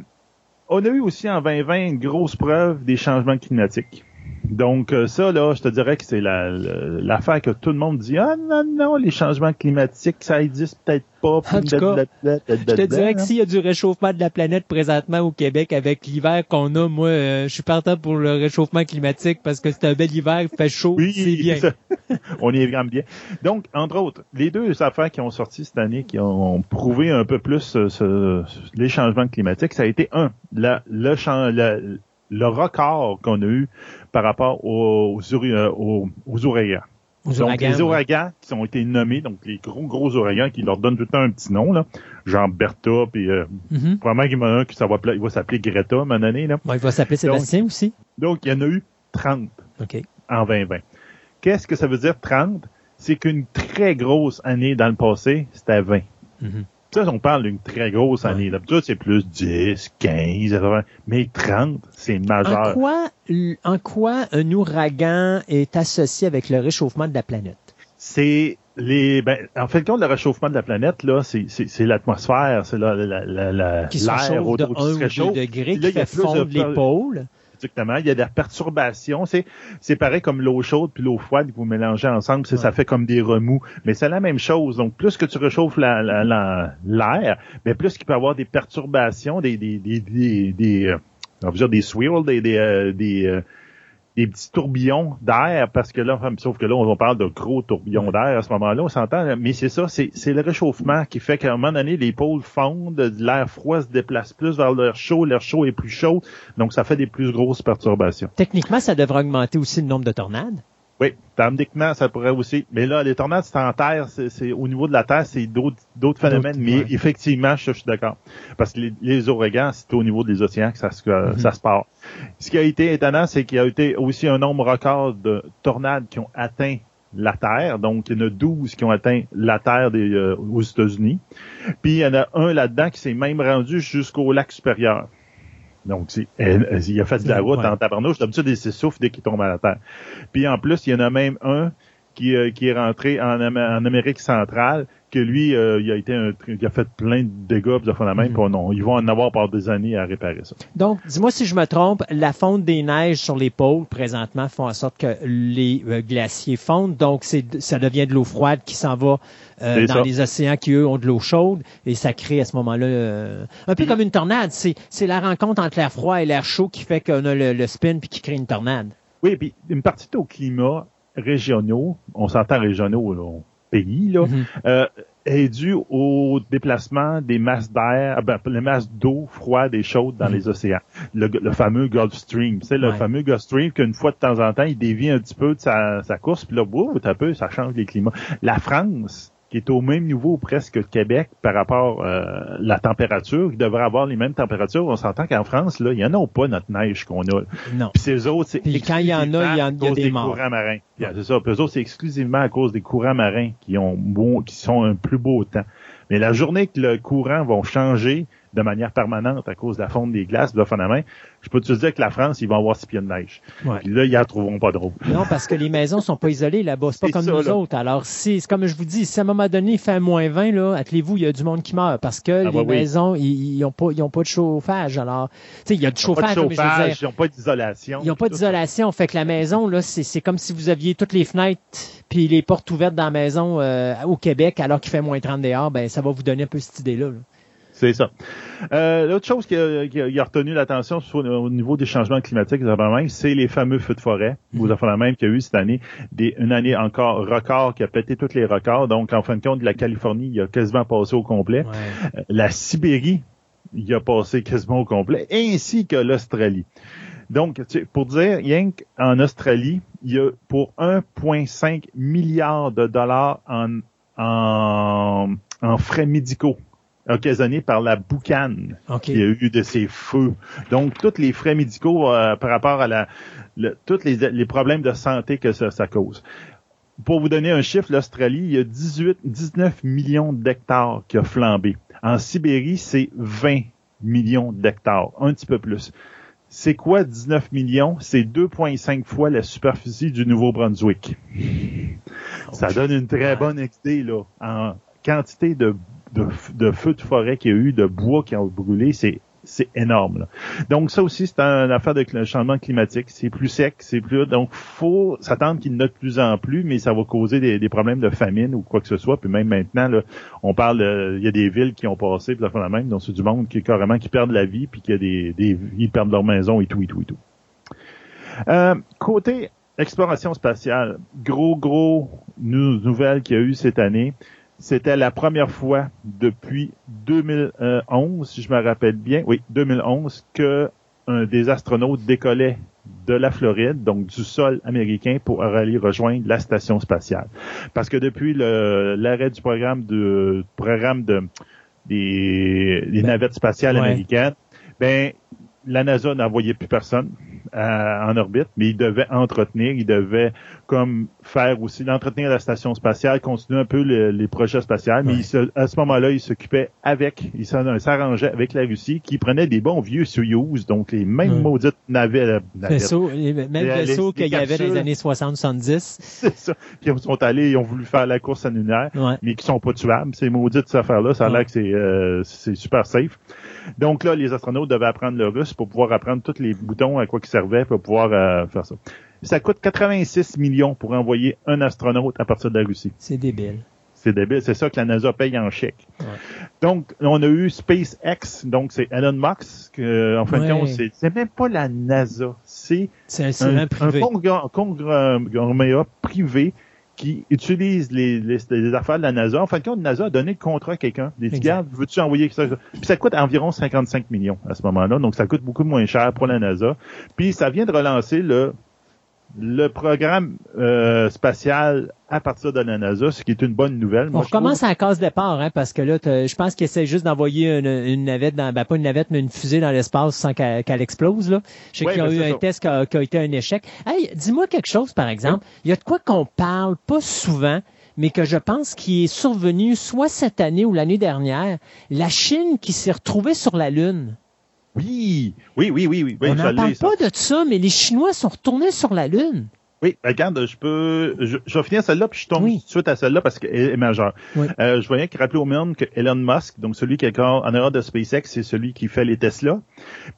on a eu aussi en 2020 une grosse preuve des changements climatiques. Donc euh, ça, là, je te dirais que c'est l'affaire que tout le monde dit Ah non, non, les changements climatiques, ça existe peut-être pas. En tout cas, je te dirais que s'il y a du réchauffement de la planète présentement au Québec avec l'hiver qu'on a, moi, euh, je suis partant pour le réchauffement climatique parce que c'est un bel hiver, il fait chaud, oui, c'est bien. On y est vraiment bien. Donc, entre autres, les deux affaires qui ont sorti cette année, qui ont prouvé un peu plus euh, les changements climatiques, ça a été un, la, le, le record qu'on a eu par rapport aux, euh, aux, aux, ouragans. donc, les ouragans qui ont été nommés, donc les gros, gros ouragans qui leur donnent tout le temps un petit nom, là, genre Bertha, puis euh, mm-hmm. probablement qu'il y en a un qui ça va, il va s'appeler Greta à un donné. Là. il va s'appeler Sébastien aussi. Donc, il y en a eu 30 en 2020. Qu'est-ce que ça veut dire 30? C'est qu'une très grosse année dans le passé, c'était 20. Ça, on parle d'une très grosse année. D'habitude, c'est plus 10, 15, 20, mais 30, c'est majeur. En quoi, en quoi un ouragan est associé avec le réchauffement de la planète? C'est les, ben, en fait, compte, le réchauffement de la planète, là, c'est, l'atmosphère, c'est l'air autour de 1 ou 2 degrés qui fait fondre les pôles. Exactement. Il y a des perturbations. C'est, c'est pareil comme l'eau chaude puis l'eau froide que vous mélangez ensemble, ça fait comme des remous. Mais c'est la même chose. Donc, plus que tu réchauffes la, l'air, mais plus qu'il peut y avoir des perturbations, des, des, des, des, des, euh, on va dire des swirls, des, des, euh, des euh, des petits tourbillons d'air, parce que là, sauf que là, on parle de gros tourbillons d'air à ce moment-là, on s'entend, mais c'est ça, c'est, le réchauffement qui fait qu'à un moment donné, les pôles fondent, l'air froid se déplace plus vers l'air chaud, l'air chaud est plus chaud, donc ça fait des plus grosses perturbations. Techniquement, ça devrait augmenter aussi le nombre de tornades. Oui, théoriquement, ça pourrait aussi. Mais là, les tornades, c'est en terre, c'est au niveau de la terre, c'est d'autres phénomènes. Mais effectivement, je, suis d'accord. Parce que les, les ouragans, c'est au niveau des océans que ça, se, mm-hmm. ça se part. Ce qui a été étonnant, c'est qu'il y a été aussi un nombre record de tornades qui ont atteint la Terre. Donc, il y en a 12 qui ont atteint la Terre des, euh, aux États-Unis. Puis, il y en a un là-dedans qui s'est même rendu jusqu'au lac supérieur. Donc, il a fait de la route en tabarnouche. D'habitude, il s'essouffle dès qu'il tombe à la terre. Puis en plus, il y en a même un qui, euh, qui est rentré en, en, Amérique centrale que lui, euh, il a été un, il a fait plein de dégâts, de la même, non, ils vont en avoir par des années à réparer ça. Donc, dis-moi si je me trompe, la fonte des neiges sur les pôles présentement font en sorte que les euh, glaciers fondent, donc c'est, ça devient de l'eau froide qui s'en va euh, dans les océans qui eux ont de l'eau chaude et ça crée à ce moment-là un peu comme une tornade. C'est, c'est la rencontre entre l'air froid et l'air chaud qui fait qu'on a le, spin puis qui crée une tornade. Oui, puis une partie au climat régionaux, on s'entend régionaux, là, pays, là, mhm. euh, est dû au déplacement des masses d'air, ah ben, les masses d'eau froide et chaude dans mhm. les océans. Le, fameux Gulf Stream. Tu sais, le fameux Gulf Stream qu'une fois de temps en temps, il dévie un petit peu de sa, sa course, puis là, boum, un peu, ça change les climats. La France, qui est au même niveau presque que Québec par rapport à euh, la température, qui devrait avoir les mêmes températures. On s'entend qu'en France, là, il n'y en a pas notre neige qu'on a. Non. Puis ces autres, c'est quand il y en a, il y en a des, des courants marins. C'est ça. Puis eux autres, c'est exclusivement à cause des courants marins qui ont bon, qui sont un plus beau temps. Mais la journée que le courant va changer, de manière permanente à cause de la fonte des glaces de la main, je peux te dire que la France, ils vont avoir six pieds de neige. Puis là, ils en trouveront pas drôle. Non, parce que les maisons sont pas isolées là-bas. C'est pas comme nous autres. Alors, si, comme je vous dis, si à un moment donné, il fait moins 20, là, attelez-vous, il y a du monde qui meurt parce que ah, les maisons, ils n'ont pas, ils ont pas de chauffage. Alors, tu sais, il y a du chauffage. Pas de chauffage, ils n'ont pas d'isolation. Ils n'ont pas d'isolation. Fait que la maison, là, c'est comme si vous aviez toutes les fenêtres puis les portes ouvertes dans la maison euh, au Québec alors qu'il fait moins 30 dehors. Ben, ça va vous donner un peu cette idée-là. là c'est ça. Euh, l'autre chose qui a, retenu l'attention au niveau des changements climatiques, c'est les fameux feux de forêt. Vous avez la même qu'il y a eu cette année, des, une année encore record qui a pété tous les records. Donc, en fin de compte, la Californie, il a quasiment passé au complet. Euh, la Sibérie, il a passé quasiment au complet, ainsi que l'Australie. Donc, pour dire, rien qu'en Australie, il y a pour 1,5 milliard de dollars en, en frais médicaux occasionné par la boucane qui a eu de ces feux. Donc, tous les frais médicaux euh, par rapport à la, tous les, problèmes de santé que ça, cause. Pour vous donner un chiffre, l'Australie, il y a 18, 19 millions d'hectares qui a flambé. En Sibérie, c'est 20 millions d'hectares, un petit peu plus. C'est quoi 19 millions? C'est 2,5 fois la superficie du Nouveau-Brunswick. Ça donne une très bonne idée, là, en quantité de de, de feux de forêt qu'il y a eu, de bois qui ont brûlé, c'est c'est énorme. Donc ça aussi, c'est une affaire le changement climatique. C'est plus sec, c'est plus... Donc faut s'attendre qu'il y de plus en plus, mais ça va causer des, des, problèmes de famine ou quoi que ce soit. Puis même maintenant, on parle... Il y a des villes qui ont passé, puis la même, donc c'est du monde qui carrément qui perdent la vie, puis qu'il y a des, des... Ils perdent leur maison et tout, et tout, et tout. Euh, côté exploration spatiale, gros, gros nouvelle qu'il y a eu cette année. C'était la première fois depuis 2011, si je me rappelle bien, oui, 2011, que un des astronautes décollait de la Floride, donc du sol américain, pour aller rejoindre la station spatiale. Parce que depuis l'arrêt du programme de programme de des, ben, navettes spatiales américaines, ben la NASA n'envoyait plus personne en orbite, mais il devait entretenir, il devait comme faire aussi l'entretenir la station spatiale, continuer un peu les projets spatiaux, mais à ce moment-là, il s'occupait avec, il s'arrangeait avec la Russie, qui prenait des bons vieux Soyuz, donc les mêmes maudites navettes. Vaisseaux, les mêmes vaisseaux qu'il y avait dans les années 60-70. C'est ça. Qui sont allés, ils ont voulu faire la course annunaire, mais qui sont pas tuables. Ces maudites affaires-là, ça a l'air que c'est euh, super safe. Donc là, les astronautes devaient apprendre le russe pour pouvoir apprendre tous les boutons à quoi ils servaient pour pouvoir euh, faire ça. Ça coûte 86 millions pour envoyer un astronaute à partir de la Russie. C'est débile. C'est débile. C'est ça que la NASA paye en chèque. Donc, on a eu SpaceX. Donc, c'est Elon Musk. Que, en fin de compte, c'est même pas la NASA. C'est un, un, privé. un conglomérat privé qui utilise les, les, affaires de la NASA. En fin de compte, la NASA a donné le contrat à quelqu'un. Des gars, veux-tu envoyer ça? Puis ça coûte environ 55 millions à ce moment-là. Donc, ça coûte beaucoup moins cher pour la NASA. Puis ça vient de relancer le le programme euh, spatial à partir de la NASA, ce qui est une bonne nouvelle. On recommence à la case départ, hein, parce que là, je pense qu'il essaie juste d'envoyer une, navette, dans, ben pas une navette, mais une fusée dans l'espace sans qu'elle explose. Là. Je sais qu'il y a ben, eu un test qui a, été un échec. Hey, dis-moi quelque chose, par exemple. Il y a de quoi qu'on parle pas souvent, mais que je pense qui est survenu soit cette année ou l'année dernière. La Chine qui s'est retrouvée sur la Lune. Oui, oui, oui, oui. oui, On n'en parle pas de ça, mais les Chinois sont retournés sur la Lune. Oui, ben, regarde, je peux. Je, vais finir celle-là, puis je tombe tout de suite à celle-là parce qu'elle est majeure. Euh, je voyais qu'il rappelait au même que Elon Musk, donc celui qui est en erreur de SpaceX, c'est celui qui fait les Tesla.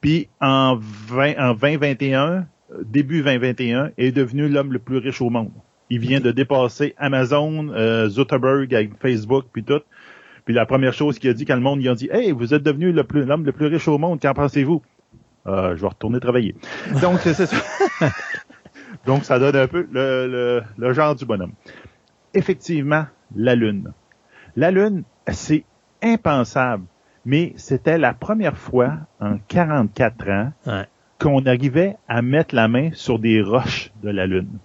Puis en, 20, en 2021, début 2021, est devenu l'homme le plus riche au monde. Il vient de dépasser Amazon, euh, Zuckerberg avec Facebook, puis tout. Puis la première chose qu'il a dit quand le monde lui a dit Hey, vous êtes devenu l'homme le, le plus riche au monde, qu'en pensez-vous? Euh, je vais retourner travailler. Donc, c'est ça. Donc, ça donne un peu le, le, genre du bonhomme. Effectivement, la Lune. La Lune, c'est impensable, mais c'était la première fois en 44 ans qu'on arrivait à mettre la main sur des roches de la Lune.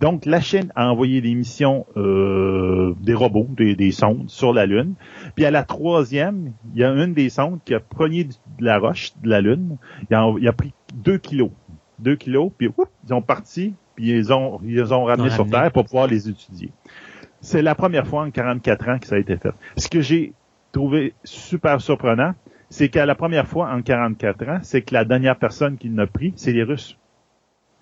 Donc, la Chine a envoyé des missions, euh, des robots, des, sondes sur la Lune. Puis à la troisième, il y a une des sondes qui a pogné de la roche de la Lune. Il a, pris deux kilos. Deux kilos, puis ils ont parti, puis ils ont, ils ont ramené sur Terre pour pouvoir les étudier. C'est la première fois en 44 ans que ça a été fait. Ce que j'ai trouvé super surprenant, c'est qu'à la première fois en 44 ans, c'est que la dernière personne qui l'a pris, c'est les Russes.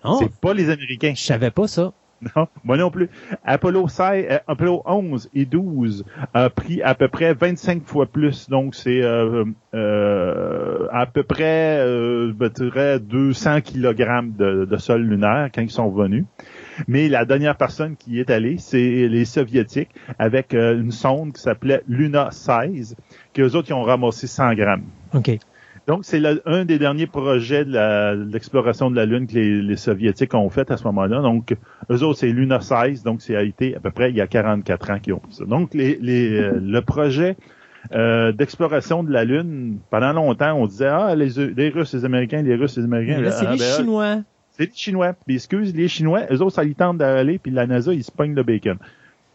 Oh. C'est pas les Américains. Je savais pas ça. Non, moi non plus. Apollo 16, euh, Apollo 11 et 12 a pris à peu près 25 fois plus. Donc, c'est euh, euh, à peu près, je dirais, 200 kg de, de, sol lunaire quand ils sont venus. Mais la dernière personne qui est allée, c'est les Soviétiques avec une sonde qui s'appelait Luna 16, que eux autres, ils ont ramassé 100 grammes. OK. Donc, c'est un des derniers projets de l'exploration de, la Lune que les, Soviétiques ont fait à ce moment-là. Donc, eux autres, c'est Luna 16, donc c'est a été à peu près il y a 44 ans qu'ils ont fait ça. Donc, les, euh, le projet euh, d'exploration de la Lune, pendant longtemps, on disait, ah, les, les Russes, les Américains, les Russes, les Américains. là, c'est ah, les ben, Chinois. C'est les Chinois. Puis, excuse, les Chinois, eux autres, ça ils tentent d'aller, puis la NASA, ils se pognent le bacon.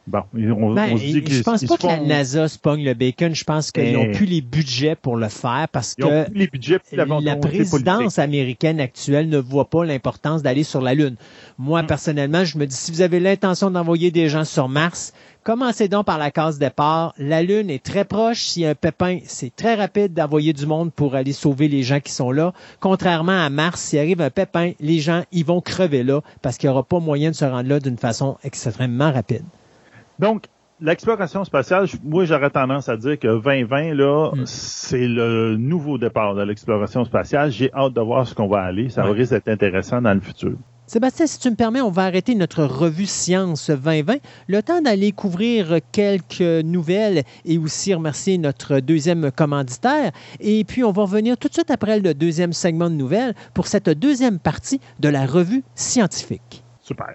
Bon, on, ben, dit Je pense pas que la NASA se pogne le bacon. Je pense qu'ils n'ont plus les budgets pour le faire parce que les budgets la, la présidence américaine actuelle ne voit pas l'importance d'aller sur la Lune. Moi, hmm. personnellement, je me dis, si vous avez l'intention d'envoyer des gens sur Mars, commencez donc par la case départ. La Lune est très proche. S'il y a un pépin, c'est très rapide d'envoyer du monde pour aller sauver les gens qui sont là. Contrairement à Mars, s'il arrive un pépin, les gens, ils vont crever là parce qu'il n'y aura pas moyen de se rendre là d'une façon extrêmement rapide. Donc, l'exploration spatiale, moi, j'aurais tendance à dire que 2020, là, mm. c'est le nouveau départ de l'exploration spatiale. J'ai hâte de voir ce qu'on va aller. Ça risque d'être intéressant dans le futur. Sébastien, si tu me permets, on va arrêter notre revue Science 2020. Le temps d'aller couvrir quelques nouvelles et aussi remercier notre deuxième commanditaire. Et puis, on va revenir tout de suite après le deuxième segment de nouvelles pour cette deuxième partie de la revue scientifique. Super.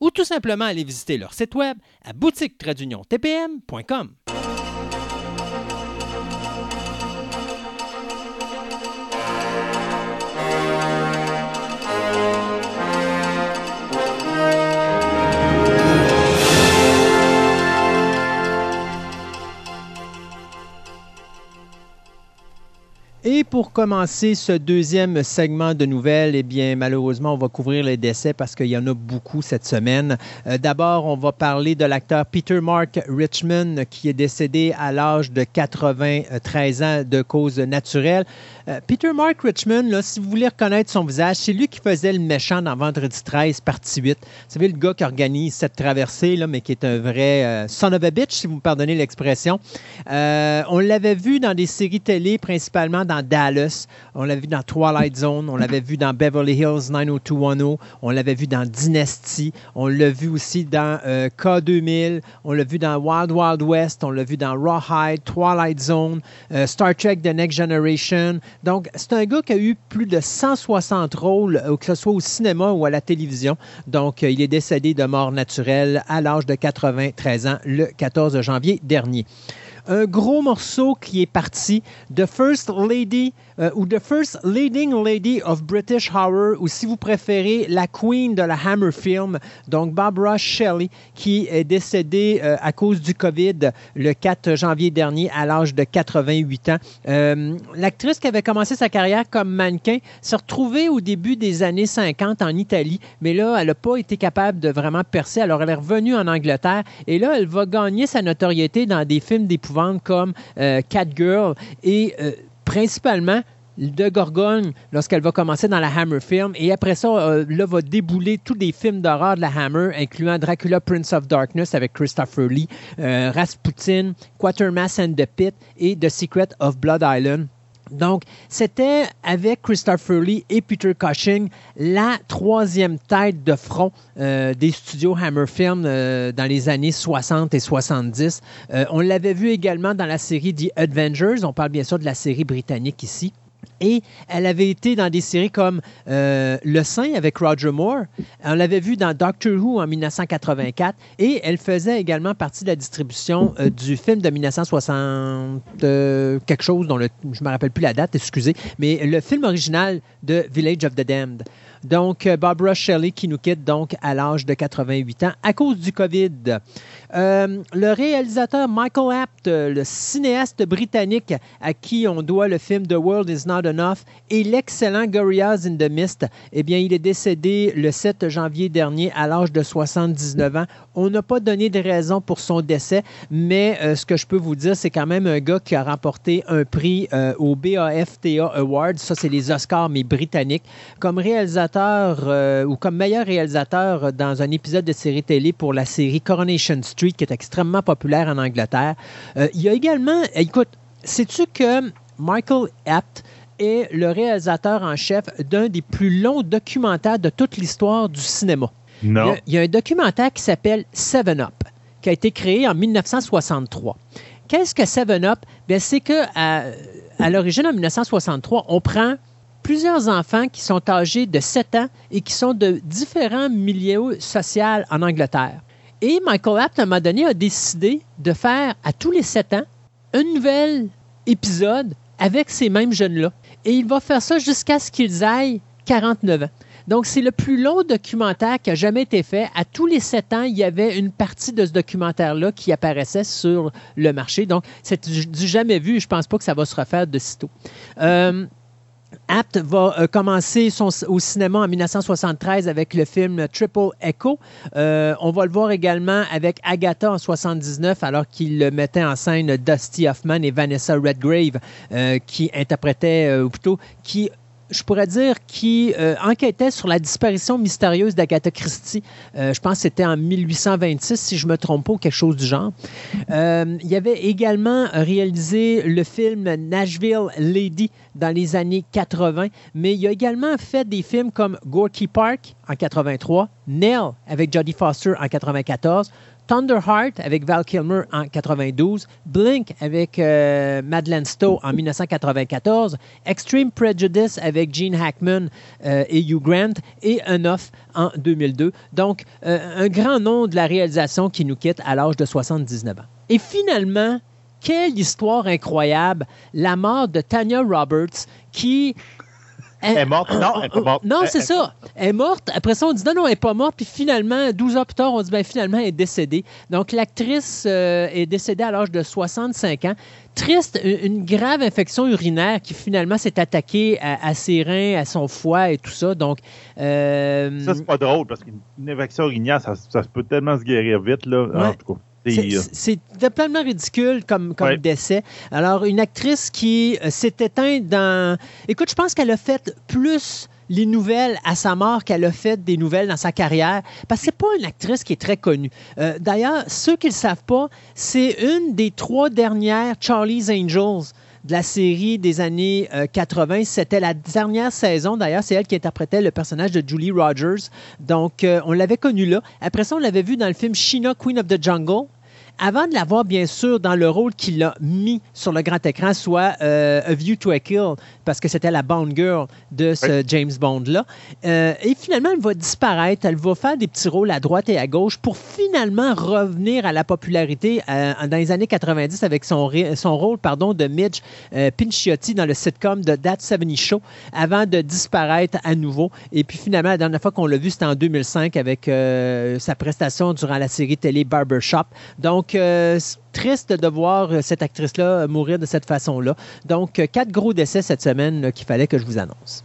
ou tout simplement aller visiter leur site web à boutique-tpm.com. Et pour commencer ce deuxième segment de nouvelles, eh bien, malheureusement, on va couvrir les décès parce qu'il y en a beaucoup cette semaine. Euh, d'abord, on va parler de l'acteur Peter Mark Richmond qui est décédé à l'âge de 93 ans de cause naturelle. Euh, Peter Mark Richmond, là, si vous voulez reconnaître son visage, c'est lui qui faisait le méchant dans Vendredi 13, partie 8. Vous savez, le gars qui organise cette traversée, là, mais qui est un vrai euh, son of a bitch, si vous me pardonnez l'expression. on l'avait vu dans des séries télé, principalement dans Dallas, on l'avait vu dans Twilight Zone, on l'avait vu dans Beverly Hills 90210, on l'avait vu dans Dynasty, on l'a vu aussi dans euh, K2000, on l'a vu dans Wild Wild West, on l'a vu dans Rawhide, Twilight Zone, euh, Star Trek The Next Generation, Donc, c'est un gars qui a eu plus de 160 rôles, que ce soit au cinéma ou à la télévision. Donc, il est décédé de mort naturelle à l'âge de 93 ans le 14 janvier dernier un gros morceau qui est parti, The First Lady euh, ou The First Leading Lady of British Horror, ou si vous préférez, la Queen de la Hammer Film, donc Barbara Shelley, qui est décédée euh, à cause du COVID le 4 janvier dernier à l'âge de 88 ans. Euh, l'actrice qui avait commencé sa carrière comme mannequin s'est retrouvée au début des années 50 en Italie, mais là, elle n'a pas été capable de vraiment percer. Alors, elle est revenue en Angleterre et là, elle va gagner sa notoriété dans des films d'épouvante comme Catgirl et principalement de Gorgone lorsqu'elle va commencer dans la Hammer film. Et après ça, euh, là, va débouler tous les films d'horreur de la Hammer, incluant Dracula Prince of Darkness avec Christopher Lee, euh, Rasputin, Quatermass and the Pit et The Secret of Blood Island. Donc, c'était avec Christopher Lee et Peter Cushing la troisième tête de front euh, des studios Hammer Film euh, dans les années 60 et 70. Euh, on l'avait vu également dans la série The Avengers. On parle bien sûr de la série britannique ici. Et elle avait été dans des séries comme euh, Le Saint avec Roger Moore. On l'avait vu dans Doctor Who en 1984. Et elle faisait également partie de la distribution euh, du film de 1960, euh, quelque chose dont je ne me rappelle plus la date, excusez, mais le film original de Village of the Damned. Donc, Barbara Shelley qui nous quitte donc à l'âge de 88 ans à cause du COVID. Euh, le réalisateur Michael Apt, le cinéaste britannique à qui on doit le film The World Is Not Enough et l'excellent Gorillaz in the Mist, eh bien, il est décédé le 7 janvier dernier à l'âge de 79 ans. On n'a pas donné de raison pour son décès, mais euh, ce que je peux vous dire, c'est quand même un gars qui a remporté un prix euh, au BAFTA Awards. Ça, c'est les Oscars, mais britanniques. Comme réalisateur ou comme meilleur réalisateur dans un épisode de série télé pour la série Coronation Street qui est extrêmement populaire en Angleterre. Euh, il y a également, écoute, sais-tu que Michael Apt est le réalisateur en chef d'un des plus longs documentaires de toute l'histoire du cinéma? Non. Il y, a, un documentaire qui s'appelle Seven Up, qui a été créé en 1963. Qu'est-ce que Seven Up? c'est que à l'origine, en 1963, on prend plusieurs enfants qui sont âgés de 7 ans et qui sont de différents milieux sociaux en Angleterre. Et Michael Apt, à un moment donné, a décidé de faire à tous les sept ans un nouvel épisode avec ces mêmes jeunes-là. Et il va faire ça jusqu'à ce qu'ils aillent 49 ans. Donc, c'est le plus long documentaire qui a jamais été fait. À tous les sept ans, il y avait une partie de ce documentaire-là qui apparaissait sur le marché. Donc, c'est du jamais vu. Je pense pas que ça va se refaire de sitôt. Euh, Apt va euh, commencer au cinéma en 1973 avec le film Triple Echo. Euh, on va le voir également avec Agatha en 79 alors qu'il mettait en scène Dusty Hoffman et Vanessa Redgrave euh, qui interprétaient, ou plutôt qui je pourrais dire, qui euh, enquêtait sur la disparition mystérieuse d'Agatha Christie. Euh, je pense que c'était en 1826, si je me trompe pas, ou quelque chose du genre. Euh, il avait également réalisé le film Nashville Lady dans les années 80, mais il a également fait des films comme Gorky Park en 83, Nell avec Jodie Foster en 94, Thunderheart avec Val Kilmer en 92, Blink avec euh, Madeleine Stowe en 1994, Extreme Prejudice avec Gene Hackman euh, et Hugh Grant et Enough en 2002. Donc, euh, un grand nom de la réalisation qui nous quitte à l'âge de 79 ans. Et finalement, quelle histoire incroyable, la mort de Tanya Roberts qui elle, est morte? Non, elle n'est pas morte. Non, c'est ça. Elle est morte. Après ça, on dit non, non, elle n'est pas morte. Puis finalement, 12 ans plus tard, on dit ben, finalement, elle est décédée. Donc, l'actrice euh, est décédée à l'âge de 65 ans. Triste, une grave infection urinaire qui finalement s'est attaquée à, ses reins, à son foie et tout ça. Donc, euh... ça, c'est pas drôle parce qu'une infection urinaire, ça, ça, peut tellement se guérir vite. Là. En tout cas. C'est totalement ridicule comme, comme décès. Alors, une actrice qui euh, s'est éteinte dans... Écoute, je pense qu'elle a fait plus les nouvelles à sa mort qu'elle a fait des nouvelles dans sa carrière, parce que c'est pas une actrice qui est très connue. Euh, d'ailleurs, ceux qui ne le savent pas, c'est une des trois dernières Charlie's Angels de la série des années 80. Euh, C'était la dernière saison, d'ailleurs. C'est elle qui interprétait le personnage de Julie Rogers. Donc, on l'avait connue là. Après ça, on l'avait vue dans le film Sheena, Queen of the Jungle avant de l'avoir, bien sûr, dans le rôle qu'il a mis sur le grand écran, soit euh, A View to a Kill, parce que c'était la Bond Girl de ce James Bond-là. Euh, et finalement, elle va disparaître. Elle va faire des petits rôles à droite et à gauche pour finalement revenir à la popularité euh, dans les années 90 avec son, son rôle pardon, de Midge Pinciotti dans le sitcom de That 70 Show, avant de disparaître à nouveau. Et puis finalement, la dernière fois qu'on l'a vu, c'était en 2005 avec sa prestation durant la série télé Barbershop. Donc, triste de voir cette actrice-là mourir de cette façon-là. Donc, quatre gros décès cette semaine qu'il fallait que je vous annonce.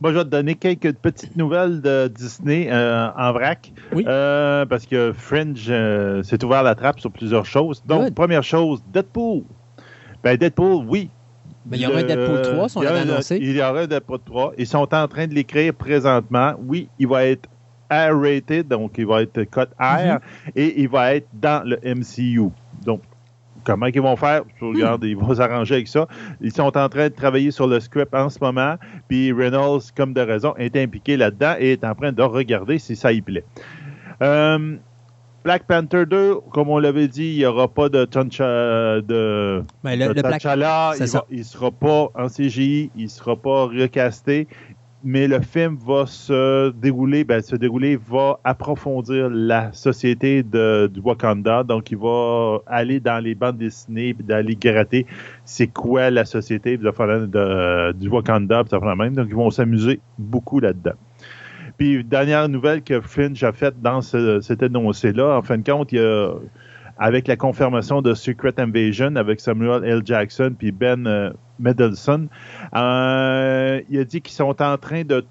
Moi, je vais te donner quelques petites nouvelles de Disney euh, en vrac. Oui. Euh, parce que Fringe euh, s'est ouvert la trappe sur plusieurs choses. Donc, première chose, Deadpool. Ben, Deadpool, oui. Mais il y aura un Deadpool 3, si on l'avait annoncé. Il y aura un Deadpool 3. Ils sont en train de l'écrire présentement. Oui, il va être R-rated, donc il va être cut R, mhm. et il va être dans le MCU. Donc, comment ils vont faire? Je regarde, ils vont s'arranger avec ça. Ils sont en train de travailler sur le script en ce moment, puis Reynolds, comme de raison, est impliqué là-dedans et est en train de regarder si ça y plaît. Euh, Black Panther 2, comme on l'avait dit, il n'y aura pas de T'Challa. De, ben, le, il ne sera pas en CGI, il ne sera pas recasté mais le film va se dérouler, ben, se dérouler va approfondir la société de, du Wakanda. Donc, il va aller dans les bandes dessinées, puis d'aller gratter c'est quoi la société de, du Wakanda, puis ça même. Donc, ils vont s'amuser beaucoup là-dedans. Puis, dernière nouvelle que Finch a faite dans ce, cet énoncé-là, en fin de compte, il y a avec la confirmation de Secret Invasion avec Samuel L. Jackson puis Ben euh, Mendelsohn, euh, il a dit qu'ils sont en train de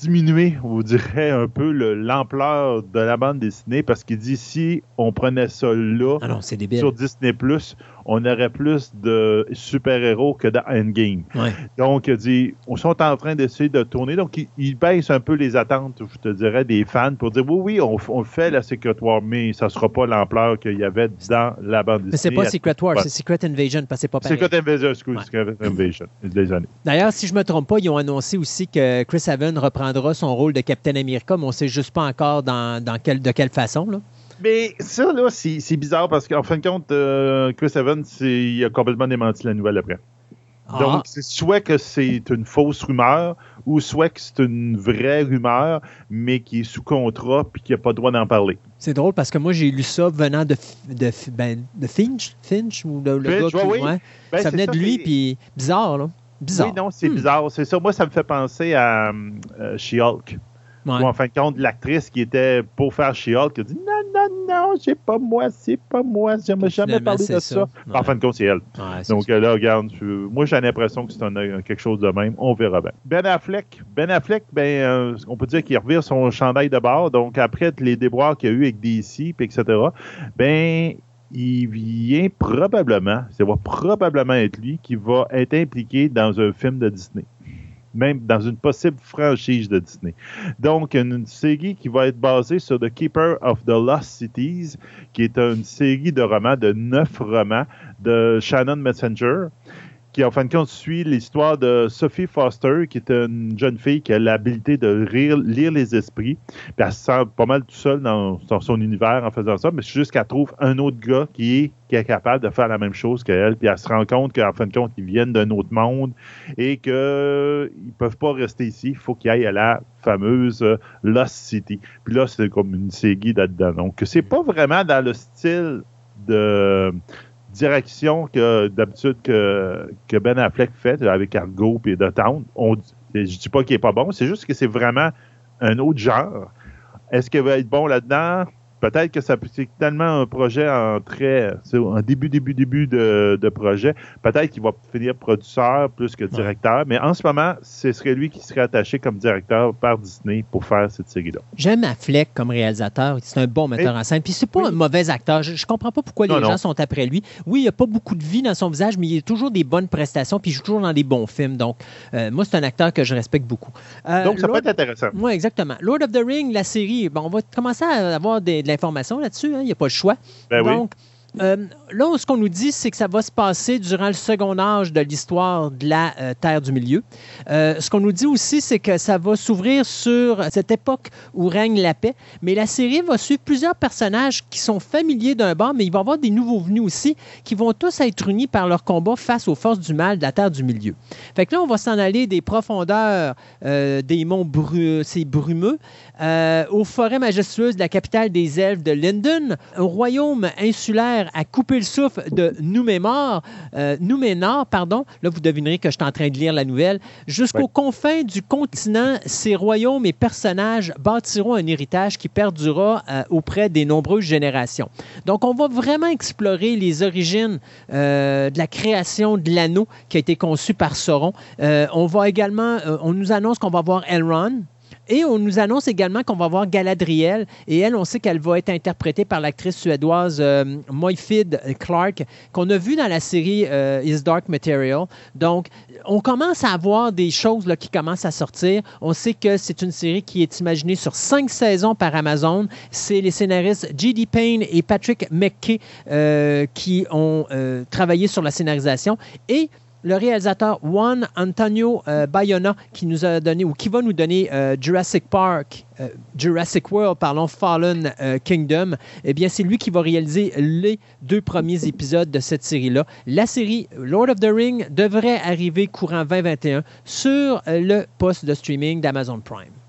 diminuer, vous dirais, un peu l'ampleur de la bande dessinée parce qu'il dit si on prenait ça là ah sur Disney on aurait plus de super-héros que dans Endgame. Donc, il dit, on sont en train d'essayer de tourner. Donc, il, baisse un peu les attentes, je te dirais, des fans pour dire, oui, oui, on, fait la Secret War, mais ça ne sera pas l'ampleur qu'il y avait dans la bande dessinée. Mais c'est pas Secret War, c'est Secret Invasion, parce que c'est pas pareil. Secret Invasion, excuse, Secret Invasion. D'ailleurs, si je me trompe pas, ils ont annoncé aussi que Chris Evans reprendra son rôle de Captain America, mais on ne sait juste pas encore dans, dans de quelle façon, là. Mais ça, là, c'est bizarre parce qu'en fin de compte, euh, Chris Evans, il a complètement démenti la nouvelle après. Ah. Donc, c'est soit que c'est une fausse rumeur ou soit que c'est une vraie rumeur, mais qui est sous contrat puis qui n'a pas le droit d'en parler. C'est drôle parce que moi, j'ai lu ça venant de, de, ben, de Finch, Finch ou le, le gars oui. Ben, ça venait de lui, puis bizarre, là. Bizarre. Oui, non, c'est hmm. bizarre. C'est ça. Moi, ça me fait penser à euh, She-Hulk. Ou en fin de compte, l'actrice qui était pour faire She-Hulk a dit non, non, non, c'est pas moi, c'est pas moi, j'aime jamais parlé de ça. En fin de compte, c'est elle. Donc là, regarde, moi j'ai l'impression que c'est quelque chose de même. On verra bien. Ben Affleck, Ben Affleck, ben, euh, on peut dire qu'il revient son chandail de bord. Donc après les déboires qu'il y a eu avec DC, etc., ben il vient probablement, ça va probablement être lui qui va être impliqué dans un film de Disney même dans une possible franchise de Disney. Donc, une série qui va être basée sur The Keeper of the Lost Cities, qui est une série de romans, de neuf romans de Shannon Messenger qui en fin de compte suit l'histoire de Sophie Foster, qui est une jeune fille qui a l'habilité de lire les esprits. Puis elle se sent pas mal tout seule dans, son univers en faisant ça, mais c'est juste qu'elle trouve un autre gars qui est, qui est capable de faire la même chose qu'elle. Puis elle se rend compte qu'en fin de compte, ils viennent d'un autre monde et qu'ils ne peuvent pas rester ici. Il faut qu'ils aillent à la fameuse Lost City. Puis là, c'est comme une série là-dedans. Donc, c'est pas vraiment dans le style de direction que d'habitude que, que, Ben Affleck fait avec Argo et The Town. On, je dis pas qu'il est pas bon, c'est juste que c'est vraiment un autre genre. Est-ce qu'il va être bon là-dedans? Peut-être que ça c'est tellement un projet en très en début début début de, projet. Peut-être qu'il va finir producteur plus que directeur mais en ce moment ce serait lui qui serait attaché comme directeur par Disney pour faire cette série là j'aime Affleck comme réalisateur. C'est un bon metteur en scène. Puis c'est pas un mauvais acteur. Je, comprends pas pourquoi les gens sont après lui. Oui il a pas beaucoup de vie dans son visage mais il a toujours des bonnes prestations puis il joue toujours dans des bons films. Donc euh, moi c'est un acteur que je respecte beaucoup. Euh, donc ça peut être intéressant. Oui exactement. Lord of the Ring la série bon on va commencer à avoir des l'information là-dessus. Hein, il n'y a pas le choix. Ben Donc, euh, là, ce qu'on nous dit, c'est que ça va se passer durant le second âge de l'histoire de la euh, Terre du Milieu. Euh, ce qu'on nous dit aussi, c'est que ça va s'ouvrir sur cette époque où règne la paix. Mais la série va suivre plusieurs personnages qui sont familiers d'un bord, mais il va y avoir des nouveaux venus aussi qui vont tous être unis par leur combat face aux forces du mal de la Terre du Milieu. Fait que là, on va s'en aller des profondeurs des monts bru c'est brumeux aux forêts majestueuses de la capitale des elfes de Linden, au royaume insulaire à couper le souffle de Nouménor, euh, Nouménor, pardon. Là, vous devinerez que je suis en train de lire la nouvelle. Jusqu'aux confins du continent, ces royaumes et personnages bâtiront un héritage qui perdurera euh, auprès des nombreuses générations. Donc, on va vraiment explorer les origines euh, de la création de l'anneau qui a été conçu par Sauron. on va également, on nous annonce qu'on va voir Elrond, et on nous annonce également qu'on va voir Galadriel. Et elle, on sait qu'elle va être interprétée par l'actrice suédoise euh, Moifid Clark, qu'on a vu dans la série euh, Is Dark Material. Donc, on commence à avoir des choses qui commencent à sortir. On sait que c'est une série qui est imaginée sur cinq saisons par Amazon. C'est les scénaristes J.D. Payne et Patrick McKay euh, qui ont travaillé sur la scénarisation. Et le réalisateur Juan Antonio euh, Bayona qui nous a donné ou qui va nous donner euh, Jurassic Park, euh, Jurassic World, parlons Fallen Kingdom, eh bien c'est lui qui va réaliser les deux premiers épisodes de cette série-là. La série Lord of the Ring devrait arriver courant 2021 sur le poste de streaming d'Amazon Prime.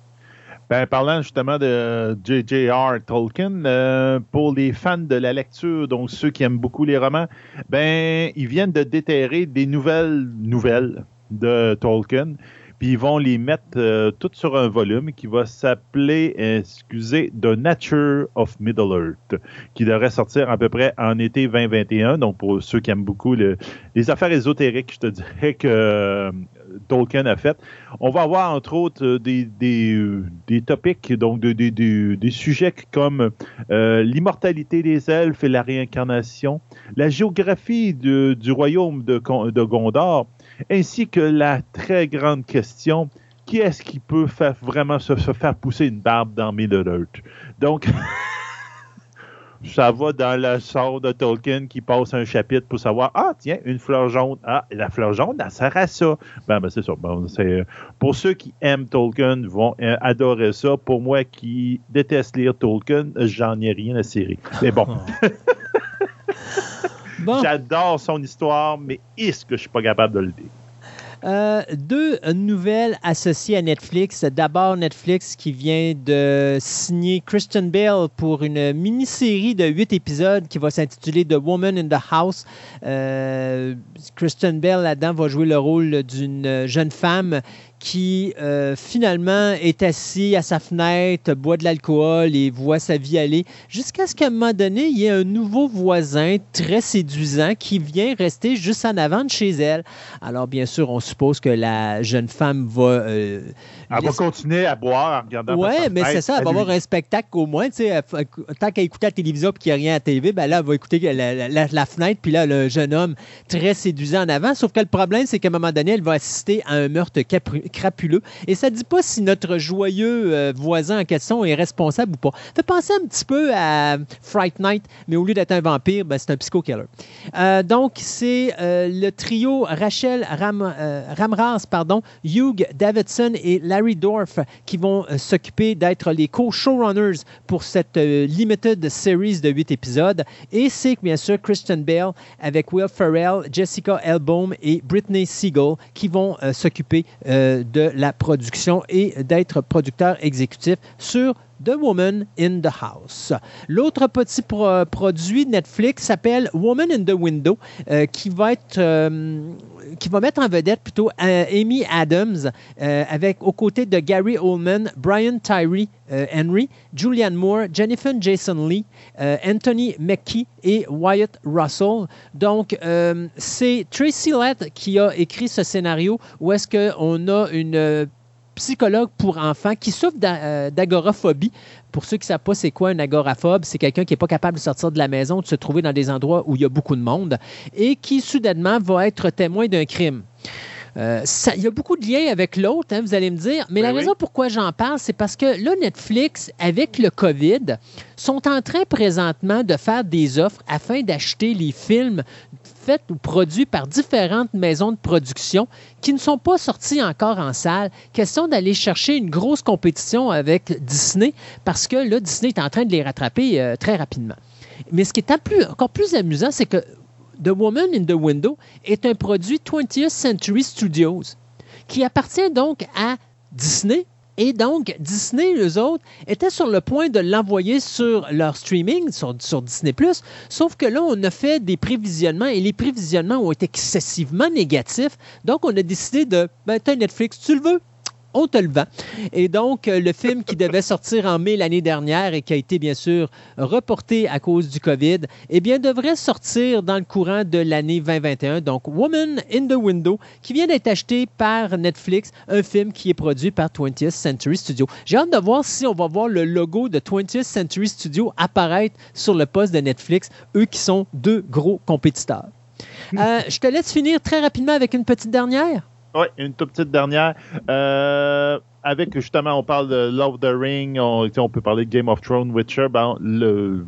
Ben, parlant justement de J.J.R. Tolkien, euh, pour les fans de la lecture, donc ceux qui aiment beaucoup les romans, ben, ils viennent de déterrer des nouvelles nouvelles de Tolkien, puis ils vont les mettre euh, toutes sur un volume qui va s'appeler, excusez, The Nature of Middle-earth, qui devrait sortir à peu près en été 2021. Donc, pour ceux qui aiment beaucoup les affaires ésotériques, je te dirais que Tolkien a fait. On va avoir entre autres euh, des, des, euh, des topics, donc des, des, des sujets comme euh, l'immortalité des elfes et la réincarnation, la géographie du royaume de, de Gondor, ainsi que la très grande question qui est-ce qui peut vraiment se, se, faire pousser une barbe dans Middle-earth? Donc, ça va dans le sort de Tolkien qui passe un chapitre pour savoir Ah, tiens, une fleur jaune. Ah, la fleur jaune, elle sert à ça. Ben, ben c'est ça. c'est, pour ceux qui aiment Tolkien, vont euh, adorer ça. Pour moi qui déteste lire Tolkien, j'en ai rien à cirer. Mais bon. bon. J'adore son histoire, mais est-ce que je suis pas capable de le dire? Euh, deux nouvelles associées à Netflix. D'abord, Netflix qui vient de signer Christian Bale pour une mini-série de huit épisodes qui va s'intituler The Woman in the House. Euh, Christian Bale, là-dedans, va jouer le rôle d'une jeune femme qui euh, finalement est assis à sa fenêtre, boit de l'alcool et voit sa vie aller, jusqu'à ce qu'à un moment donné, il y ait un nouveau voisin très séduisant qui vient rester juste en avant de chez elle. Alors bien sûr, on suppose que la jeune femme va... Euh, elle va continuer à boire en regardant Oui, mais c'est ça, elle va avoir un spectacle au moins. Tant qu'elle écoute la télévision et qu'il n'y a rien à la télé, ben là, elle va écouter la, fenêtre, puis là, le jeune homme très séduisant en avant. Sauf que le problème, c'est qu'à un moment donné, elle va assister à un meurtre crapuleux. Et ça ne dit pas si notre joyeux euh, voisin en question est responsable ou pas. Ça fait penser un petit peu à Fright Night, mais au lieu d'être un vampire, ben, c'est un psycho-killer. Euh, donc, c'est euh, le trio Rachel Ram, Ramras, pardon, Hugh Davidson et Larry Dorf qui vont s'occuper d'être les co-showrunners pour cette limited series de 8 épisodes. Et c'est bien sûr Christian Bale avec Will Ferrell, Jessica Elbaum et Britney Siegel qui vont s'occuper de la production et d'être producteur exécutif sur The Woman in the House. L'autre petit produit Netflix s'appelle Woman in the Window, euh, qui va être euh, qui va mettre en vedette plutôt euh, Amy Adams avec aux côtés de Gary Oldman, Brian Tyree Henry, Julianne Moore, Jennifer Jason Lee, Anthony McKee et Wyatt Russell. Donc c'est Tracy Lett qui a écrit ce scénario où est-ce qu'on a une psychologue pour enfants qui souffre euh, d'agoraphobie. Pour ceux qui ne savent pas c'est quoi un agoraphobe, c'est quelqu'un qui n'est pas capable de sortir de la maison, de se trouver dans des endroits où il y a beaucoup de monde et qui soudainement va être témoin d'un crime. Euh, il y a beaucoup de liens avec l'autre, hein, vous allez me dire. Mais la raison pourquoi j'en parle, c'est parce que là, Netflix, avec le COVID, sont en train présentement de faire des offres afin d'acheter les films faits ou produits par différentes maisons de production qui ne sont pas sortis encore en salle. Question d'aller chercher une grosse compétition avec Disney parce que là, Disney est en train de les rattraper euh, très rapidement. Mais ce qui est encore plus amusant, c'est que The Woman in the Window est un produit 20th Century Studios qui appartient donc à Disney. Et donc, Disney, eux autres, étaient sur le point de l'envoyer sur leur streaming, sur, Disney ⁇ sauf que là, on a fait des prévisionnements et les prévisionnements ont été excessivement négatifs. Donc, on a décidé de, ben, as Netflix, tu le veux, on te le vend. Et donc, euh, le film qui devait sortir en mai l'année dernière et qui a été bien sûr reporté à cause du COVID, eh bien, devrait sortir dans le courant de l'année 2021. Donc, Woman in the Window, qui vient d'être acheté par Netflix, un film qui est produit par 20th Century Studio. J'ai hâte de voir si on va voir le logo de 20th Century Studio apparaître sur le poste de Netflix, eux qui sont deux gros compétiteurs. Euh, je te laisse finir très rapidement avec une petite dernière. Oui, une toute petite dernière. Euh, avec justement, on parle de Love the Ring, on, peut parler de Game of Thrones, Witcher, ben, le,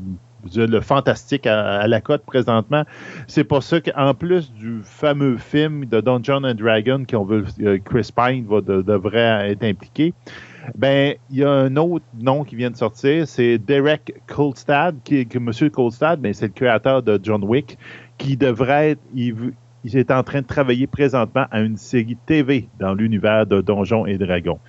fantastique à, la cote présentement. C'est pour ça qu'en plus du fameux film de Dungeon and Dragon veut euh, Chris Pine devrait être impliqué. Ben, il y a un autre nom qui vient de sortir, c'est Derek Kolstad, qui est Monsieur Kolstad, ben, c'est le créateur de John Wick, qui devrait être, est en train de travailler présentement à une série TV dans l'univers de Donjons et Dragons.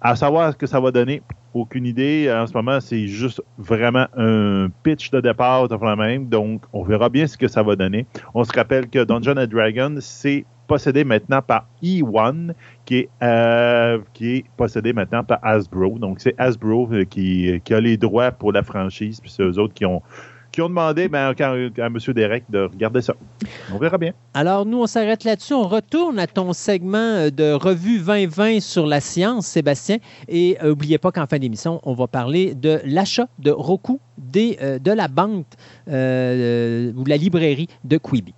À savoir ce que ça va donner, aucune idée. En ce moment, c'est juste vraiment un pitch de départ de même. Donc, on verra bien ce que ça va donner. On se rappelle que Dungeons and Dragons, c'est possédé maintenant par E1, qui est, euh, qui est possédé maintenant par Hasbro. Donc, c'est Hasbro euh, qui, qui, a les droits pour la franchise, puis c'est eux autres qui ont ont demandé ben, à, M. Derek de regarder ça. On verra bien. Alors, nous, on s'arrête là-dessus. On retourne à ton segment euh, de revue 2020 sur la science, Sébastien. Et n'oubliez euh, pas qu'en fin d'émission, on va parler de l'achat de Roku des, euh, de la banque ou la librairie de Quibi.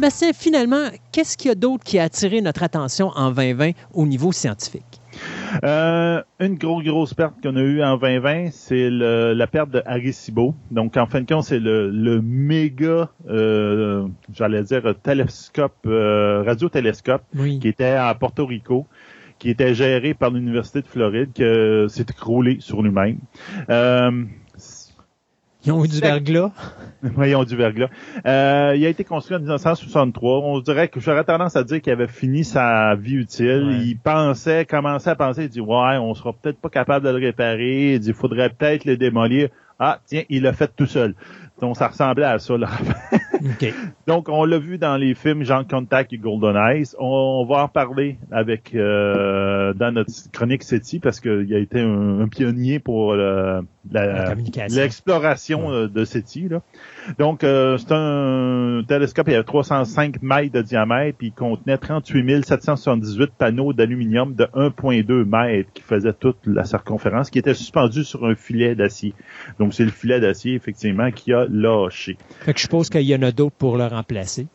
Sébastien, finalement, qu'est-ce qu'il y a d'autre qui a attiré notre attention en 2020 au niveau scientifique? Euh, une grosse, grosse perte qu'on a eue en 2020, c'est la perte de Arecibo. Donc, en fin de compte, c'est le, méga, euh, j'allais dire, télescope, euh, radiotélescope qui était à Porto Rico qui était géré par l'Université de Floride, qui s'est écroulé sur lui-même. Ils ont eu du verglas? oui, ils ont du verglas. Euh, il a été construit en 1963. On dirait que j'aurais tendance à dire qu'il avait fini sa vie utile. Il pensait, commençait à penser, il dit ouais, on sera peut-être pas capable de le réparer. Il dit, il faudrait peut-être le démolir. Ah, tiens, il l'a fait tout seul. Donc, ça ressemblait à ça, là. Donc, on l'a vu dans les films Jean Contact et Golden Eyes. On, va en parler avec euh, dans notre chronique SETI parce qu'il a été un, pionnier pour l'exploration euh, de SETI. Là. Donc, euh, c'est un télescope, il avait 305 mètres de diamètre, puis il contenait 38 778 panneaux d'aluminium de 1,2 mètres qui faisaient toute la circonférence, qui était suspendu sur un filet d'acier. Donc, c'est le filet d'acier, effectivement, qui a lâché. Fait que je suppose qu'il y en a d'autres pour le remplacer.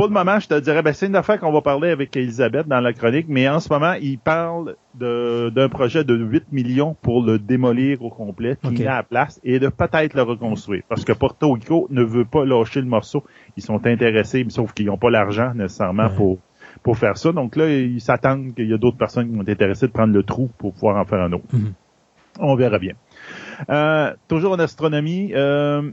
Pour le moment, je te dirais, ben, c'est une affaire qu'on va parler avec Elisabeth dans la chronique, mais en ce moment, il parle d'un projet de 8 millions pour le démolir au complet, qui à la place, et de peut-être le reconstruire. Parce que Porto Rico ne veut pas lâcher le morceau. Ils sont intéressés, sauf qu'ils n'ont pas l'argent nécessairement pour pour faire ça. Donc là, ils s'attendent qu'il y a d'autres personnes qui vont être intéressées de prendre le trou pour pouvoir en faire un autre. Mhm. On verra bien. Euh, toujours en astronomie, euh,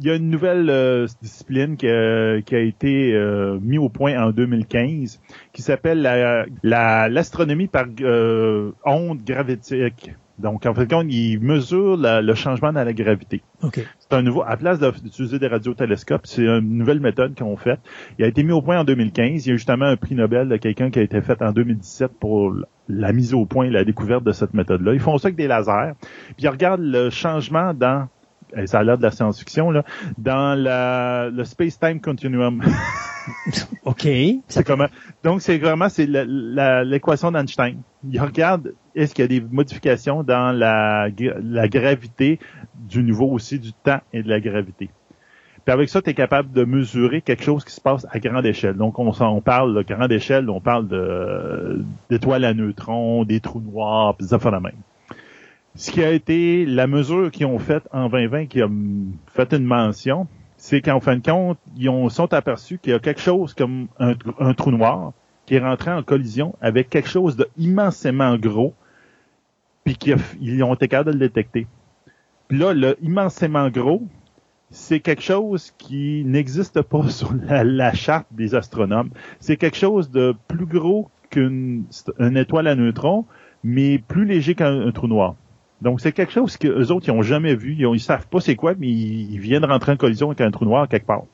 il y a une nouvelle euh, discipline qui a, qui a été euh, mise au point en 2015 qui s'appelle la, l'astronomie par euh, onde gravitique. Donc, en fait, il mesure le changement dans la gravité. Okay. C'est un nouveau, à place d'utiliser des radiotélescopes, c'est une nouvelle méthode qu'ils ont faite. Il a été mis au point en 2015. Il y a justement un prix Nobel de quelqu'un qui a été fait en 2017 pour la mise au point, la découverte de cette méthode-là. Ils font ça avec des lasers. Puis ils regardent le changement dans ça a l'air de la science-fiction, là, dans la, le space-time continuum. OK. C'est? Donc, c'est vraiment, c'est l'équation d'Einstein. Il regarde, est-ce qu'il y a des modifications dans la, la gravité du niveau aussi du temps et de la gravité? Puis avec ça, tu es capable de mesurer quelque chose qui se passe à grande échelle. Donc, on, on parle de grande échelle, on parle de d'étoiles à neutrons, des trous noirs, puis ça fait la même ce qui a été la mesure qu'ils ont faite en 2020, qui a fait une mention, c'est qu'en fin de compte, ils ont, sont aperçus qu'il y a quelque chose comme un, trou noir qui est rentré en collision avec quelque chose d'immensément gros, puis qu'ils ont été capables de le détecter. Puis là, le immensément gros, c'est quelque chose qui n'existe pas sur la, charte des astronomes. C'est quelque chose de plus gros qu'une étoile à neutrons, mais plus léger qu'un trou noir. Donc, c'est quelque chose que eux autres, ils ont jamais vu. Ils, ont, savent pas c'est quoi, mais ils, viennent rentrer en collision avec un trou noir quelque part.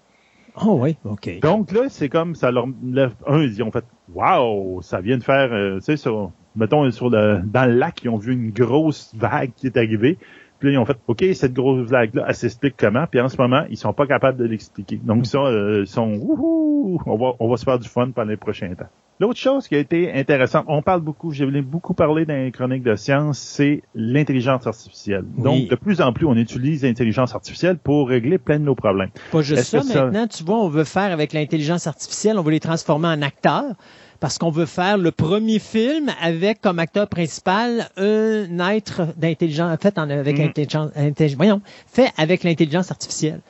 Oh oui, OK. Donc là, c'est comme ça leur lève un, ils ont fait Waouh, ça vient de faire euh, tu sais, sur, mettons sur le dans le lac, ils ont vu une grosse vague qui est arrivée. Puis là, ils ont fait OK, cette grosse vague-là, elle s'explique comment, puis en ce moment, ils sont pas capables de l'expliquer. Donc ça, euh, ils sont Wouhou, on va on va se faire du fun pendant les prochains temps. L'autre chose qui a été intéressante, on parle beaucoup, j'ai beaucoup parlé dans les chroniques de science, c'est l'intelligence artificielle. Donc, de plus en plus, on utilise l'intelligence artificielle pour régler plein de nos problèmes. Pas juste ça, maintenant, tu vois, on veut faire avec l'intelligence artificielle, on veut les transformer en acteurs parce qu'on veut faire le premier film avec comme acteur principal un être d'intelligence, fait avec mm. intelligence, voyons, fait avec l'intelligence artificielle.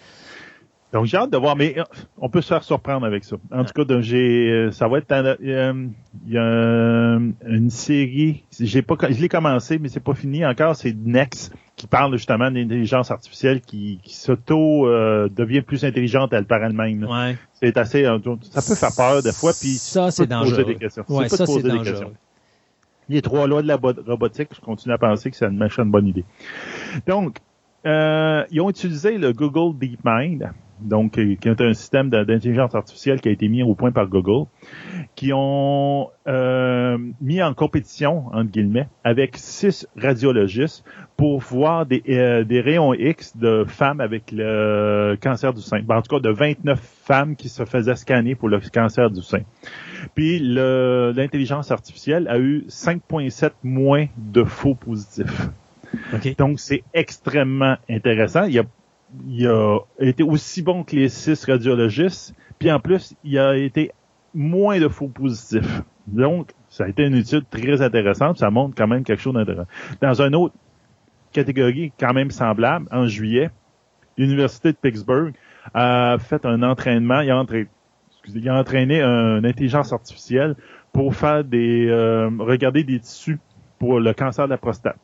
Donc j'ai hâte de voir, mais euh, on peut se faire surprendre avec ça. En tout cas, j'ai, euh, ça va être, euh, il y a une série, j'ai pas, je l'ai commencé, mais c'est pas fini encore. C'est Next qui parle justement d'intelligence artificielle qui, qui s'auto devient plus intelligente elle par elle-même. Ouais. C'est assez, ça peut faire peur des fois, puis ça c'est dangereux. Poser des questions. Ouais, ça c'est dangereux. Les trois lois de la robotique, je continue à penser que c'est une, une bonne idée. Donc, euh, ils ont utilisé le Google DeepMind donc euh, qui est un système d'intelligence artificielle qui a été mis au point par Google, qui ont euh, mis en compétition, entre guillemets, avec six radiologistes pour voir des, euh, des rayons X de femmes avec le cancer du sein. Ben, en tout cas, de 29 femmes qui se faisaient scanner pour le cancer du sein. Puis l'intelligence artificielle a eu 5,7 moins de faux positifs. Donc, c'est extrêmement intéressant. Il y a il a été aussi bon que les six radiologistes, puis en plus, il a été moins de faux positifs. Donc, ça a été une étude très intéressante, ça montre quand même quelque chose d'intéressant. Dans une autre catégorie quand même semblable, en juillet, l'Université de Pittsburgh a fait un entraînement, il a, il a entraîné une intelligence artificielle pour faire des euh, regarder des tissus pour le cancer de la prostate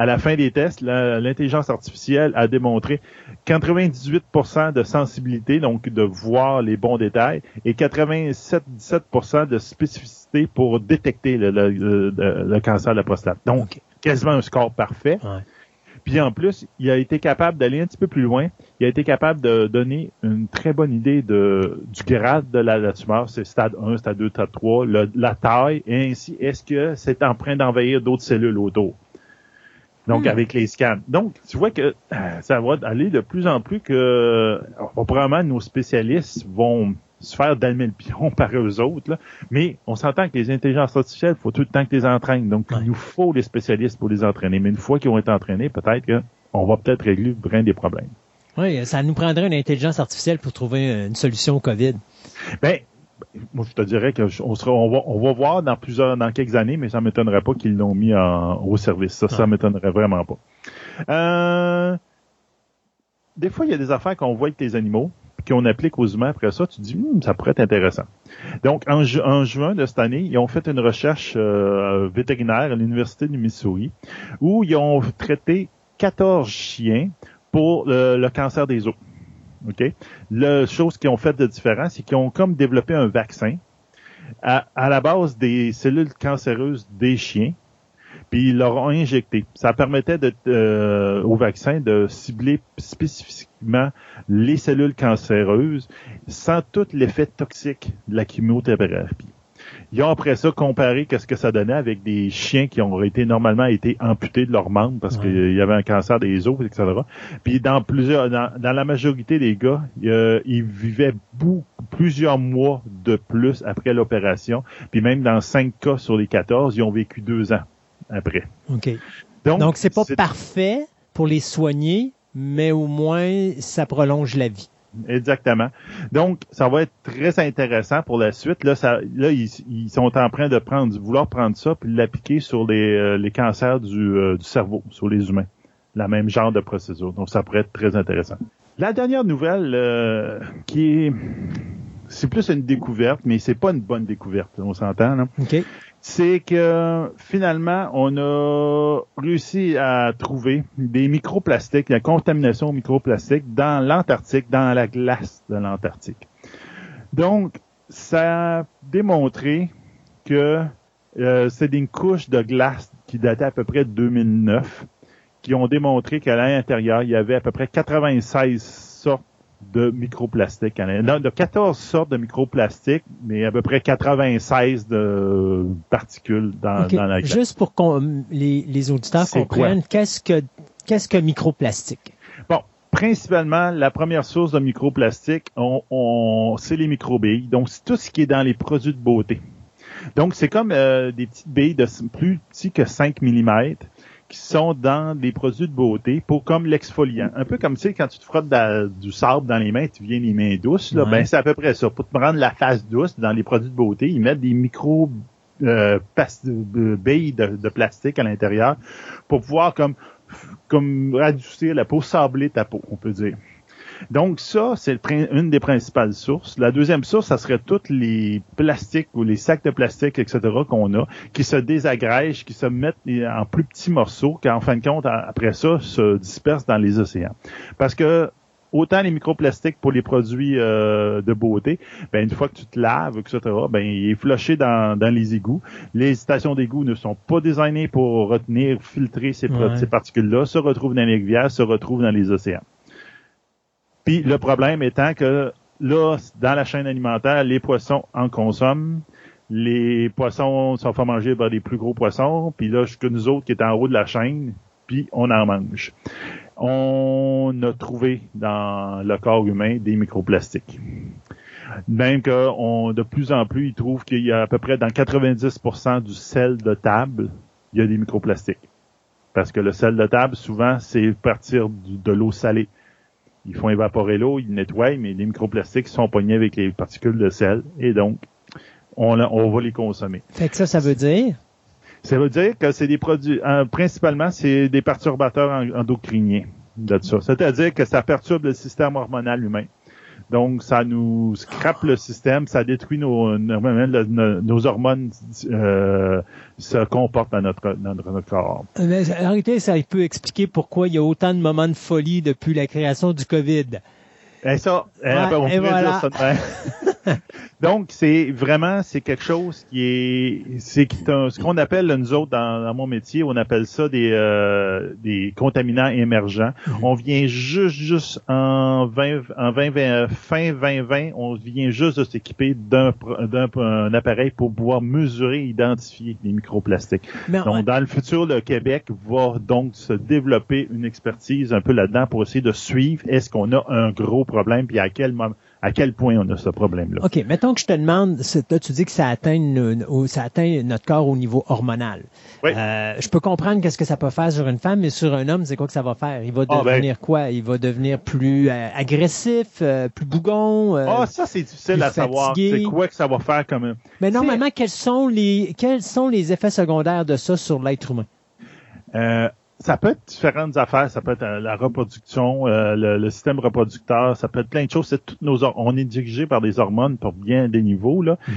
à la fin des tests, l'intelligence artificielle a démontré 98% de sensibilité, donc de voir les bons détails, et 87-17% de spécificité pour détecter le, cancer de la prostate. Donc, quasiment un score parfait. Puis en plus, il a été capable d'aller un petit peu plus loin. Il a été capable de donner une très bonne idée de, du grade de la, tumeur. C'est stade 1, stade 2, stade 3, la taille, et ainsi, est-ce que c'est en train d'envahir d'autres cellules autour? Donc, hmm. avec les scans. Donc, tu vois que euh, ça va aller de plus en plus que euh, probablement nos spécialistes vont se faire d'almer le pion par eux autres. Là. Mais on s'entend que les intelligences artificielles, il faut tout le temps que les entraînes. Donc, il nous faut les spécialistes pour les entraîner. Mais une fois qu'ils ont été entraînés, peut-être qu'on va peut-être régler bien des problèmes. Oui, ça nous prendrait une intelligence artificielle pour trouver une solution au COVID. Ben, moi, je te dirais que on, sera, on, va, on va voir dans plusieurs, dans quelques années, mais ça m'étonnerait pas qu'ils l'ont mis au service. Ça, ça m'étonnerait vraiment pas. Euh, des fois, il y a des affaires qu'on voit avec les animaux, puis qu'on applique aux humains après ça. Tu te dis, hmm, ça pourrait être intéressant. Donc, en, juin de cette année, ils ont fait une recherche euh, vétérinaire à l'université du Missouri, où ils ont traité 14 chiens pour le, cancer des os. OK? La chose qu'ils ont fait de différent, c'est qu'ils ont comme développé un vaccin à, la base des cellules cancéreuses des chiens, puis ils leur ont injecté. Ça permettait de, euh, au vaccin de cibler spécifiquement les cellules cancéreuses sans tout l'effet toxique de la chimiothérapie. Ils ont après ça comparé qu'est-ce que ça donnait avec des chiens qui ont été normalement été amputés de leurs membres parce qu'il y avait un cancer des os, etc. Puis dans plusieurs, dans, la majorité des gars, ils vivaient beaucoup, plusieurs mois de plus après l'opération. Puis même dans 5 cas sur les 14, ils ont vécu deux ans après. OK. Donc, Donc c'est pas parfait pour les soigner, mais au moins, ça prolonge la vie. Exactement. Donc, ça va être très intéressant pour la suite. Là, ça, là ils, sont en train de prendre, vouloir prendre ça puis l'appliquer sur les, euh, les cancers du, euh, du, cerveau, sur les humains. La même genre de procédure. Donc, ça pourrait être très intéressant. La dernière nouvelle, euh, qui est, c'est plus une découverte, mais c'est pas une bonne découverte, on s'entend. Là. OK c'est que finalement, on a réussi à trouver des microplastiques, la contamination microplastique dans l'Antarctique, dans la glace de l'Antarctique. Donc, ça a démontré que euh, c'est une couche de glace qui datait à peu près de 2009, qui ont démontré qu'à l'intérieur, il y avait à peu près 96 sortes de microplastiques. de 14 sortes de microplastiques, mais à peu près 96 de particules dans, la glace. Juste pour que les, les auditeurs comprennent, qu'est-ce que qu'est-ce que microplastique? Bon, principalement, la première source de microplastique, on, c'est les microbilles. Donc, c'est tout ce qui est dans les produits de beauté. Donc, c'est comme euh, des petites billes de plus petits que 5 mm qui sont dans des produits de beauté pour comme l'exfoliant. Un peu comme tu sais quand tu te frottes du sable dans les mains, tu viens les mains douces. Là, Ben c'est à peu près ça. Pour te rendre la face douce dans les produits de beauté, ils mettent des micro euh, euh billes de, plastique à l'intérieur pour pouvoir comme comme radoucir la peau, sabler ta peau, on peut dire. Donc ça, c'est une des principales sources. La deuxième source, ça serait tous les plastiques ou les sacs de plastique, etc. qu'on a, qui se désagrègent, qui se mettent en plus petits morceaux, qui en fin de compte, après ça, se dispersent dans les océans. Parce que autant les microplastiques pour les produits euh, de beauté, ben une fois que tu te laves, etc., ben il est flushé dans, dans les égouts. Les stations d'égouts ne sont pas designées pour retenir, filtrer ces, ces particules-là, se retrouvent dans les rivières, se retrouvent dans les océans. Puis le problème étant que là, dans la chaîne alimentaire, les poissons en consomment. Les poissons sont fait manger par des plus gros poissons. Puis là, que nous autres qui est en haut de la chaîne, puis on en mange. On a trouvé dans le corps humain des microplastiques. Même que de plus en plus, ils trouvent qu'il y a à peu près dans 90% du sel de table, il y a des microplastiques. Parce que le sel de table, souvent, c'est partir de l'eau salée. Ils font évaporer l'eau, ils nettoient, mais les microplastiques sont pognés avec les particules de sel et donc on, on va les consommer. Fait que ça, ça veut dire? Ça veut dire que c'est des produits, euh, principalement, c'est des perturbateurs endocriniens de ça. C'est-à-dire que ça perturbe le système hormonal humain. Donc, ça nous scrape le système, ça détruit nos, hormones euh, se comportent dans notre, dans notre corps. Mais, en réalité, ça peut expliquer pourquoi il y a autant de moments de folie depuis la création du COVID. Et ça, on voilà. ça Donc, c'est vraiment, c'est quelque chose qui est, c'est ce qu'on appelle, nous autres, dans, mon métier, on appelle ça des, euh, des contaminants émergents. Mhm. On vient juste, juste en 20, en 20, fin 2020, on vient juste de s'équiper d'un, d'un appareil pour pouvoir mesurer, identifier les microplastiques. donc, dans le futur, le Québec va donc se développer une expertise un peu là-dedans pour essayer de suivre est-ce qu'on a un gros problème puis à quel moment à quel point on a ce problème-là. OK. Mettons que je te demande, là, tu dis que ça atteint, ça atteint notre corps au niveau hormonal. Oui. Euh, je peux comprendre qu'est-ce que ça peut faire sur une femme, mais sur un homme, c'est quoi que ça va faire? Il va ah, ben. devenir quoi? Il va devenir plus euh, agressif, euh, plus bougon? Ah, ça, c'est difficile à savoir. C'est quoi que ça va faire comme... Mais normalement, quels sont les, quels sont les effets secondaires de ça sur l'être humain? Ça peut être différentes affaires. Ça peut être euh, la reproduction, euh, le, système reproducteur, ça peut être plein de choses. C'est toutes nos on est dirigé par des hormones pour bien des niveaux. Là. Mm-hmm.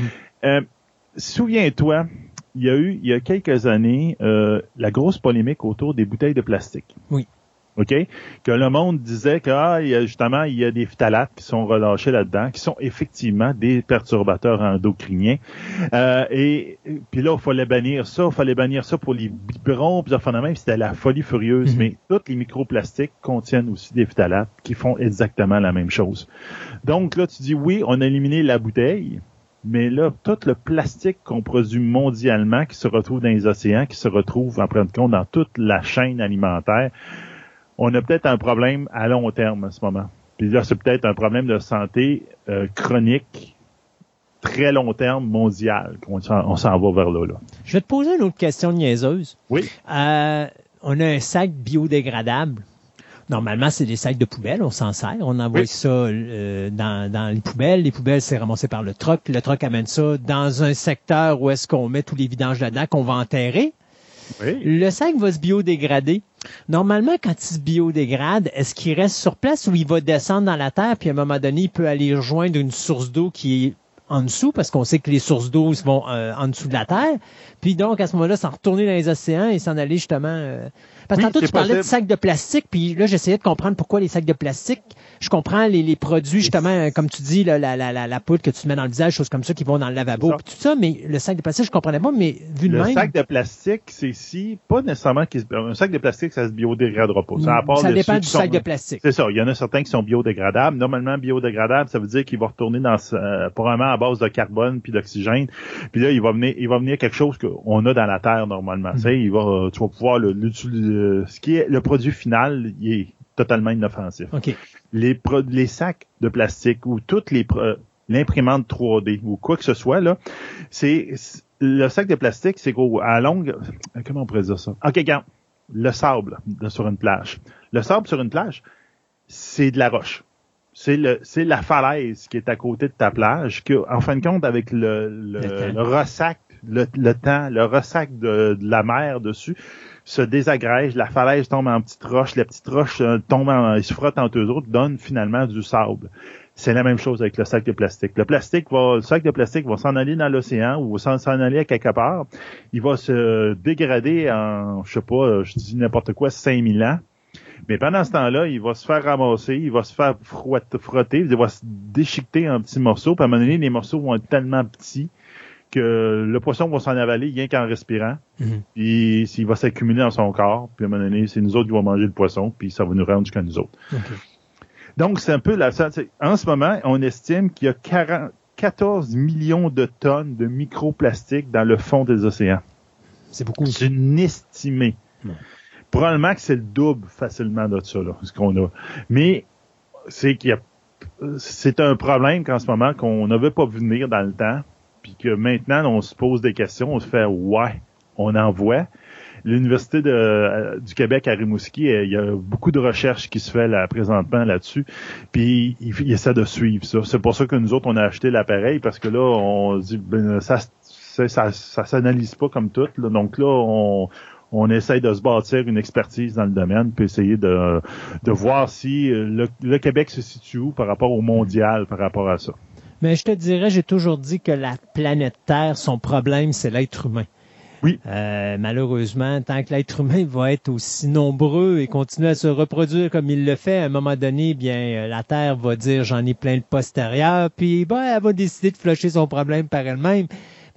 Euh, souviens-toi, il y a eu il y a quelques années la grosse polémique autour des bouteilles de plastique. Oui. OK? Que le monde disait que ah, il y a, justement, il y a des phtalates qui sont relâchés là-dedans, qui sont effectivement des perturbateurs endocriniens. Euh, et puis là, il fallait bannir ça, il fallait bannir ça pour les biberons, puis enfin même, c'était la folie furieuse. Mm-hmm. Mais tous les microplastiques contiennent aussi des phtalates qui font exactement la même chose. Donc là, tu dis oui, on a éliminé la bouteille, mais là, tout le plastique qu'on produit mondialement, qui se retrouve dans les océans, qui se retrouve, en prenant compte, dans toute la chaîne alimentaire, on a peut-être un problème à long terme en ce moment. Puis là, c'est peut-être un problème de santé euh, chronique très long terme mondial qu'on on s'en va vers là, là. Je vais te poser une autre question niaiseuse. Oui. Euh, on a un sac biodégradable. Normalement, c'est des sacs de poubelle, on s'en sert. On envoie ça euh, dans, dans, les poubelles. Les poubelles, c'est ramassé par le truck. Le truck amène ça dans un secteur où est-ce qu'on met tous les vidanges là-dedans qu'on va enterrer. Le sac va se biodégrader. Normalement, quand il se biodégrade, est-ce qu'il reste sur place ou il va descendre dans la terre, puis à un moment donné, il peut aller rejoindre une source d'eau qui est en dessous, parce qu'on sait que les sources d'eau vont euh, en dessous de la terre. Puis donc, à ce moment-là, s'en retourner dans les océans et s'en aller justement... Euh, parce que tantôt, tu parlais de sacs de plastique, puis là, j'essayais de comprendre pourquoi les sacs de plastique je comprends les, les produits, justement, comme tu dis, la, la, la, la, poudre que tu mets dans le visage, choses comme ça qui vont dans le lavabo, tout ça, mais le sac de plastique, je comprenais pas, mais vu de le même. Le sac de plastique, c'est si, pas nécessairement un sac de plastique, ça se biodégradera pas. Ça, ça dépend du sac de plastique. C'est ça. Il y en a certains qui sont biodégradables. Normalement, biodégradable, ça veut dire qu'il va retourner dans, euh, probablement à base de carbone puis d'oxygène. Puis là, il va venir, il va venir quelque chose qu'on a dans la terre normalement. Mm. il va, tu vas pouvoir l'utiliser. Ce qui est le produit final, il est totalement inoffensif. Les, les sacs de plastique ou toutes les l'imprimante 3D ou quoi que ce soit là, c'est le sac de plastique, c'est gros à longue. Comment on pourrait dire ça? Ok, regarde, le sable sur une plage. Le sable sur une plage, c'est de la roche. C'est le c'est la falaise qui est à côté de ta plage que, en fin de compte, avec le, le, ressac, le, temps, le ressac de la mer dessus, se désagrège, la falaise tombe en petite roche, la petite roche euh, tombe en, ils se frottent entre eux autres, donne finalement du sable. C'est la même chose avec le sac de plastique. Le plastique va, le sac de plastique va s'en aller dans l'océan ou s'en aller à quelque part. Il va se dégrader en, je sais pas, je dis n'importe quoi, 5000 ans. Mais pendant ce temps-là, il va se faire ramasser, il va se faire frotter, il va se déchiqueter en petits morceaux. Puis à un moment donné, les morceaux vont être tellement petits que le poisson va s'en avaler rien qu'en respirant. Mhm. Puis s'il va s'accumuler dans son corps, puis à un moment donné, c'est nous autres qui vont manger le poisson, puis ça va nous rendre jusqu'à nous autres. Donc, c'est un peu la... En ce moment, on estime qu'il y a 40, 14 millions de tonnes de microplastiques dans le fond des océans. C'est beaucoup. C'est une estimée. Probablement que c'est le double facilement de ça, là, ce qu'on a. Mais c'est qu'il y a c'est un problème qu'en ce moment qu'on n'avait pas vu venir dans le temps puis que maintenant on se pose des questions, on se fait ouais, on en voit. L'Université euh, du Québec à Rimouski, euh, il y a beaucoup de recherches qui se fait là, présentement là-dessus. Puis il, essaie de suivre ça. C'est pour ça que nous autres, on a acheté l'appareil parce que là, on dit ben, ça, ça, ça, s'analyse pas comme tout. Donc là, on, on essaye de se bâtir une expertise dans le domaine, puis essayer de, de voir si le, le Québec se situe où par rapport au mondial, par rapport à ça. Mais je te dirais, j'ai toujours dit que la planète Terre, son problème, c'est l'être humain. Oui. Euh, malheureusement, tant que l'être humain va être aussi nombreux et continuer à se reproduire comme il le fait, à un moment donné, bien, euh, la Terre va dire j'en ai plein le postérieur, puis ben, elle va décider de flusher son problème par elle-même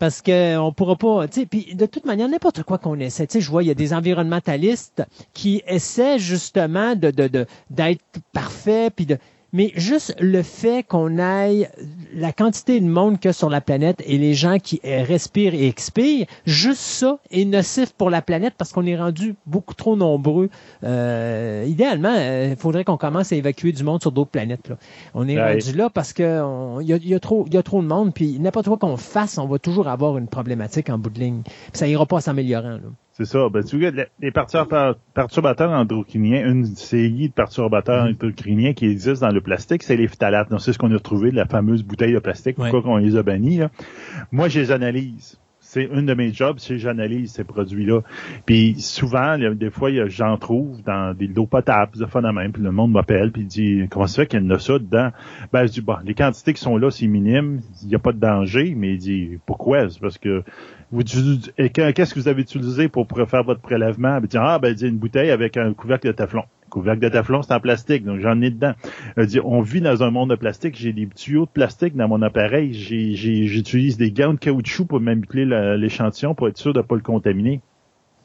parce que on pourra pas, tu sais, puis de toute manière n'importe quoi qu'on essaie, tu sais, je vois il y a des environnementalistes qui essaient justement de de d'être parfaits puis de mais juste le fait qu'on aille la quantité de monde qu'il y a sur la planète et les gens qui respirent et expirent, juste ça est nocif pour la planète parce qu'on est rendu beaucoup trop nombreux. Euh, idéalement, il euh, faudrait qu'on commence à évacuer du monde sur d'autres planètes. Là. On est rendu là parce que il y a, trop, y a trop de monde, puis n'importe quoi qu'on fasse, on va toujours avoir une problématique en bout de ligne. Puis ça ira pas s'améliorant. C'est ça. Ben, tu vois, les perturbateurs endocriniens, une série de perturbateurs mm-hmm. endocriniens qui existent dans le plastique, c'est les phtalates. Donc, c'est ce qu'on a retrouvé de la fameuse bouteille de plastique. Pourquoi qu'on les a bannis, là. Moi, je les analyse. C'est une de mes jobs, c'est j'analyse ces produits-là. Puis souvent, des fois, j'en trouve dans des eaux potables, de phénomène, puis le monde m'appelle, puis il dit Comment ça fait qu'il y en a ça dedans? Ben, je dis bon, les quantités qui sont là, c'est minime, il n'y a pas de danger, mais il dit Pourquoi? C'est parce que qu'est-ce que vous avez utilisé pour faire votre prélèvement? Ben, dit, ah, ben, dit une bouteille avec un couvercle de teflon. couvercle de Teflon, c'est en plastique, donc j'en ai dedans. Elle dit, on vit dans un monde de plastique, j'ai des tuyaux de plastique dans mon appareil, j'utilise des gants de caoutchouc pour manipuler l'échantillon pour être sûr de ne pas le contaminer.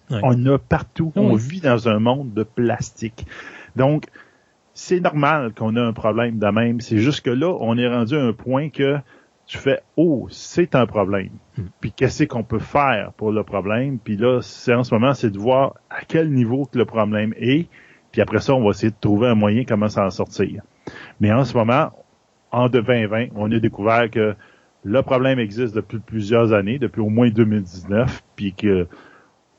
On a partout, on vit dans un monde de plastique. Donc, c'est normal qu'on ait un problème de même. C'est juste que là, on est rendu à un point que tu fais oh c'est un problème. Hmm. puis qu'est-ce qu'on peut faire pour le problème? Puis là c'est en ce moment c'est de voir à quel niveau que le problème est. Puis après ça on va essayer de trouver un moyen comment s'en sortir. Mais en ce moment en 2020 on a découvert que le problème existe depuis plusieurs années depuis au moins 2019 puis que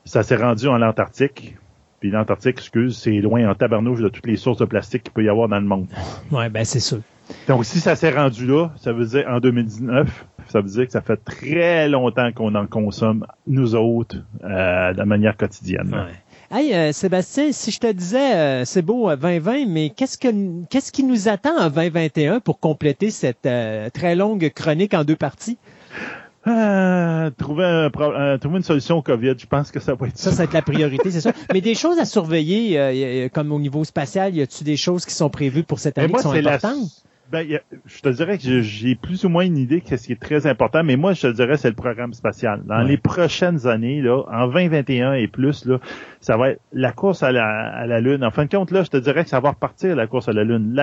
ça s'est rendu en Antarctique puis l'Antarctique, excuse, c'est loin en tabarnouche de toutes les sources de plastique qu'il peut y avoir dans le monde. Ouais, ben c'est sûr. Donc, si ça s'est rendu là, ça veut dire en 2019, ça veut dire que ça fait très longtemps qu'on en consomme, nous autres, euh, de manière quotidienne. Ouais. Hey, euh, Sébastien, si je te disais, euh, c'est beau 2020, mais qu'est-ce que qu'est-ce qui nous attend en 2021 pour compléter cette très longue chronique en deux parties? Trouver, un, trouver une solution au COVID, je pense que ça va être ça. Ça, ça va être la priorité, c'est ça. Mais des choses à surveiller, comme au niveau spatial, y a-tu des choses qui sont prévues pour cette année qui sont importantes? Ben, je te dirais que j'ai plus ou moins une idée de ce qui est très important, mais moi, je te dirais c'est le programme spatial. Dans les prochaines années, là, en 2021 et plus, là, ça va être la course à la, à la Lune. En fin de compte, là, je te dirais que ça va repartir la course à la Lune.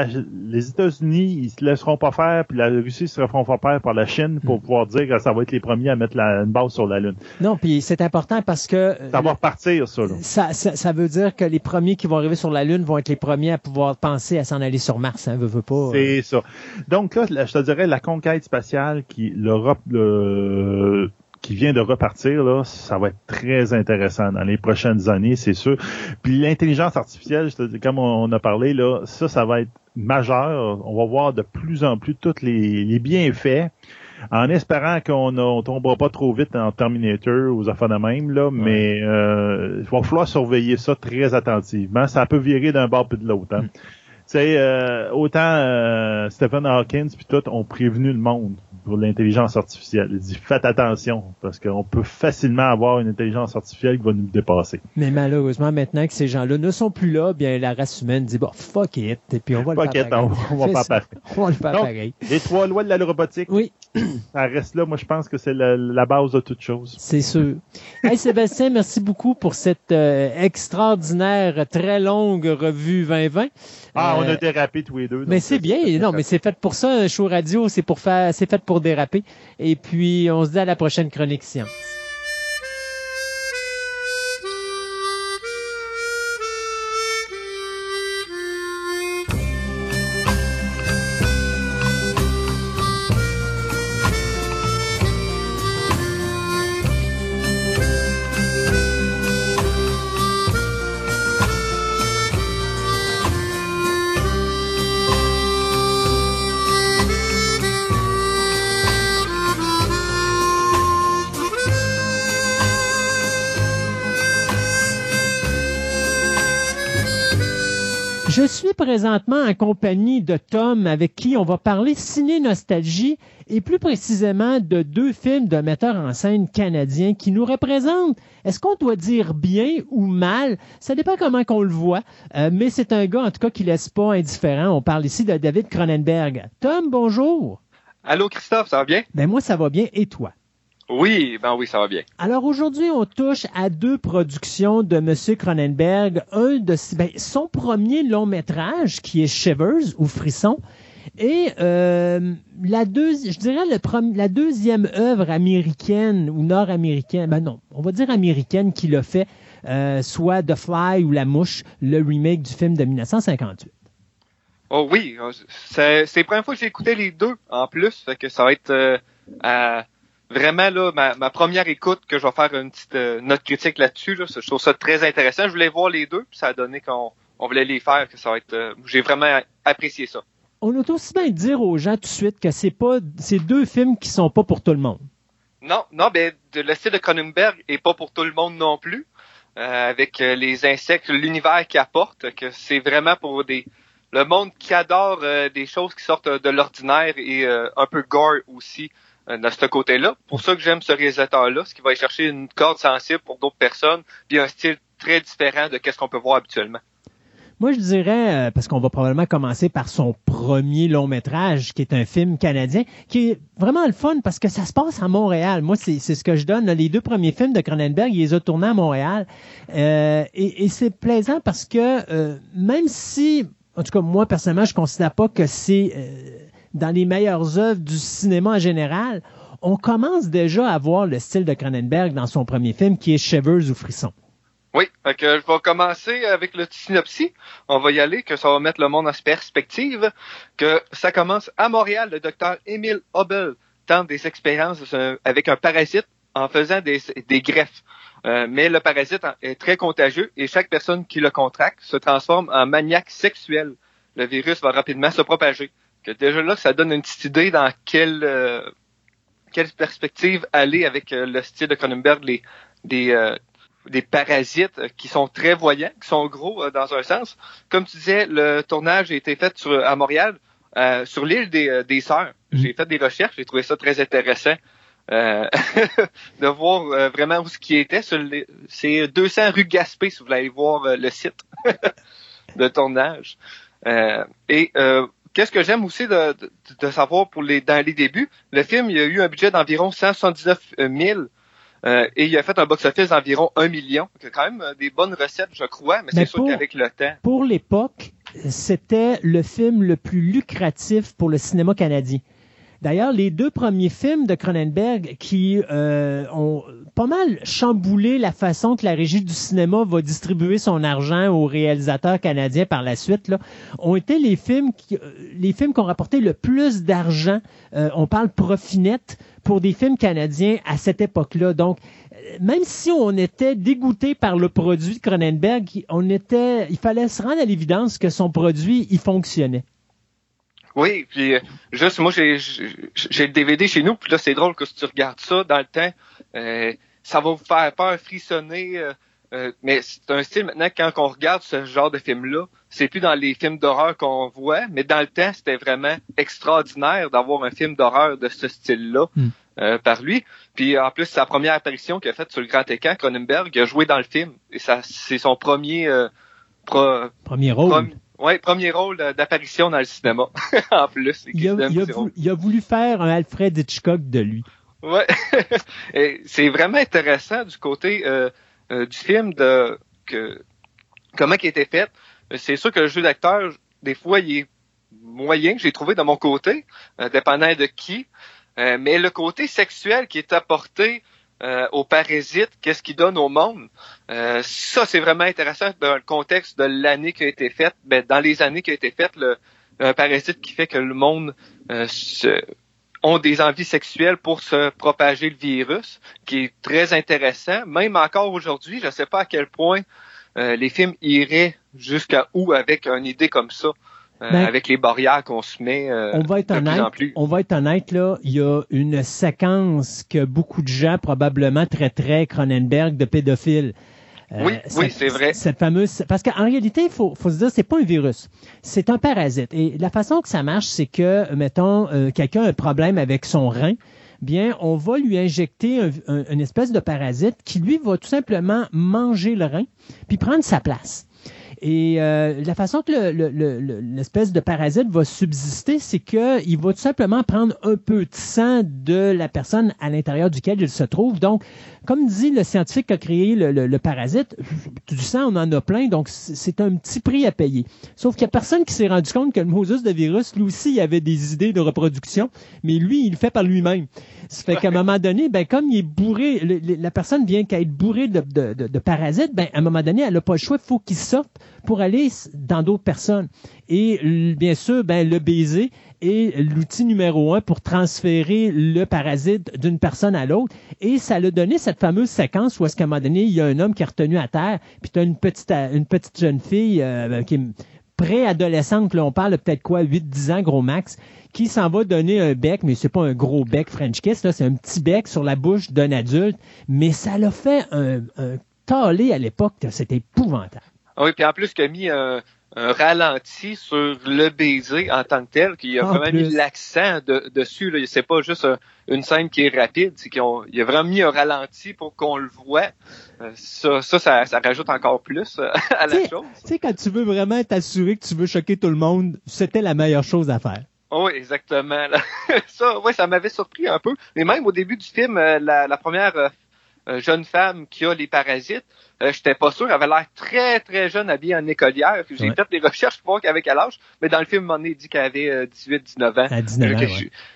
les États-Unis, ils se laisseront pas faire, puis la Russie se feront pas faire par la Chine pour hmm. pouvoir dire que ça va être les premiers à mettre la, une base sur la Lune. Non, puis c'est important parce que... Ça va repartir, ça, là. Ça, ça, veut dire que les premiers qui vont arriver sur la Lune vont être les premiers à pouvoir penser à s'en aller sur Mars, hein, veut, veut pas. C'est ça. Donc là, je te dirais, la conquête spatiale qui, l'Europe, le, qui vient de repartir, là, ça va être très intéressant dans les prochaines années, c'est sûr. Puis l'intelligence artificielle, comme on a parlé, là, ça, ça va être majeur. On va voir de plus en plus tous les, bienfaits en espérant qu'on ne tombera pas trop vite en Terminator ou aux affaires de même, là, mais euh, il va falloir surveiller ça très attentivement. Ça peut virer d'un bord puis de l'autre. Hein. Tu sais, euh, autant euh, Stephen Hawkins puis tout ont prévenu le monde pour l'intelligence artificielle. Il dit faites attention parce qu'on peut facilement avoir une intelligence artificielle qui va nous dépasser. Mais malheureusement, maintenant que ces gens-là ne sont plus là, bien la race humaine dit bon fuck it et puis on va le faire. pareil. On, va pas On va le faire pareil. Les trois lois de la robotique. Oui. Ça reste là. Moi, je pense que c'est la, base de toute chose. C'est sûr. hey Sébastien, merci beaucoup pour cette euh, extraordinaire, très longue revue 2020. Ah, on a euh, dérapé tous les deux. Mais c'est bien. Non, mais c'est fait pour ça, un show radio, c'est pour faire, c'est fait pour déraper. Et puis, on se dit à la prochaine chronique science. Présentement en compagnie de Tom avec qui on va parler ciné-nostalgie et plus précisément de deux films de metteurs en scène canadiens qui nous représentent. Est-ce qu'on doit dire bien ou mal? Ça dépend comment qu'on le voit, euh, mais c'est un gars en tout cas qui laisse pas indifférent. On parle ici de David Cronenberg. Tom, bonjour. Allô Christophe, ça va bien? Ben moi ça va bien et toi? Oui, ben oui, ça va bien. Alors aujourd'hui, on touche à deux productions de M. Cronenberg. Un de ben, son premier long métrage qui est Shivers ou Frisson. Et euh, la deux, je dirais le la deuxième œuvre américaine ou nord-américaine, ben non, on va dire américaine qui l'a fait, euh, soit The Fly ou La Mouche, le remake du film de 1958. Oh oui, c'est la première fois que j'ai écouté les deux en plus, fait que ça va être euh, à vraiment là ma, première écoute que je vais faire une petite euh, note critique là-dessus. Là, je trouve ça très intéressant. Je voulais voir les deux, puis ça a donné qu'on on voulait les faire, que ça va être. Euh, j'ai vraiment apprécié ça. On doit aussi bien dire aux gens tout de suite que c'est pas ces deux films qui sont pas pour tout le monde. Non, non, ben le style de Cronenberg est pas pour tout le monde non plus. Euh, avec les insectes, l'univers qu'il apporte, que c'est vraiment pour des le monde qui adore des choses qui sortent de l'ordinaire et un peu gore aussi. Euh, de ce côté-là. Pour ça que j'aime ce réalisateur-là, ce qui va aller chercher une corde sensible pour d'autres personnes, puis un style très différent de ce qu'on peut voir habituellement. Moi, je dirais, euh, parce qu'on va probablement commencer par son premier long métrage, qui est un film canadien, qui est vraiment le fun parce que ça se passe à Montréal. Moi, c'est ce que je donne. Les deux premiers films de Cronenberg, il les a tournés à Montréal. Euh, et, c'est plaisant parce que même si, en tout cas, moi, personnellement, je considère pas que c'est dans les meilleures œuvres du cinéma en général, on commence déjà à voir le style de Cronenberg dans son premier film, qui est Shivers ou Frisson. Oui, que je vais commencer avec le synopsis. On va y aller, que ça va mettre le monde en perspective. Que ça commence à Montréal. Le docteur Émile Hubble tente des expériences euh, avec un parasite en faisant des, greffes. Euh, mais le parasite est très contagieux et chaque personne qui le contracte se transforme en maniaque sexuel. Le virus va rapidement se propager. Que déjà là, ça donne une petite idée dans quelle, euh, quelle perspective aller avec le style de Cronenberg, les, des, des parasites qui sont très voyants, qui sont gros euh, dans un sens. Comme tu disais, le tournage a été fait sur, à Montréal, euh, sur l'île des, euh, des Sœurs. Mhm. J'ai fait des recherches, j'ai trouvé ça très intéressant. de voir vraiment où ce qui était. C'est 200 rue Gaspé, si vous voulez aller voir le site de tournage. et qu'est-ce que j'aime aussi de, de, savoir pour les dans les débuts, le film il a eu un budget d'environ 179 000 euh, et il a fait un box-office d'environ un million. C'est quand même euh, des bonnes recettes, je crois, mais, c'est sûr qu'avec le temps. Pour l'époque, c'était le film le plus lucratif pour le cinéma canadien. D'ailleurs, les deux premiers films de Cronenberg qui euh, ont pas mal chamboulé la façon que la régie du cinéma va distribuer son argent aux réalisateurs canadiens par la suite, ont été les films qui, les films qui ont rapporté le plus d'argent. on parle profit net pour des films canadiens à cette époque-là. Donc, euh, même si on était dégoûté par le produit de Cronenberg, on était, il fallait se rendre à l'évidence que son produit, il fonctionnait. Oui, puis euh, juste moi j'ai le DVD chez nous, puis là c'est drôle que si tu regardes ça dans le temps, euh, ça va vous faire peur, frissonner. mais c'est un style maintenant quand on regarde ce genre de film-là, c'est plus dans les films d'horreur qu'on voit, mais dans le temps, c'était vraiment extraordinaire d'avoir un film d'horreur de ce style-là hmm. euh, par lui. Puis en plus, sa première apparition qu'il a faite sur le grand écran, Cronenberg, il a joué dans le film. Et ça, c'est son premier euh, premier rôle. Ouais, premier rôle d'apparition dans le cinéma. en plus, il a, voulu, il a, voulu, faire un Alfred Hitchcock de lui. Ouais, c'est vraiment intéressant du côté euh, du film de que comment il a été fait c'est sûr que le jeu d'acteur, des fois, il est moyen, j'ai trouvé de mon côté, euh, dépendant de qui. Euh, mais le côté sexuel qui est apporté euh, aux parasites, qu'est-ce qu'il donne au monde, ça c'est vraiment intéressant dans le contexte de l'année qui a été faite, ben, dans les années qui a été faites, le, un parasite qui fait que le monde se, ont des envies sexuelles pour se propager le virus, qui est très intéressant. Même encore aujourd'hui, je ne sais pas à quel point les films iraient jusqu'à où avec une idée comme ça? Euh, ben, avec les barrières qu'on se met euh, on va être de plus en plus. On va être honnête, là, il y a une séquence que beaucoup de gens probablement traiteraient Cronenberg de pédophile. Euh, oui, oui, c'est vrai. Cette fameuse, parce qu'en réalité, il faut, faut se dire, c'est pas un virus, c'est un parasite. Et la façon que ça marche, c'est que, mettons, quelqu'un a un problème avec son rein, bien, on va lui injecter une espèce de parasite qui, lui, va tout simplement manger le rein, puis prendre sa place. Et euh, la façon que l'espèce de parasite va subsister, c'est qu'il va tout simplement prendre un peu de sang de la personne à l'intérieur duquel il se trouve. Donc, comme dit le scientifique qui a créé le, parasite, du sang, on en a plein, donc c'est un petit prix à payer. Sauf qu'il n'y a personne qui s'est rendu compte que le Moses de virus, lui aussi, il avait des idées de reproduction, mais lui, il le fait par lui-même. Ça fait qu'à un moment donné, ben, comme il est bourré, la personne vient qu'à être bourrée de, de, parasites, ben, à un moment donné, elle n'a pas le choix, il faut qu'il sorte pour aller dans d'autres personnes. Et bien sûr, ben, le baiser, est l'outil numéro un pour transférer le parasite d'une personne à l'autre. Et ça l'a donné cette fameuse séquence où, à ce qu'à un moment donné, il y a un homme qui est retenu à terre, puis tu as une petite, une petite jeune fille euh, qui est préadolescente, là, on parle peut-être quoi, 8-10 ans, gros max, qui s'en va donner un bec, mais c'est pas un gros bec French kiss, là, c'est un petit bec sur la bouche d'un adulte, mais ça l'a fait un, un à l'époque, c'était épouvantable. Ah oui, puis en plus qu'il a mis un ralenti sur le baiser en tant que tel, qu'il a vraiment mis l'accent dessus. Là. C'est pas juste une scène qui est rapide, c'est qu'il a vraiment mis un ralenti pour qu'on le voit. Euh, ça, ça, ça, rajoute encore plus euh, à la chose. Tu sais, quand tu veux vraiment t'assurer que tu veux choquer tout le monde, c'était la meilleure chose à faire. Oui, exactement. ça, ouais, ça m'avait surpris un peu. Mais même au début du film, euh, la, la première jeune femme qui a les parasites, euh, j'étais pas sûr. Elle avait l'air très, très jeune, habillée en écolière. J'ai fait des recherches pour voir qu'avec quel âge. Mais dans le film, on est dit qu'elle avait 18, euh, 19 ans. À 19 ans,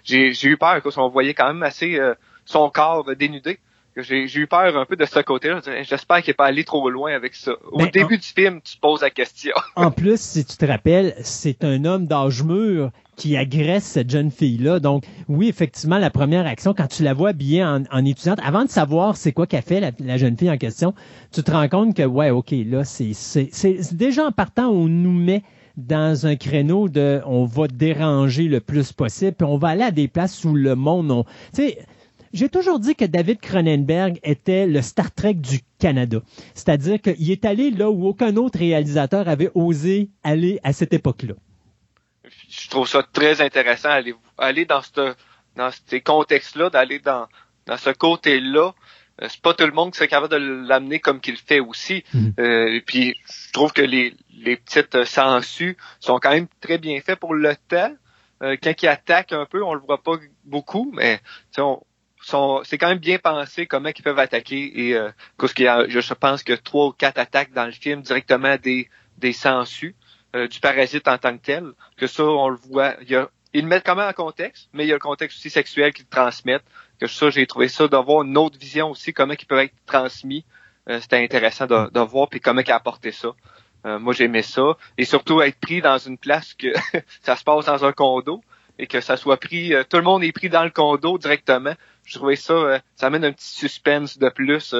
J'ai eu peur qu'on voyait quand même assez euh, son corps dénudé. J'ai eu peur un peu de ce côté-là. J'espère qu'il n'est pas allé trop loin avec ça. Au ben, début du film, tu poses la question. en plus, si tu te rappelles, c'est un homme d'âge mûr qui agresse cette jeune fille-là. Donc, oui, effectivement, la première action, quand tu la vois habillée en, étudiante, avant de savoir c'est quoi qu'a fait la, jeune fille en question, tu te rends compte que, ouais, OK, là, c'est déjà en partant, on nous met dans un créneau de on va déranger le plus possible, puis on va aller à des places où le monde... Tu sais, j'ai toujours dit que David Cronenberg était le Star Trek du Canada. C'est-à-dire qu'il est allé là où aucun autre réalisateur avait osé aller à cette époque-là je trouve ça très intéressant aller aller dans ce dans ces contextes-là, d'aller dans dans ce côté-là. Euh, c'est pas tout le monde qui serait capable de l'amener comme qu'il fait aussi. Mhm. Euh, et puis je trouve que les, les petites sangsues sont quand même très bien faits pour le temps. Euh, quand ils attaquent un peu, on le voit pas beaucoup, mais c'est quand même bien pensé comment ils peuvent attaquer. Et parce qu'il y a, je pense que trois ou quatre attaques dans le film directement des des sangsues. Euh, du parasite en tant que tel, que ça, on le voit. Il y a, ils le mettent quand même en contexte, mais il y a le contexte aussi sexuel qu'ils transmettent. Que ça, j'ai trouvé ça d'avoir une autre vision aussi, comment ils peuvent être transmis. Euh, c'était intéressant de, de, voir, puis comment ils apporté ça. Euh, moi, j'aimais ça. Et surtout être pris dans une place que ça se passe dans un condo et que ça soit pris, tout le monde est pris dans le condo directement. Je trouvais ça, ça amène un petit suspense de plus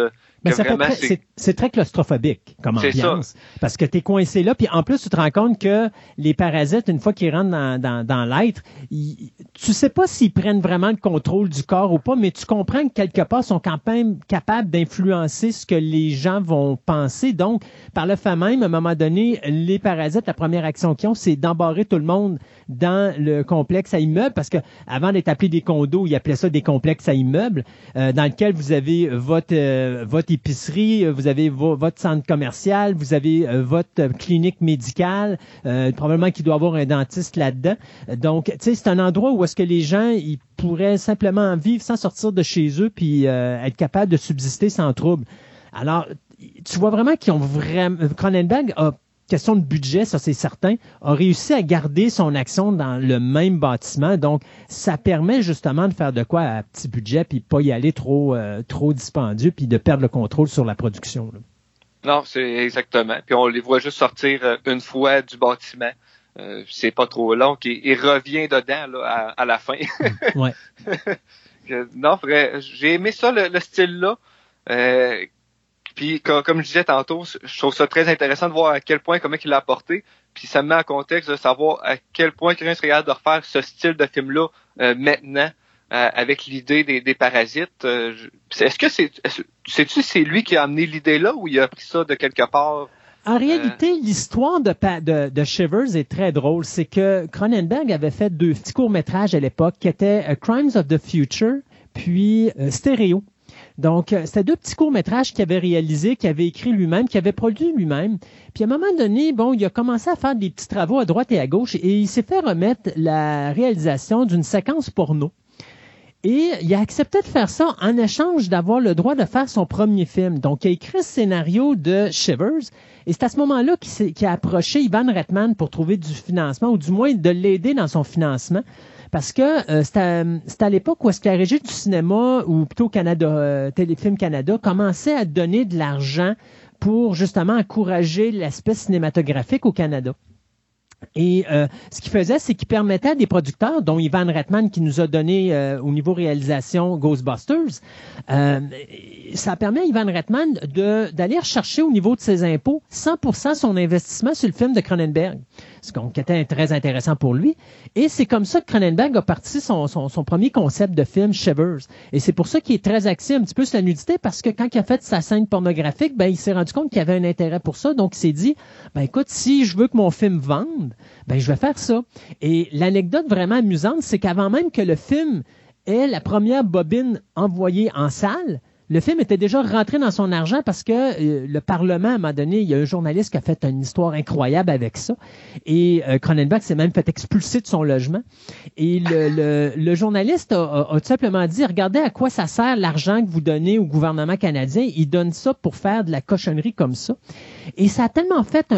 c'est très claustrophobique comme ambiance. Parce que tu es coincé là, puis en plus, tu te rends compte que les parasites, une fois qu'ils rentrent dans, dans, dans l'être, tu sais pas s'ils prennent vraiment le contrôle du corps ou pas, mais tu comprends que quelque part, ils sont quand même capables d'influencer ce que les gens vont penser. Donc, par le fait même, à un moment donné, les parasites, la première action qu'ils ont, c'est d'embarrer tout le monde dans le complexe à immeubles, parce que avant d'être appelé des condos, ils appelaient ça des complexes à immeubles, euh, dans lequel vous avez votre, euh, votre épicerie, euh, vous avez votre centre commercial, vous avez euh, votre clinique médicale, euh, probablement qu'il doit avoir un dentiste là-dedans. Donc, tu sais, c'est un endroit où est-ce que les gens ils pourraient simplement vivre sans sortir de chez eux puis être capables de subsister sans trouble. Alors, tu vois vraiment qu'ils ont vraiment Cronenberg a question de budget, ça c'est certain, a réussi à garder son action dans le même bâtiment. Donc, ça permet justement de faire de quoi à petit budget, puis pas y aller trop, euh, trop dispendieux, puis de perdre le contrôle sur la production. Non, c'est exactement. Puis on les voit juste sortir euh, une fois du bâtiment. Euh, c'est pas trop long, et, revient dedans là, à, la fin. ouais. non, j'ai aimé ça, le, style là. Puis comme, je disais tantôt, je trouve ça très intéressant de voir à quel point comment il l'a apporté. Puis ça me met en contexte de savoir à quel point quelqu'un serait capable de refaire ce style de film-là euh, maintenant euh, avec l'idée des, des, parasites. Euh, est-ce que c'est sais-tu c'est lui qui a amené l'idée-là ou il a pris ça de quelque part? En réalité, l'histoire de, de, de, Shivers est très drôle. C'est que Cronenberg avait fait deux petits courts-métrages à l'époque qui étaient Crimes of the Future puis Stereo. Donc, euh, c'était deux petits courts-métrages qu'il avait réalisés, qu'il avait écrit lui-même, qu'il avait produit lui-même. Puis à un moment donné, bon, il a commencé à faire des petits travaux à droite et à gauche et il s'est fait remettre la réalisation d'une séquence porno. Et il a accepté de faire ça en échange d'avoir le droit de faire son premier film. Donc, il a écrit le scénario de Shivers. Et c'est à ce moment-là qu'il a approché Ivan Reitman pour trouver du financement, ou du moins de l'aider dans son financement. Parce que euh, c'était à, l'époque où est-ce que la régie du cinéma, ou plutôt Canada, euh, Téléfilm Canada, commençait à donner de l'argent pour justement encourager l'aspect cinématographique au Canada. Et euh, ce qu'il faisait, c'est qu'il permettait à des producteurs, dont Ivan Reitman qui nous a donné au niveau réalisation Ghostbusters, ça permet à Ivan Reitman d'aller rechercher au niveau de ses impôts 100% son investissement sur le film de Cronenberg. Ce qui était très intéressant pour lui. Et c'est comme ça que Cronenberg a parti son, son, premier concept de film, Shivers. Et c'est pour ça qu'il est très axé un petit peu sur la nudité, parce que quand il a fait sa scène pornographique, ben, il s'est rendu compte qu'il y avait un intérêt pour ça. Donc, il s'est dit, ben, écoute, si je veux que mon film vende, ben, je vais faire ça. Et l'anecdote vraiment amusante, c'est qu'avant même que le film ait la première bobine envoyée en salle, le film était déjà rentré dans son argent parce que euh, le Parlement, à un moment donné, il y a un journaliste qui a fait une histoire incroyable avec ça. Et euh, Cronenberg s'est même fait expulser de son logement. Et le, journaliste a, tout simplement dit, regardez à quoi ça sert l'argent que vous donnez au gouvernement canadien. Il donne ça pour faire de la cochonnerie comme ça. Et ça a tellement fait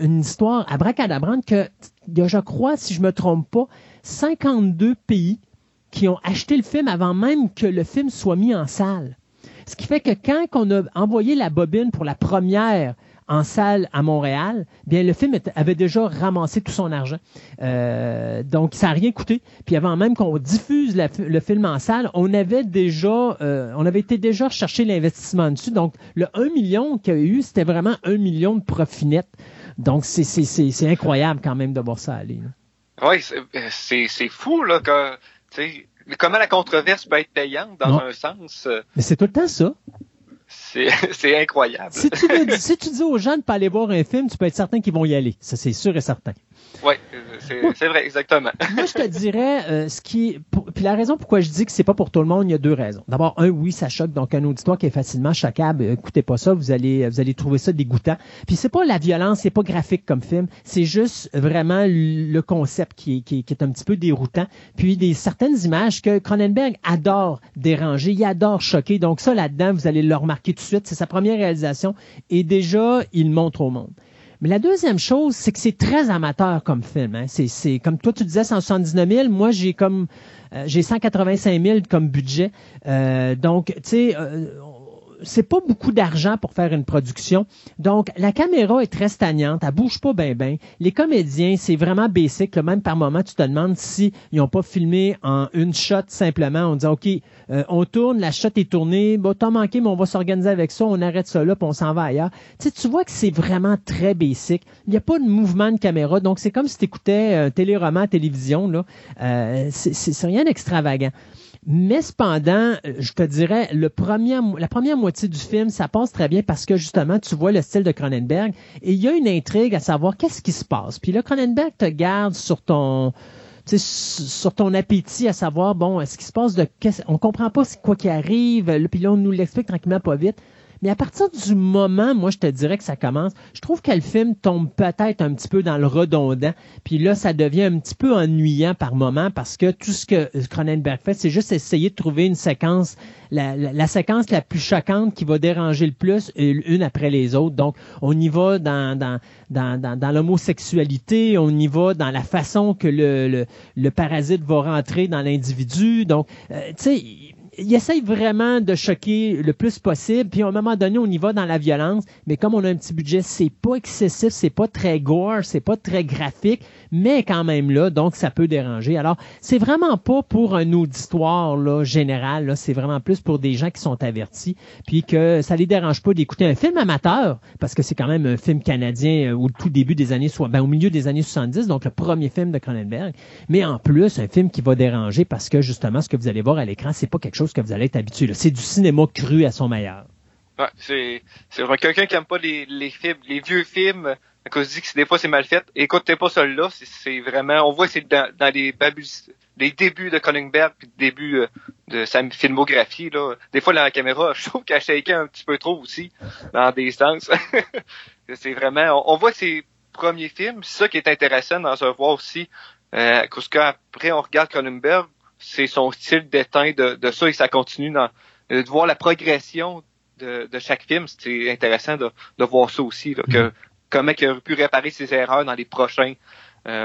une histoire à bracadabrante que, je crois, si je me trompe pas, 52 pays qui ont acheté le film avant même que le film soit mis en salle. Ce qui fait que quand on a envoyé la bobine pour la première en salle à Montréal, bien le film avait déjà ramassé tout son argent. Euh, donc ça n'a rien coûté. Puis avant même qu'on diffuse le film en salle, on avait déjà, euh, on avait été déjà chercher l'investissement dessus. Donc le 1 million qu'il y a eu, c'était vraiment 1 million de profit net. Donc c'est incroyable quand même de voir ça aller. Oui, c'est fou là que comment la controverse peut être payante dans un sens. Euh, Mais c'est tout le temps ça. C'est incroyable. Si tu, si tu dis aux gens de ne pas aller voir un film, tu peux être certain qu'ils vont y aller. Ça, c'est sûr et certain. Oui, c'est vrai, exactement. Moi, je te dirais, euh, ce qui, puis la raison pourquoi je dis que c'est pas pour tout le monde, il y a deux raisons. D'abord, un, oui, ça choque, donc un auditoire qui est facilement choquable. Écoutez pas ça, vous allez, vous allez trouver ça dégoûtant. Puis c'est pas la violence, c'est pas graphique comme film, c'est juste vraiment le concept qui est, qui, est un petit peu déroutant. Puis des certaines images que Cronenberg adore déranger, il adore choquer. Donc ça là-dedans, vous allez le remarquer tout de suite. C'est sa première réalisation et déjà, il montre au monde. Mais la deuxième chose, c'est que c'est très amateur comme film. Hein. C'est, comme toi tu disais 179 000, moi j'ai comme euh, j'ai 185 000 comme budget. Euh, donc tu sais, euh, c'est pas beaucoup d'argent pour faire une production. Donc, la caméra est très stagnante, elle bouge pas bien, bien. Les comédiens, c'est vraiment basic. Même par moment, tu te demandes s'ils n'ont pas filmé en une shot simplement. On dit, OK, euh, on tourne, la shot est tournée, bon, t'as manqué, mais on va s'organiser avec ça, on arrête ça là, puis on s'en va ailleurs. Tu tu vois que c'est vraiment très basic. Il n'y a pas de mouvement de caméra, donc c'est comme si tu écoutais un téléroman à télévision. Là. Euh, c'est rien d'extravagant. Mais cependant, je te dirais, la première moitié du film, ça passe très bien parce que justement, tu vois le style de Cronenberg et il y a une intrigue à savoir qu'est-ce qui se passe. Puis là, Cronenberg te garde sur ton sur ton appétit à savoir bon est-ce qu'il se passe de on comprend pas quoi qui arrive puis là on nous l'explique tranquillement pas vite mais à partir du moment, moi, je te dirais que ça commence, je trouve que le film tombe peut-être un petit peu dans le redondant. Puis là, ça devient un petit peu ennuyant par moment parce que tout ce que Cronenberg fait, c'est juste essayer de trouver une séquence, la, séquence la plus choquante qui va déranger le plus, une après les autres. Donc, on y va dans, dans, dans, dans, l'homosexualité, on y va dans la façon que le, le, parasite va rentrer dans l'individu. Donc, euh, tu sais, il essaye vraiment de choquer le plus possible. Puis à un moment donné, on y va dans la violence. Mais comme on a un petit budget, c'est pas excessif, c'est pas très gore, c'est pas très graphique, mais quand même là, donc ça peut déranger. Alors, c'est vraiment pas pour un auditoire là, général, là, c'est vraiment plus pour des gens qui sont avertis, puis que ça les dérange pas d'écouter un film amateur, parce que c'est quand même un film canadien euh, au tout début des années, ben, au milieu des années 70, donc le premier film de Cronenberg, mais en plus, un film qui va déranger parce que justement, ce que vous allez voir à l'écran, c'est pas quelque chose que vous allez être habitué. C'est du cinéma cru à son meilleur. Ouais, c'est quelqu'un qui aime pas les, films, les vieux films à cause dit que des fois c'est mal fait. Écoutez pas celui-là, c'est vraiment, on voit c'est dans, dans les, débuts de Cronenberg puis début euh, de sa filmographie là. Des fois la caméra, je trouve qu'elle shaké un petit peu trop aussi dans des sens. c'est vraiment, on, voit ses premiers films, c'est ça qui est intéressant dans un voir aussi. Euh, parce qu'après on regarde Cronenberg, c'est son style d'éteint de, de ça et ça continue dans de voir la progression de, de chaque film. C'est intéressant de, de voir ça aussi, là, que mm-hmm. comment il aurait pu réparer ses erreurs dans les prochains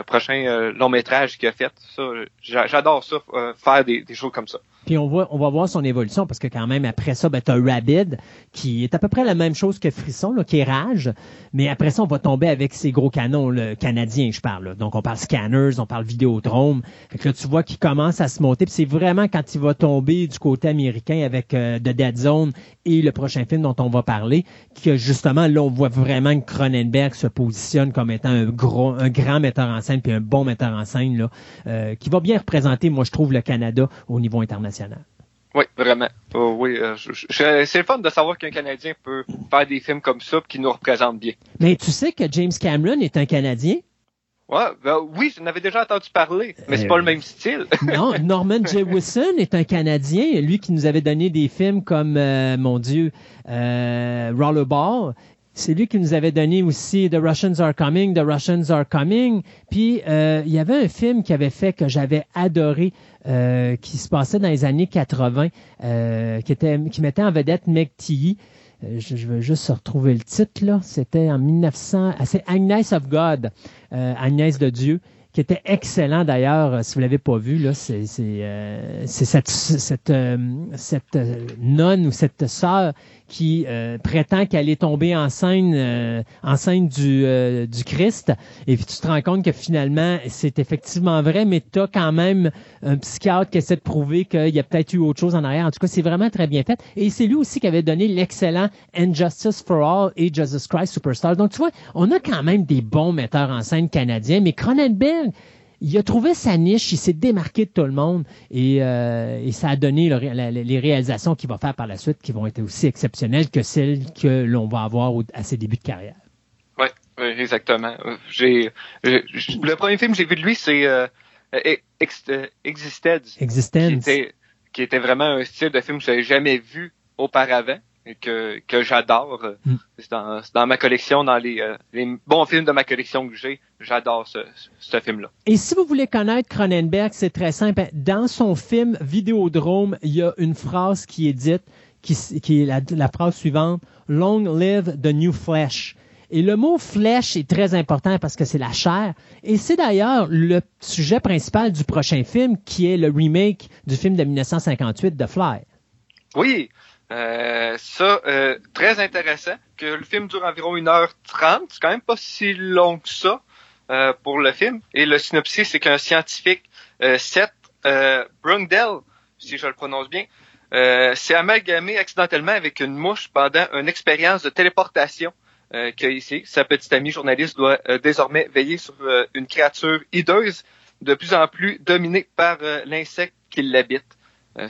prochain long métrage qu'il a fait. Ça, j'adore ça, faire des, des choses comme ça. Puis on va, on va voir son évolution parce que quand même, après ça, ben, tu as Rabid qui est à peu près la même chose que Frisson, là, qui est Rage. Mais après ça, on va tomber avec ces gros canons le canadiens, je parle. Donc on parle Scanners, on parle Vidéodrome. Fait que là, tu vois qu'il commence à se monter. Puis c'est vraiment quand il va tomber du côté américain avec euh, The Dead Zone et le prochain film dont on va parler, que justement, là, on voit vraiment que Cronenberg se positionne comme étant un, gros, un grand metteur en scène puis un bon metteur en scène là, euh, qui va bien représenter, moi, je trouve, le Canada au niveau international. Oui, vraiment. Oh, oui, euh, c'est le fun de savoir qu'un Canadien peut faire des films comme ça qui nous représentent bien. Mais tu sais que James Cameron est un Canadien? Ouais, ben, oui, j'en avais déjà entendu parler, mais c'est pas le même style. non, Norman J. Wilson est un Canadien, lui qui nous avait donné des films comme, euh, mon Dieu, euh, Rollerball. C'est lui qui nous avait donné aussi The Russians Are Coming, The Russians Are Coming. Puis euh, il y avait un film qui avait fait que j'avais adoré, euh, qui se passait dans les années 80, euh, qui, était, qui mettait en vedette Meg Tilly. Euh, je, je, veux juste retrouver le titre là. C'était en 1900. Ah, c'est Agnès of God, euh, Agnès de Dieu qui était excellent d'ailleurs, si vous l'avez pas vu, là, c'est, c'est, cette, cette, cette nonne ou cette sœur qui euh, prétend qu'elle est tombée enceinte, euh, enceinte du, euh, du Christ. Et puis tu te rends compte que finalement, c'est effectivement vrai, mais tu as quand même un psychiatre qui essaie de prouver qu'il y a peut-être eu autre chose en arrière. En tout cas, c'est vraiment très bien fait. Et c'est lui aussi qui avait donné l'excellent Injustice for All et Jesus Christ Superstar. Donc tu vois, on a quand même des bons metteurs en scène canadiens, mais Cronenberg, il a trouvé sa niche, il s'est démarqué de tout le monde et, euh, ça a donné les réalisations qu'il va faire par la suite qui vont être aussi exceptionnelles que celles que l'on va avoir à ses débuts de carrière. Oui, exactement. J'ai, le premier film que j'ai vu de lui, c'est euh, Existed. Existence. Qui était, vraiment un style de film que j'avais jamais vu auparavant que, que j'adore. Mm. C'est dans, dans, ma collection, dans les, euh, les, bons films de ma collection que j'ai, j'adore ce, ce film-là. Et si vous voulez connaître Cronenberg, c'est très simple. Dans son film Vidéodrome, il y a une phrase qui est dite, qui, qui est la, la phrase suivante, Long live the new flesh. Et le mot flèche est très important parce que c'est la chair. Et c'est d'ailleurs le sujet principal du prochain film qui est le remake du film de 1958 The Fly. Oui, euh, ça, euh, très intéressant, que le film dure environ 1h30, c'est quand même pas si long que ça euh, pour le film. Et le synopsis, c'est qu'un scientifique, Seth Brundell, si je le prononce bien, s'est amalgamé accidentellement avec une mouche pendant une expérience de téléportation que ici, sa petite amie journaliste doit désormais veiller sur une créature hideuse de plus en plus dominée par l'insecte qui l'habite.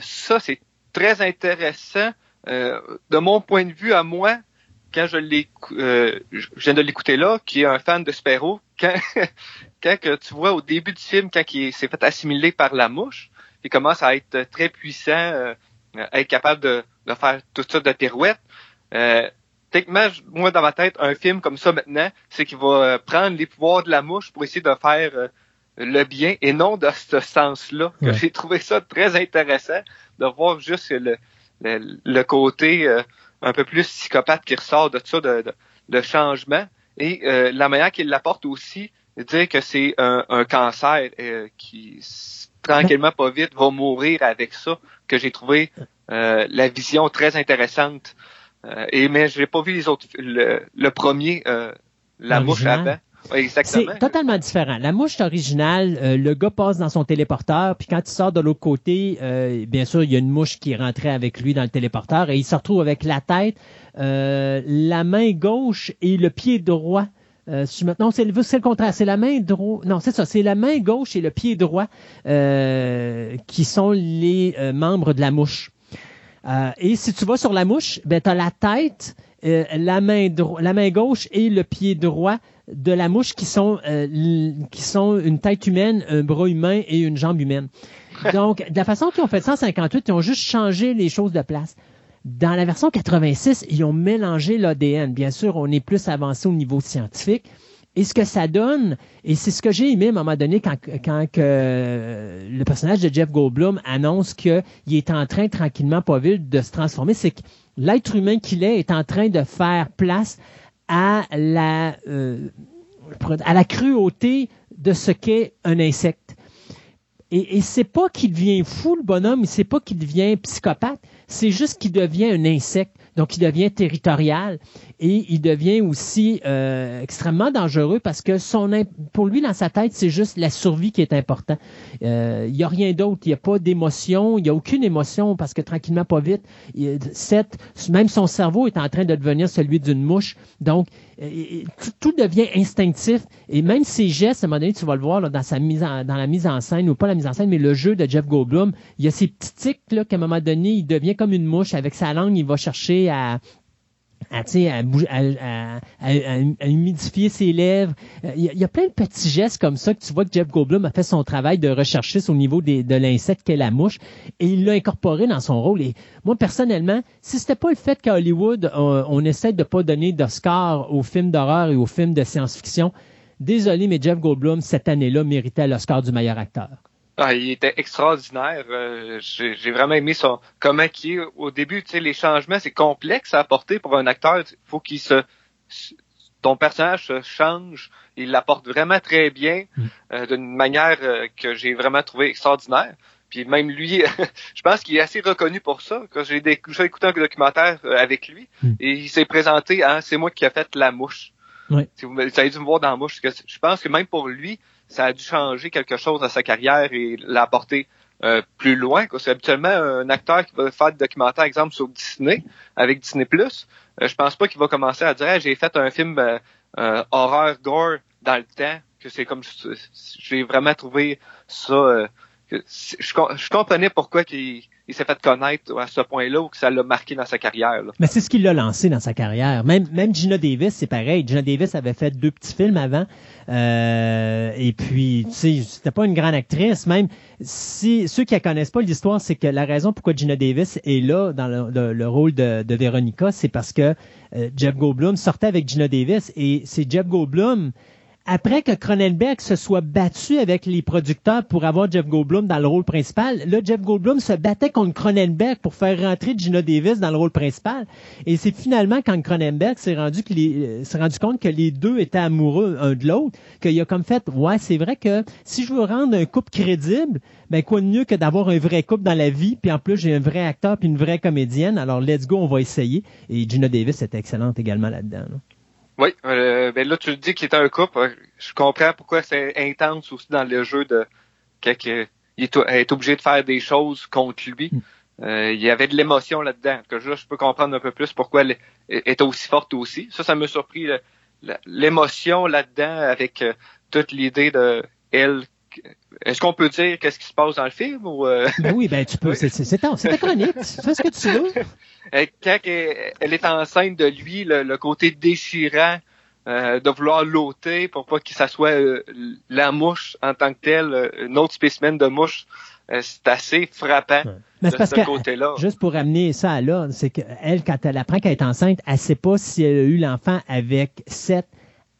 ça, c'est très intéressant de mon point de vue à moi, quand je l'ai, euh, je viens de l'écouter là, qui est un fan de Sparrow, quand, quand que tu vois au début du film, quand il s'est fait assimiler par la mouche, il commence à être très puissant, euh, à être capable de, de faire tout ça de pirouettes. Euh, techniquement, moi dans ma tête, un film comme ça maintenant, c'est qu'il va prendre les pouvoirs de la mouche pour essayer de faire le bien et non de ce sens-là. J'ai trouvé ça très intéressant de voir juste le, le, côté euh, un peu plus psychopathe qui ressort de ça, de, de, changement. Et euh, la manière qu'il l'apporte aussi, dire que c'est un, un, cancer euh, qui tranquillement pas vite va mourir avec ça, que j'ai trouvé la vision très intéressante. et mais j'ai pas vu les autres le, le premier la mouche avant c'est totalement différent. La mouche originale, euh, le gars passe dans son téléporteur, puis quand il sort de l'autre côté, euh, bien sûr, il y a une mouche qui est rentrée avec lui dans le téléporteur et il se retrouve avec la tête, euh, la main gauche et le pied droit. maintenant, c'est le, le contraire. C'est la main droite. Non, c'est ça. C'est la main gauche et le pied droit qui sont les membres de la mouche. et si tu vas sur la mouche, ben, tu as la tête, la, main la main gauche et le pied droit de la mouche qui sont, euh, qui sont une tête humaine, un bras humain et une jambe humaine. Donc, de la façon qu'ils ont fait 158, ils ont juste changé les choses de place. Dans la version 86, ils ont mélangé l'ADN. Bien sûr, on est plus avancé au niveau scientifique. Et ce que ça donne, et c'est ce que j'ai aimé à un moment donné quand, que le personnage de Jeff Goldblum annonce qu'il est en train tranquillement, pas vite, de se transformer, c'est que l'être humain qu'il est est en train de faire place à la, euh, cruauté de ce qu'est un insecte. Et, et c'est pas qu'il devient fou, le bonhomme, c'est pas qu'il devient psychopathe, c'est juste qu'il devient un insecte. Donc, il devient territorial et il devient aussi euh, extrêmement dangereux parce que son pour lui, dans sa tête, c'est juste la survie qui est important. Euh, il n'y a rien d'autre. Il n'y a pas d'émotion. Il n'y a aucune émotion parce que tranquillement, pas vite, cette, même son cerveau est en train de devenir celui d'une mouche. Donc, tout, devient instinctif et même ses gestes, à un moment donné, tu vas le voir là, dans sa mise en, dans la mise en scène ou pas la mise en scène, mais le jeu de Jeff Goldblum, il y a ces petits tics là qu'à un moment donné, il devient comme une mouche avec sa langue, il va chercher à à, humidifier ses lèvres. Il y, a, plein de petits gestes comme ça que tu vois que Jeff Goldblum a fait son travail de recherchiste au niveau des, de l'insecte qu'est la mouche et il l'a incorporé dans son rôle. Et moi, personnellement, si c'était pas le fait qu'à Hollywood, on, on, essaie de pas donner d'Oscar aux films d'horreur et aux films de science-fiction, désolé, mais Jeff Goldblum, cette année-là, méritait l'Oscar du meilleur acteur. Ah, il était extraordinaire. Euh, j'ai vraiment aimé son comment qui est au début. Tu sais, les changements, c'est complexe à apporter pour un acteur. Il faut qu'il se ton personnage se change. Il l'apporte vraiment très bien, mm. euh, d'une manière euh, que j'ai vraiment trouvé extraordinaire. Puis même lui, je pense qu'il est assez reconnu pour ça. Quand j'ai écouté un documentaire avec lui, mm. et il s'est présenté, hein, c'est moi qui ai fait la mouche. Oui. Si vous, avez dû me voir dans la mouche. Je pense que même pour lui, ça a dû changer quelque chose à sa carrière et l'apporter euh, plus loin. C'est habituellement un acteur qui va faire des documentaires, exemple, sur Disney, avec Disney+. Euh, je pense pas qu'il va commencer à dire j'ai fait un film euh, horreur gore dans le temps, que c'est comme j'ai vraiment trouvé ça. Je, comprenais pourquoi il s'est fait connaître à ce point-là ou que ça l'a marqué dans sa carrière. Mais c'est ce qui l'a lancé dans sa carrière. Même, même Gina Davis, c'est pareil. Gina Davis avait fait deux petits films avant. Euh, et puis, tu sais, c'était pas une grande actrice. Même si ceux qui ne connaissent pas l'histoire, c'est que la raison pourquoi Gina Davis est là dans le, rôle de, de Veronica, c'est parce que euh, Jeff Goldblum sortait avec Gina Davis et c'est Jeff Goldblum après que Cronenberg se soit battu avec les producteurs pour avoir Jeff Goldblum dans le rôle principal, là, Jeff Goldblum se battait contre Cronenberg pour faire rentrer Gina Davis dans le rôle principal. Et c'est finalement quand Cronenberg s'est rendu, les, s'est rendu compte que les deux étaient amoureux un de l'autre, qu'il a comme fait, ouais, c'est vrai que si je veux rendre un couple crédible, ben quoi de mieux que d'avoir un vrai couple dans la vie, puis en plus j'ai un vrai acteur puis une vraie comédienne, alors let's go, on va essayer. Et Gina Davis était excellente également là-dedans. Là. Oui, euh, ben là tu le dis qu'il est un couple. Je comprends pourquoi c'est intense aussi dans le jeu de qu'il est, obligé de faire des choses contre lui. Mm. Euh, il y avait de l'émotion là-dedans. Que je, je peux comprendre un peu plus pourquoi elle est aussi forte aussi. Ça, ça m'a surpris l'émotion là-dedans avec euh, toute l'idée de elle est-ce qu'on peut dire qu'est-ce qui se passe dans le film ou euh? ben oui, ben tu peux. C'est ta chronique. Fais ce que tu veux. Euh, quand elle est enceinte de lui, le, côté déchirant euh, de vouloir l'ôter pour pas que ça soit la mouche en tant que telle, une autre spécimen de mouche, c'est assez frappant. de ce côté-là. Juste pour amener ça à là, c'est qu'elle, quand elle apprend qu'elle est enceinte, elle sait pas si elle a eu l'enfant avec Seth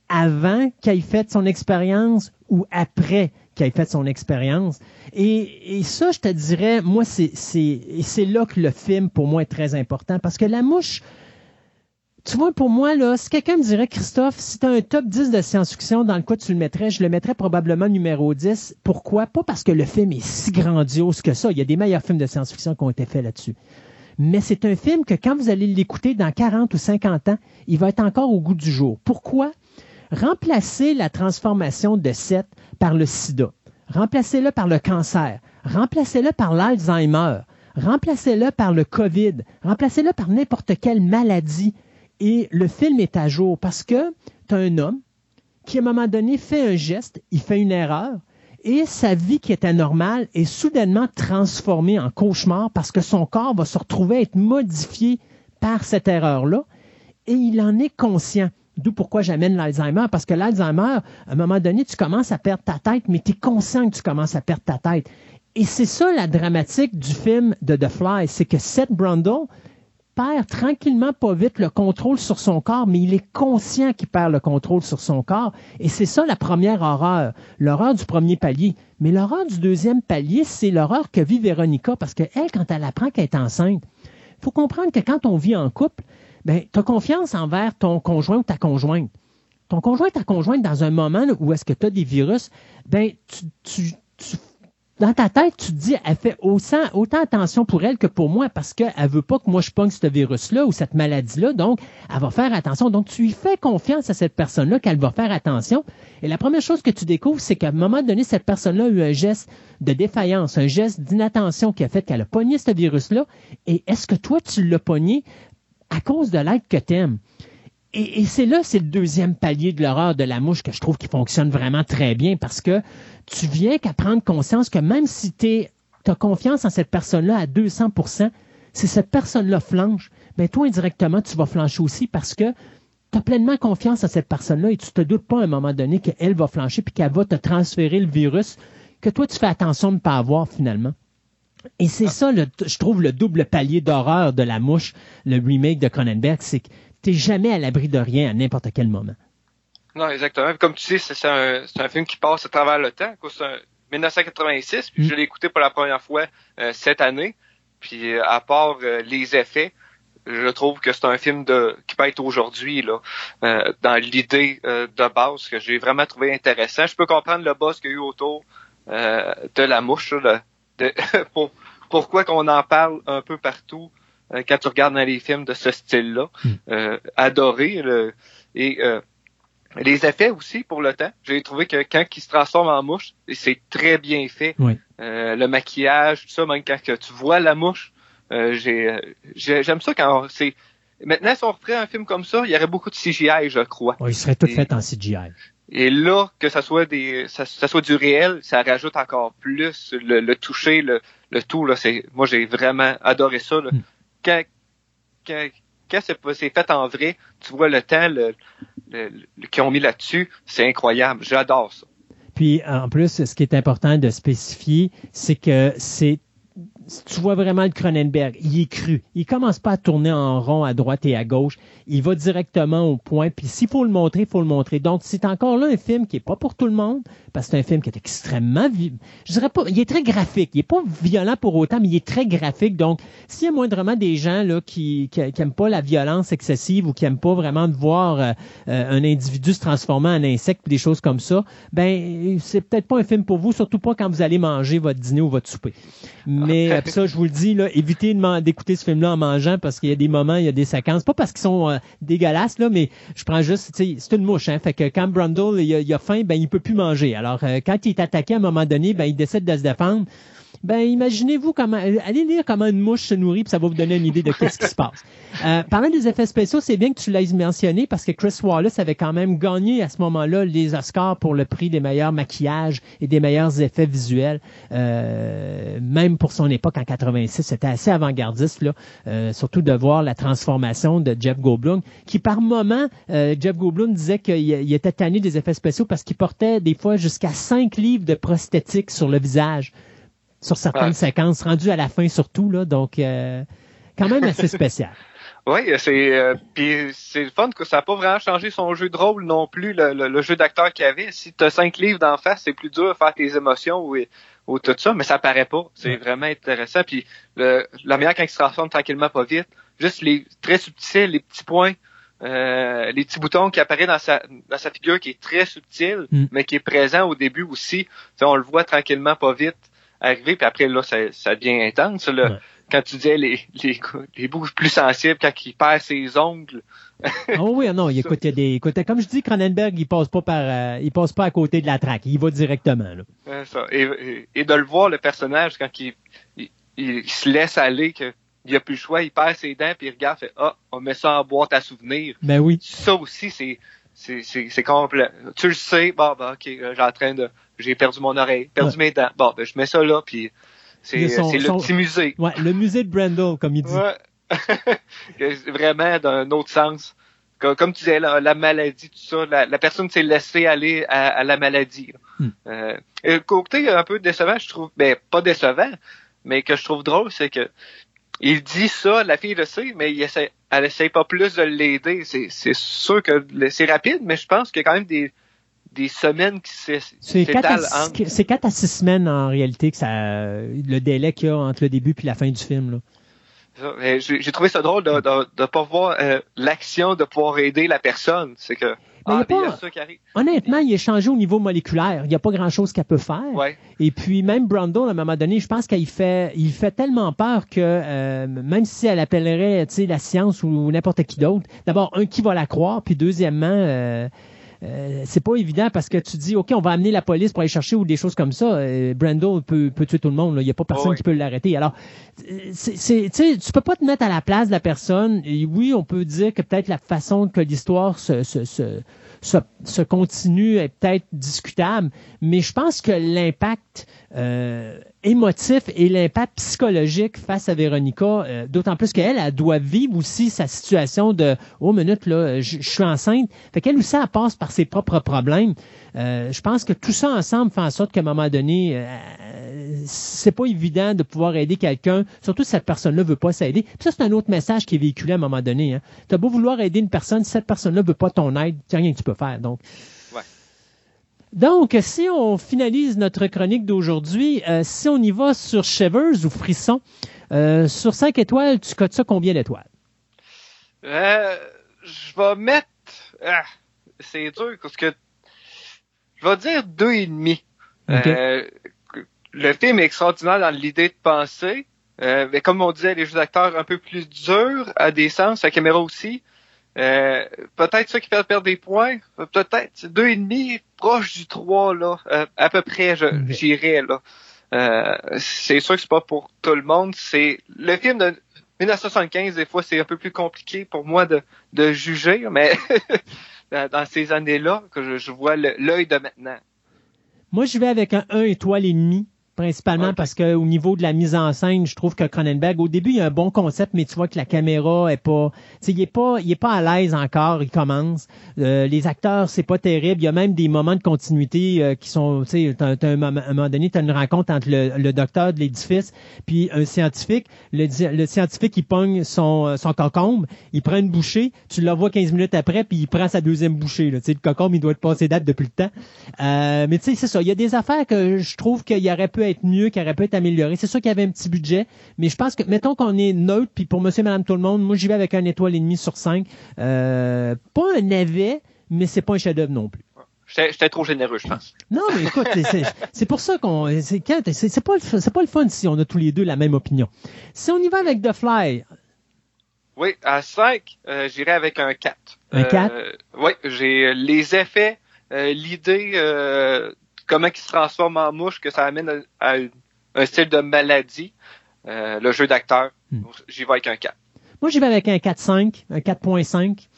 avant qu'elle ait fait son expérience ou après qui a fait son expérience. Et, et, ça, je te dirais, moi, c'est là que le film, pour moi, est très important. Parce que la mouche, tu vois, pour moi, là, si quelqu'un me dirait, Christophe, si tu as un top 10 de science-fiction dans le quoi tu le mettrais, je le mettrais probablement numéro 10. Pourquoi? Pas parce que le film est si grandiose que ça. Il y a des meilleurs films de science-fiction qui ont été faits là-dessus. Mais c'est un film que quand vous allez l'écouter dans 40 ou 50 ans, il va être encore au goût du jour. Pourquoi? Remplacer la transformation de Seth par le sida, remplacez-le par le cancer, remplacez-le par l'Alzheimer, remplacez-le par le COVID, remplacez-le par n'importe quelle maladie. Et le film est à jour parce que tu as un homme qui, à un moment donné, fait un geste, il fait une erreur, et sa vie qui était normale est soudainement transformée en cauchemar parce que son corps va se retrouver à être modifié par cette erreur-là, et il en est conscient. D'où pourquoi j'amène l'Alzheimer, parce que l'Alzheimer, à un moment donné, tu commences à perdre ta tête, mais tu es conscient que tu commences à perdre ta tête. Et c'est ça la dramatique du film de The Fly, c'est que Seth Brundle perd tranquillement, pas vite, le contrôle sur son corps, mais il est conscient qu'il perd le contrôle sur son corps. Et c'est ça la première horreur, l'horreur du premier palier. Mais l'horreur du deuxième palier, c'est l'horreur que vit Véronica, parce qu'elle, quand elle apprend qu'elle est enceinte, il faut comprendre que quand on vit en couple, ben, tu as confiance envers ton conjoint ou ta conjointe. ton conjoint, ta conjointe, dans un moment où est-ce que tu as des virus, ben, tu, tu, dans ta tête, tu te dis, elle fait autant, autant attention pour elle que pour moi parce qu'elle veut pas que moi je pogne ce virus-là ou cette maladie-là. Donc, elle va faire attention. Donc, tu lui fais confiance à cette personne-là qu'elle va faire attention. Et la première chose que tu découvres, c'est qu'à un moment donné, cette personne-là a eu un geste de défaillance, un geste d'inattention qui a fait qu'elle a pogné ce virus-là. Et est-ce que toi, tu l'as pogné à cause de l'aide que t'aimes? Et, et c'est là, c'est le deuxième palier de l'horreur de la mouche que je trouve qui fonctionne vraiment très bien parce que tu viens qu'à prendre conscience que même si tu as confiance en cette personne-là à 200% si cette personne-là flanche, ben toi, indirectement, tu vas flancher aussi parce que tu as pleinement confiance en cette personne-là et tu te doutes pas à un moment donné qu'elle va flancher puis qu'elle va te transférer le virus que toi, tu fais attention de ne pas avoir finalement. Et c'est ça, je trouve, le double palier d'horreur de la mouche, le remake de Cronenberg, c'est que tu jamais à l'abri de rien à n'importe quel moment. Non, exactement. Comme tu sais, c'est un, un, film qui passe à travers le temps. C'est un 1986, puis mm. je l'ai écouté pour la première fois euh, cette année. Puis euh, à part euh, les effets, je trouve que c'est un film de qui peut être aujourd'hui là dans l'idée de base que j'ai vraiment trouvé intéressant. Je peux comprendre le boss qu'il y a eu autour de la mouche, de, pour, pourquoi qu'on en parle un peu partout quand tu regardes dans les films de ce style-là. Mm. adoré et les effets aussi pour le temps. J'ai trouvé que quand il se transforme en mouche, c'est très bien fait. Euh, le maquillage, tout ça, même quand tu vois la mouche, euh, j'aime ça quand c'est. Maintenant, si on reprend un film comme ça, il y aurait beaucoup de CGI, je crois. il serait tout fait en CGI. Et là, que ça soit des, ça, soit du réel, ça rajoute encore plus le, toucher, le, le tout là. C'est, moi, j'ai vraiment adoré ça. Là. Hmm. Quand, quand, quand c'est fait en vrai, tu vois le temps le, le, qu'ils ont mis là-dessus, c'est incroyable. J'adore ça. Puis en plus, ce qui est important de spécifier, c'est que c'est tu vois vraiment le Cronenberg, il est cru. Il commence pas à tourner en rond à droite et à gauche. Il va directement au point. Puis s'il faut le montrer, il faut le montrer. Donc c'est encore là un film qui est pas pour tout le monde, parce que c'est un film qui est extrêmement, je dirais pas, il est très graphique. Il est pas violent pour autant, mais il est très graphique. Donc s'il y a moindrement des gens là qui, qui, aiment pas la violence excessive ou qui aiment pas vraiment de voir euh, euh, un individu se transformer en insecte ou des choses comme ça, ben c'est peut-être pas un film pour vous, surtout pas quand vous allez manger votre dîner ou votre souper. Mais euh, ça, je vous le dis, évitez d'écouter ce film-là en mangeant parce qu'il y a des moments, il y a des séquences, pas parce qu'ils sont euh, dégueulasses, là, mais je prends juste, c'est une mouche, hein, fait que quand Brundle, il a, faim, ben, il peut plus manger. Alors, euh, quand il est attaqué à un moment donné, ben, il décide de se défendre. Ben, imaginez-vous comment, allez lire comment une mouche se nourrit, puis ça va vous donner une idée de qu'est-ce qui se passe. Euh, parlant des effets spéciaux, c'est bien que tu l'aies mentionné parce que Chris Wallace avait quand même gagné à ce moment-là les Oscars pour le prix des meilleurs maquillages et des meilleurs effets visuels. Euh, même pour son époque en 86, c'était assez avant-gardiste là, euh, surtout de voir la transformation de Jeff Goldblum, qui par moment, euh, Jeff Goldblum disait qu'il était tanné des effets spéciaux parce qu'il portait des fois jusqu'à 5 livres de prosthétiques sur le visage sur certaines séquences, rendues à la fin surtout, là, donc euh, quand même assez spécial. Oui, c'est euh, puis c'est le fun que ça n'a pas vraiment changé son jeu de rôle non plus, le, jeu d'acteur qu'il avait. Si tu as cinq livres d'en face, c'est plus dur de faire tes émotions ou, ou tout ça, mais ça paraît pas. C'est vraiment intéressant. Puis le, la meilleure quand il se transforme tranquillement pas vite, juste les très subtils, les petits points, euh, les petits boutons qui apparaissent dans sa, dans sa figure qui est très subtil, mm. mais qui est présent au début aussi. on le voit tranquillement pas vite arriver, puis après, là, ça, ça devient intense. Là. Quand tu disais les, les, les bouches plus sensibles, quand il perd ses ongles. oh oui, non, il, écoute, il y a des, écoute, comme je dis, Cronenberg, il passe pas par, euh, il passe pas à côté de la traque, il va directement. Là. Ça. Et, et, de le voir, le personnage, quand il, il, se laisse aller, que il a plus le choix, il perd ses dents, puis il regarde, fait, ah, on met ça en boîte à souvenirs. Ben oui. Ça aussi, c'est, c'est, c'est, complet. Tu le sais, bon, ben, ok, j'ai en train de, j'ai perdu mon oreille, perdu mes dents. Bon, ben, je mets ça là, puis c'est, c'est le petit musée. Ouais, le musée de Brendel, comme il dit. Ouais. Vraiment d'un autre sens. Comme, tu disais, la, maladie, tout ça, la, la personne s'est laissée aller à, la maladie. Hmm. Euh, et le côté un peu décevant, je trouve, ben pas décevant, mais que je trouve drôle, c'est que il dit ça, la fille le sait, mais il essaie, elle essaie pas plus de l'aider. C'est, sûr que c'est rapide, mais je pense qu'il y a quand même des, des semaines qui s'étalent. C'est quatre à six semaines en réalité que ça, le délai qu'il y a entre le début et la fin du film. Là. J'ai trouvé ça drôle de ne pas voir euh, l'action de pouvoir aider la personne. C'est que Ah, il y a ça qui arrive. Honnêtement, il est changé au niveau moléculaire. Il n'y a pas grand-chose qu'elle peut faire. Ouais. Et puis, même Brundle, à un moment donné, je pense qu'il fait, il fait tellement peur que euh, même si elle appellerait la science ou n'importe qui d'autre, d'abord, un, qui va la croire? Puis, deuxièmement, euh, euh, c'est pas évident parce que tu dis, OK, on va amener la police pour aller chercher ou des choses comme ça. Euh, Brando peut, peut tuer tout le monde. Il n'y a pas personne qui peut l'arrêter. Alors, c'est, tu peux pas te mettre à la place de la personne. Et oui, on peut dire que peut-être la façon que l'histoire se, se, se, se, continue est peut-être discutable, mais je pense que l'impact euh, émotif et l'impact psychologique face à Véronica, euh, d'autant plus qu'elle, elle doit vivre aussi sa situation de « Oh, minute, là, je, suis enceinte ». Fait qu'elle aussi, elle passe par ses propres problèmes. Euh, je pense que tout ça ensemble fait en sorte qu'à un moment donné, euh, c'est pas évident de pouvoir aider quelqu'un, surtout si cette personne-là veut pas s'aider. Ça, c'est un autre message qui est véhiculé à un moment donné. Hein. Tu as beau vouloir aider une personne, si cette personne-là veut pas ton aide, il rien que tu peux faire. Donc, donc, si on finalise notre chronique d'aujourd'hui, euh, si on y va sur Shivers ou Frisson, euh, sur 5 étoiles, tu cotes ça combien d'étoiles? Euh, je vais mettre... Ah, c'est dur parce que... Je vais dire deux et demi. le film est extraordinaire dans l'idée de penser, mais comme on disait, les jeux d'acteurs un peu plus durs à des sens, la caméra aussi. Euh, peut-être ça qui fait perdre des points. Peut-être deux et demi, proche du 3, là. Euh, à peu près, j'irais, là. Euh, c'est sûr que c'est pas pour tout le monde. C'est le film de 1975, des fois, c'est un peu plus compliqué pour moi de, de juger, mais dans ces années-là, que je, vois l'œil de maintenant. Moi, je vais avec un 1 étoile et demi principalement parce que au niveau de la mise en scène, je trouve que Cronenberg, au début, il y a un bon concept, mais tu vois que la caméra est pas, il est pas, il est pas à l'aise encore. Il commence. Euh, les acteurs, c'est pas terrible. Il y a même des moments de continuité euh, qui sont, tu sais, à un moment donné, tu as une rencontre entre le, docteur de l'édifice puis un scientifique. Le, le, scientifique, il pogne son, son cocombe, il prend une bouchée, tu le vois 15 minutes après, puis il prend sa deuxième bouchée. Là. Tu sais, le cocombe, il doit être passé date depuis le temps. Euh, mais tu sais, c'est ça. Il y a des affaires que je trouve qu'il y aurait pu être mieux, qui aurait pu être amélioré. C'est sûr qu'il y avait un petit budget, mais je pense que, mettons qu'on est neutre, puis pour monsieur et madame tout le monde, moi j'y vais avec un étoile et demi sur cinq. Euh, pas un navet, mais c'est pas un chef-d'œuvre non plus. J'étais trop généreux, je pense. Non, mais écoute, c'est pour ça qu'on. C'est pas, pas le fun si on a tous les deux la même opinion. Si on y va avec The Fly. Oui, à 5, euh, j'irai avec un 4. Un 4? Euh, oui, j'ai les effets, l'idée comment il se transforme en mouche, que ça amène à, un style de maladie. Euh, le jeu d'acteur, hmm. j'y vais avec un 4. Moi, j'y vais avec un 4.5, un 4.5.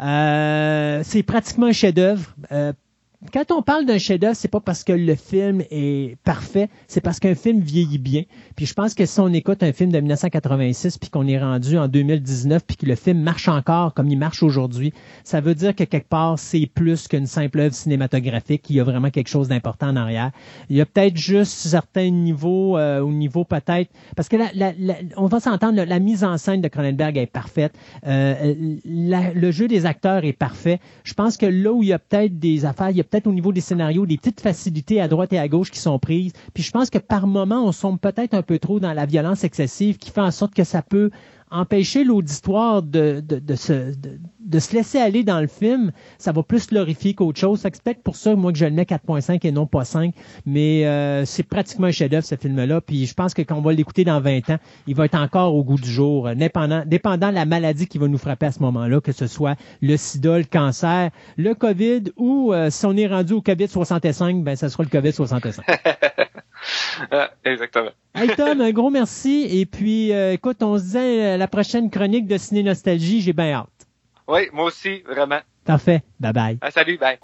Euh, c'est pratiquement un chef-d'œuvre. Euh, quand on parle d'un chef-d'œuvre, c'est pas parce que le film est parfait, c'est parce qu'un film vieillit bien. Puis je pense que si on écoute un film de 1986 puis qu'on est rendu en 2019 puis que le film marche encore comme il marche aujourd'hui, ça veut dire que quelque part c'est plus qu'une simple œuvre cinématographique. Il y a vraiment quelque chose d'important en arrière. Il y a peut-être juste certains niveaux, euh, au niveau peut-être, parce que la, on va s'entendre, la, mise en scène de Cronenberg est parfaite, euh, le jeu des acteurs est parfait. Je pense que là où il y a peut-être des affaires, il y a peut-être au niveau des scénarios des petites facilités à droite et à gauche qui sont prises. Puis je pense que par moment, on sombre peut-être un peu trop dans la violence excessive qui fait en sorte que ça peut empêcher l'auditoire de, de, de, se, de, se laisser aller dans le film, ça va plus glorifier qu'autre chose. C'est peut-être pour ça, moi, que je le mets 4.5 et non pas 5. Mais euh, c'est pratiquement un chef-d'œuvre, ce film-là. Puis je pense que quand on va l'écouter dans 20 ans, il va être encore au goût du jour, dépendant, dépendant de la maladie qui va nous frapper à ce moment-là, que ce soit le sida, le cancer, le COVID ou euh, si on est rendu au COVID-65, ben ça sera le COVID-65. Ah, exactement. Hey Tom, un gros merci. Et puis, euh, écoute, on se disait euh, la prochaine chronique de Ciné Nostalgie, j'ai bien hâte. Oui, moi aussi, vraiment. Parfait. Bye bye. Ah, salut, bye.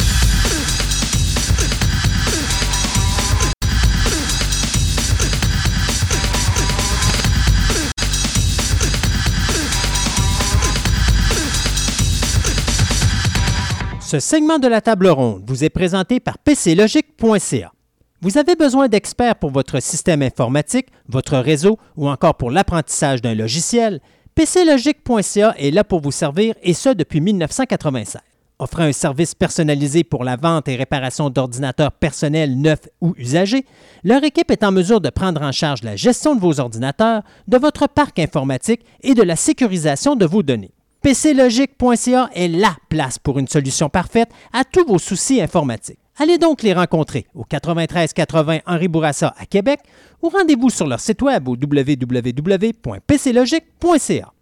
Ce segment de la table ronde vous est présenté par PCLogic.ca. Vous avez besoin d'experts pour votre système informatique, votre réseau ou encore pour l'apprentissage d'un logiciel? PCLogic.ca est là pour vous servir et ce depuis 1996. Offrant un service personnalisé pour la vente et réparation d'ordinateurs personnels neufs ou usagés, leur équipe est en mesure de prendre en charge la gestion de vos ordinateurs, de votre parc informatique et de la sécurisation de vos données. PCLogique.ca est la place pour une solution parfaite à tous vos soucis informatiques. Allez donc les rencontrer au 93 80 Henri Bourassa à Québec ou rendez-vous sur leur site web au www.pclogique.ca.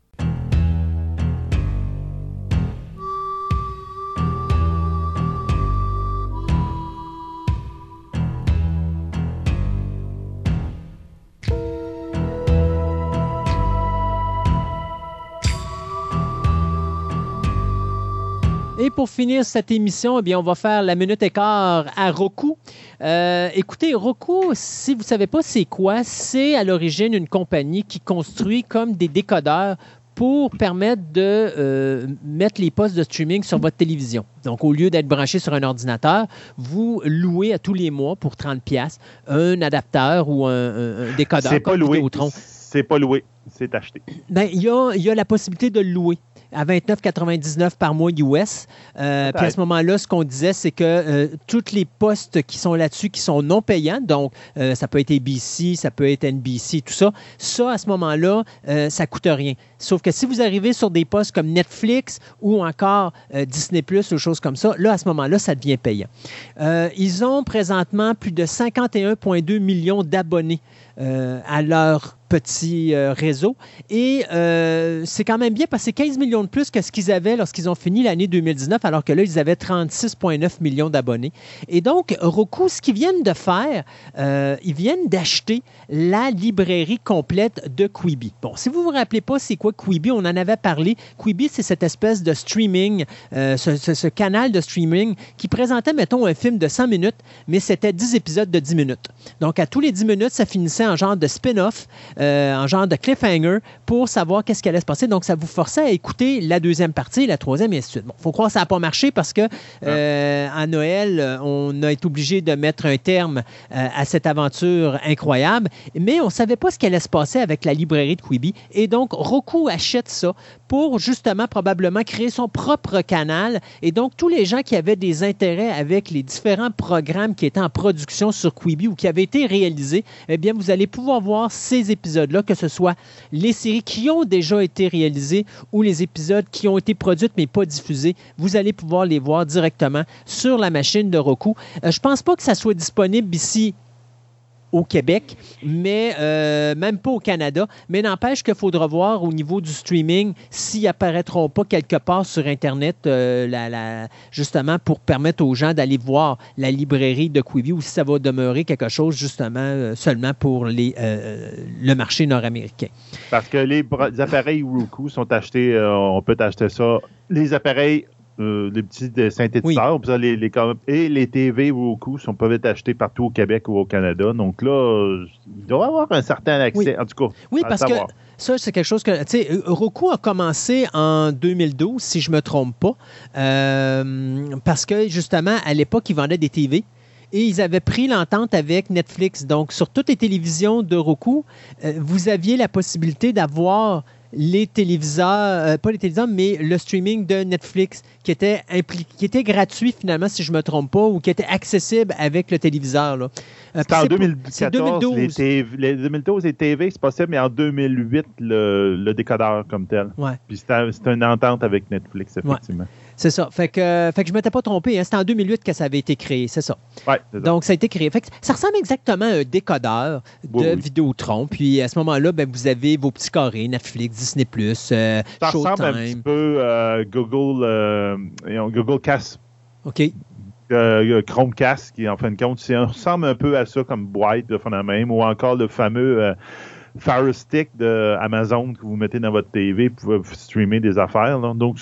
Et pour finir cette émission, eh bien, on va faire la minute écart à Roku. Euh, écoutez, Roku, si vous ne savez pas c'est quoi, c'est à l'origine une compagnie qui construit comme des décodeurs pour permettre de euh, mettre les postes de streaming sur votre télévision. Donc, au lieu d'être branché sur un ordinateur, vous louez à tous les mois pour 30 pièces un adapteur ou un, décodeur. C'est pas loué. C'est pas loué, c'est acheté. Ben, il y a la possibilité de le louer à 29,99 par mois US. Euh, puis à ce moment-là, ce qu'on disait, c'est que euh, tous les postes qui sont là-dessus, qui sont non payants, donc euh, ça peut être ABC, ça peut être NBC, tout ça, ça, à ce moment-là, ça coûte rien. Sauf que si vous arrivez sur des postes comme Netflix ou encore Disney Plus ou choses comme ça, là, à ce moment-là, ça devient payant. ils ont présentement plus de 51,2 millions d'abonnés à leur petit euh, réseau. Et euh, c'est quand même bien parce c'est 15 millions de plus que ce qu'ils avaient lorsqu'ils ont fini l'année 2019, alors que là, ils avaient 36,9 millions d'abonnés. Et donc, Roku, ce qu'ils viennent de faire, euh, ils viennent d'acheter la librairie complète de Quibi. Bon, si vous ne vous rappelez pas c'est quoi Quibi, on en avait parlé. Quibi, c'est cette espèce de streaming, ce, ce, canal de streaming qui présentait, mettons, un film de 100 minutes, mais c'était 10 épisodes de 10 minutes. Donc, à tous les 10 minutes, ça finissait en genre de spin-off euh, en genre de cliffhanger pour savoir qu'est-ce qui allait se passer. Donc, ça vous forçait à écouter la deuxième partie, la troisième, et ainsi de suite. Bon, faut croire que ça n'a pas marché parce que euh, à Noël, on a été obligé de mettre un terme euh, à cette aventure incroyable, mais on ne savait pas ce qui allait se passer avec la librairie de Quibi. Et donc, Roku achète ça pour justement probablement créer son propre canal. Et donc, tous les gens qui avaient des intérêts avec les différents programmes qui étaient en production sur Quibi ou qui avaient été réalisés, eh bien, vous allez pouvoir voir ces épisodes que ce soit les séries qui ont déjà été réalisées ou les épisodes qui ont été produits mais pas diffusés, vous allez pouvoir les voir directement sur la machine de Roku. Euh, je pense pas que ça soit disponible ici au Québec, mais euh, même pas au Canada. Mais n'empêche qu'il faudra voir au niveau du streaming s'ils apparaîtront pas quelque part sur Internet, euh, la, justement pour permettre aux gens d'aller voir la librairie de Quibi ou si ça va demeurer quelque chose justement euh, seulement pour les, le marché nord-américain. Parce que les, appareils Roku sont achetés, on peut acheter ça. Les appareils euh, les petits synthétiseurs. les, les, et les TV Roku sont, peuvent être achetés partout au Québec ou au Canada. Donc là, il doit y avoir un certain accès, en tout cas. Oui, parce que ça, c'est quelque chose que. Tu sais, Roku a commencé en 2012, si je ne me trompe pas, euh, parce que justement, à l'époque, ils vendaient des TV et ils avaient pris l'entente avec Netflix. Donc, sur toutes les télévisions de Roku, euh, vous aviez la possibilité d'avoir les téléviseurs, euh, pas les téléviseurs, mais le streaming de Netflix qui était, qui était gratuit finalement, si je ne me trompe pas, ou qui était accessible avec le téléviseur. Là. Euh, en 2014, Les, TV, les 2012, les TV, c'est possible, mais en 2008, le, décodeur comme tel. Ouais. Puis c'était une entente avec Netflix, effectivement. C'est ça. Fait que, fait que je ne m'étais pas trompé. Hein. C'était en 2008 que ça avait été créé, c'est ça. Ouais, Donc, ça a été créé. Fait que ça ressemble exactement à un décodeur de Vidéotron. Puis à ce moment-là, ben, vous avez vos petits carrés, Netflix, Disney+, euh, Ça ressemble un petit peu à Google, euh, Google Cast. OK. Euh, Chromecast, qui en fin de compte, ça ressemble un peu à ça comme boîte de fond même, ou encore le fameux euh, Fire Stick de Amazon que vous mettez dans votre TV pour streamer des affaires. Donc,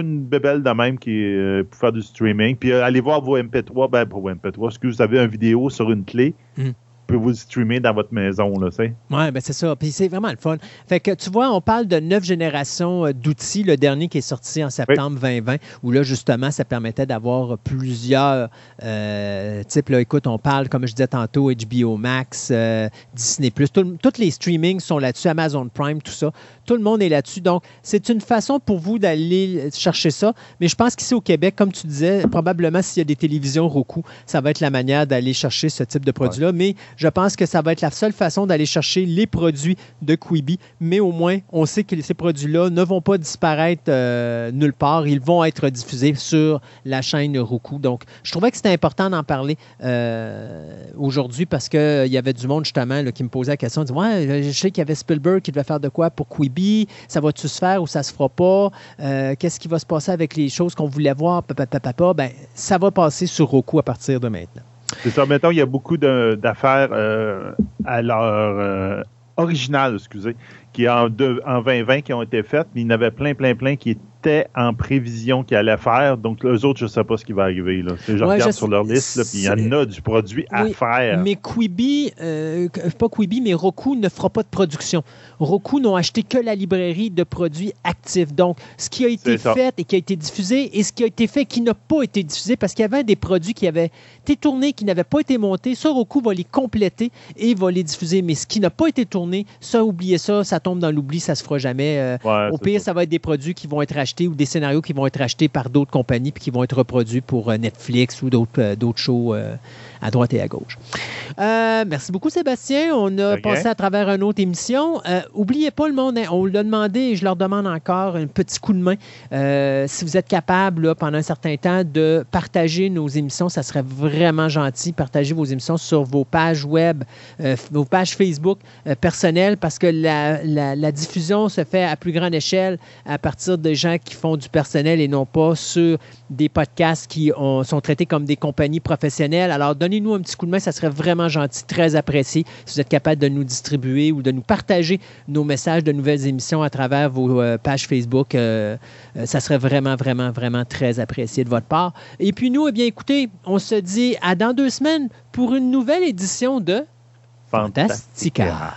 une bébelle de même qui euh, pour faire du streaming. Puis euh, allez voir vos MP3, ben pour vos MP3, est-ce que vous avez une vidéo sur une clé. Hmm vous streamer dans votre maison, là, tu Oui, ben c'est ça. Puis c'est vraiment le fun. Fait que tu vois, on parle de neuf générations euh, d'outils, le dernier qui est sorti en septembre 2020, où là, justement, ça permettait d'avoir plusieurs euh, types. Là, écoute, on parle, comme je disais tantôt, HBO Max, euh, Disney+, tous les streamings sont là-dessus, Amazon Prime, tout ça. Tout le monde est là-dessus. Donc, c'est une façon pour vous d'aller chercher ça. Mais je pense qu'ici au Québec, comme tu disais, probablement s'il y a des télévisions Roku, ça va être la manière d'aller chercher ce type de produit-là. Mais Je pense que ça va être la seule façon d'aller chercher les produits de Quibi, mais au moins, on sait que ces produits-là ne vont pas disparaître euh, nulle part. Ils vont être diffusés sur la chaîne Roku. Donc, je trouvais que c'était important d'en parler euh, aujourd'hui parce qu'il y avait du monde, justement, qui me posait la question. Dit, ouais, je sais qu'il y avait Spielberg qui devait faire de quoi pour Quibi. Ça va-tu se faire ou ça se fera pas? Euh, qu'est-ce qui va se passer avec les choses qu'on voulait voir? Ben, ça va passer sur Roku à partir de maintenant. C'est ça. Mettons, il y a beaucoup d'affaires euh, à leur euh, original, excusez, qui en, en 2020 qui ont été faites, mais il y en avait plein, plein, plein qui en prévision qu'ils allaient faire. Donc, eux autres, je ne sais pas ce qui va arriver. Là. Je regarde sur leur liste, puis il y en a du produit à faire. Mais Quibi, euh, pas Quibi, mais Roku ne fera pas de production. Roku n'ont acheté que la librairie de produits actifs. Donc, ce qui a été fait et qui a été diffusé, et ce qui a été fait qui n'a pas été diffusé, parce qu'il y avait des produits qui avaient été tournés, qui n'avaient pas été montés, ça, Roku va les compléter et va les diffuser. Mais ce qui n'a pas été tourné, ça, oubliez ça, ça tombe dans l'oubli, ça se fera jamais. Euh, au pire, ça. va être des produits qui vont être achetés ou des scénarios qui vont être achetés par d'autres compagnies puis qui vont être reproduits pour euh, Netflix ou d'autres euh, shows euh, à droite et à gauche. merci beaucoup, Sébastien. On a passé à travers une autre émission. oubliez pas le monde, hein. on l'a demandé et je leur demande encore un petit coup de main. si vous êtes capable, pendant un certain temps, de partager nos émissions, ça serait vraiment gentil. Partagez vos émissions sur vos pages web, vos pages Facebook personnelles, parce que la, la, diffusion se fait à plus grande échelle à partir de gens qui font du personnel et non pas sur des podcasts qui sont traités comme des compagnies professionnelles. Alors, donnez-nous un petit coup de main, ça serait vraiment gentil, très apprécié. Si vous êtes capable de nous distribuer ou de nous partager nos messages de nouvelles émissions à travers vos euh, pages Facebook, euh, euh, ça serait vraiment, vraiment, vraiment très apprécié de votre part. Et puis nous, eh bien, écoutez, on se dit à dans deux semaines pour une nouvelle édition de Fantastica.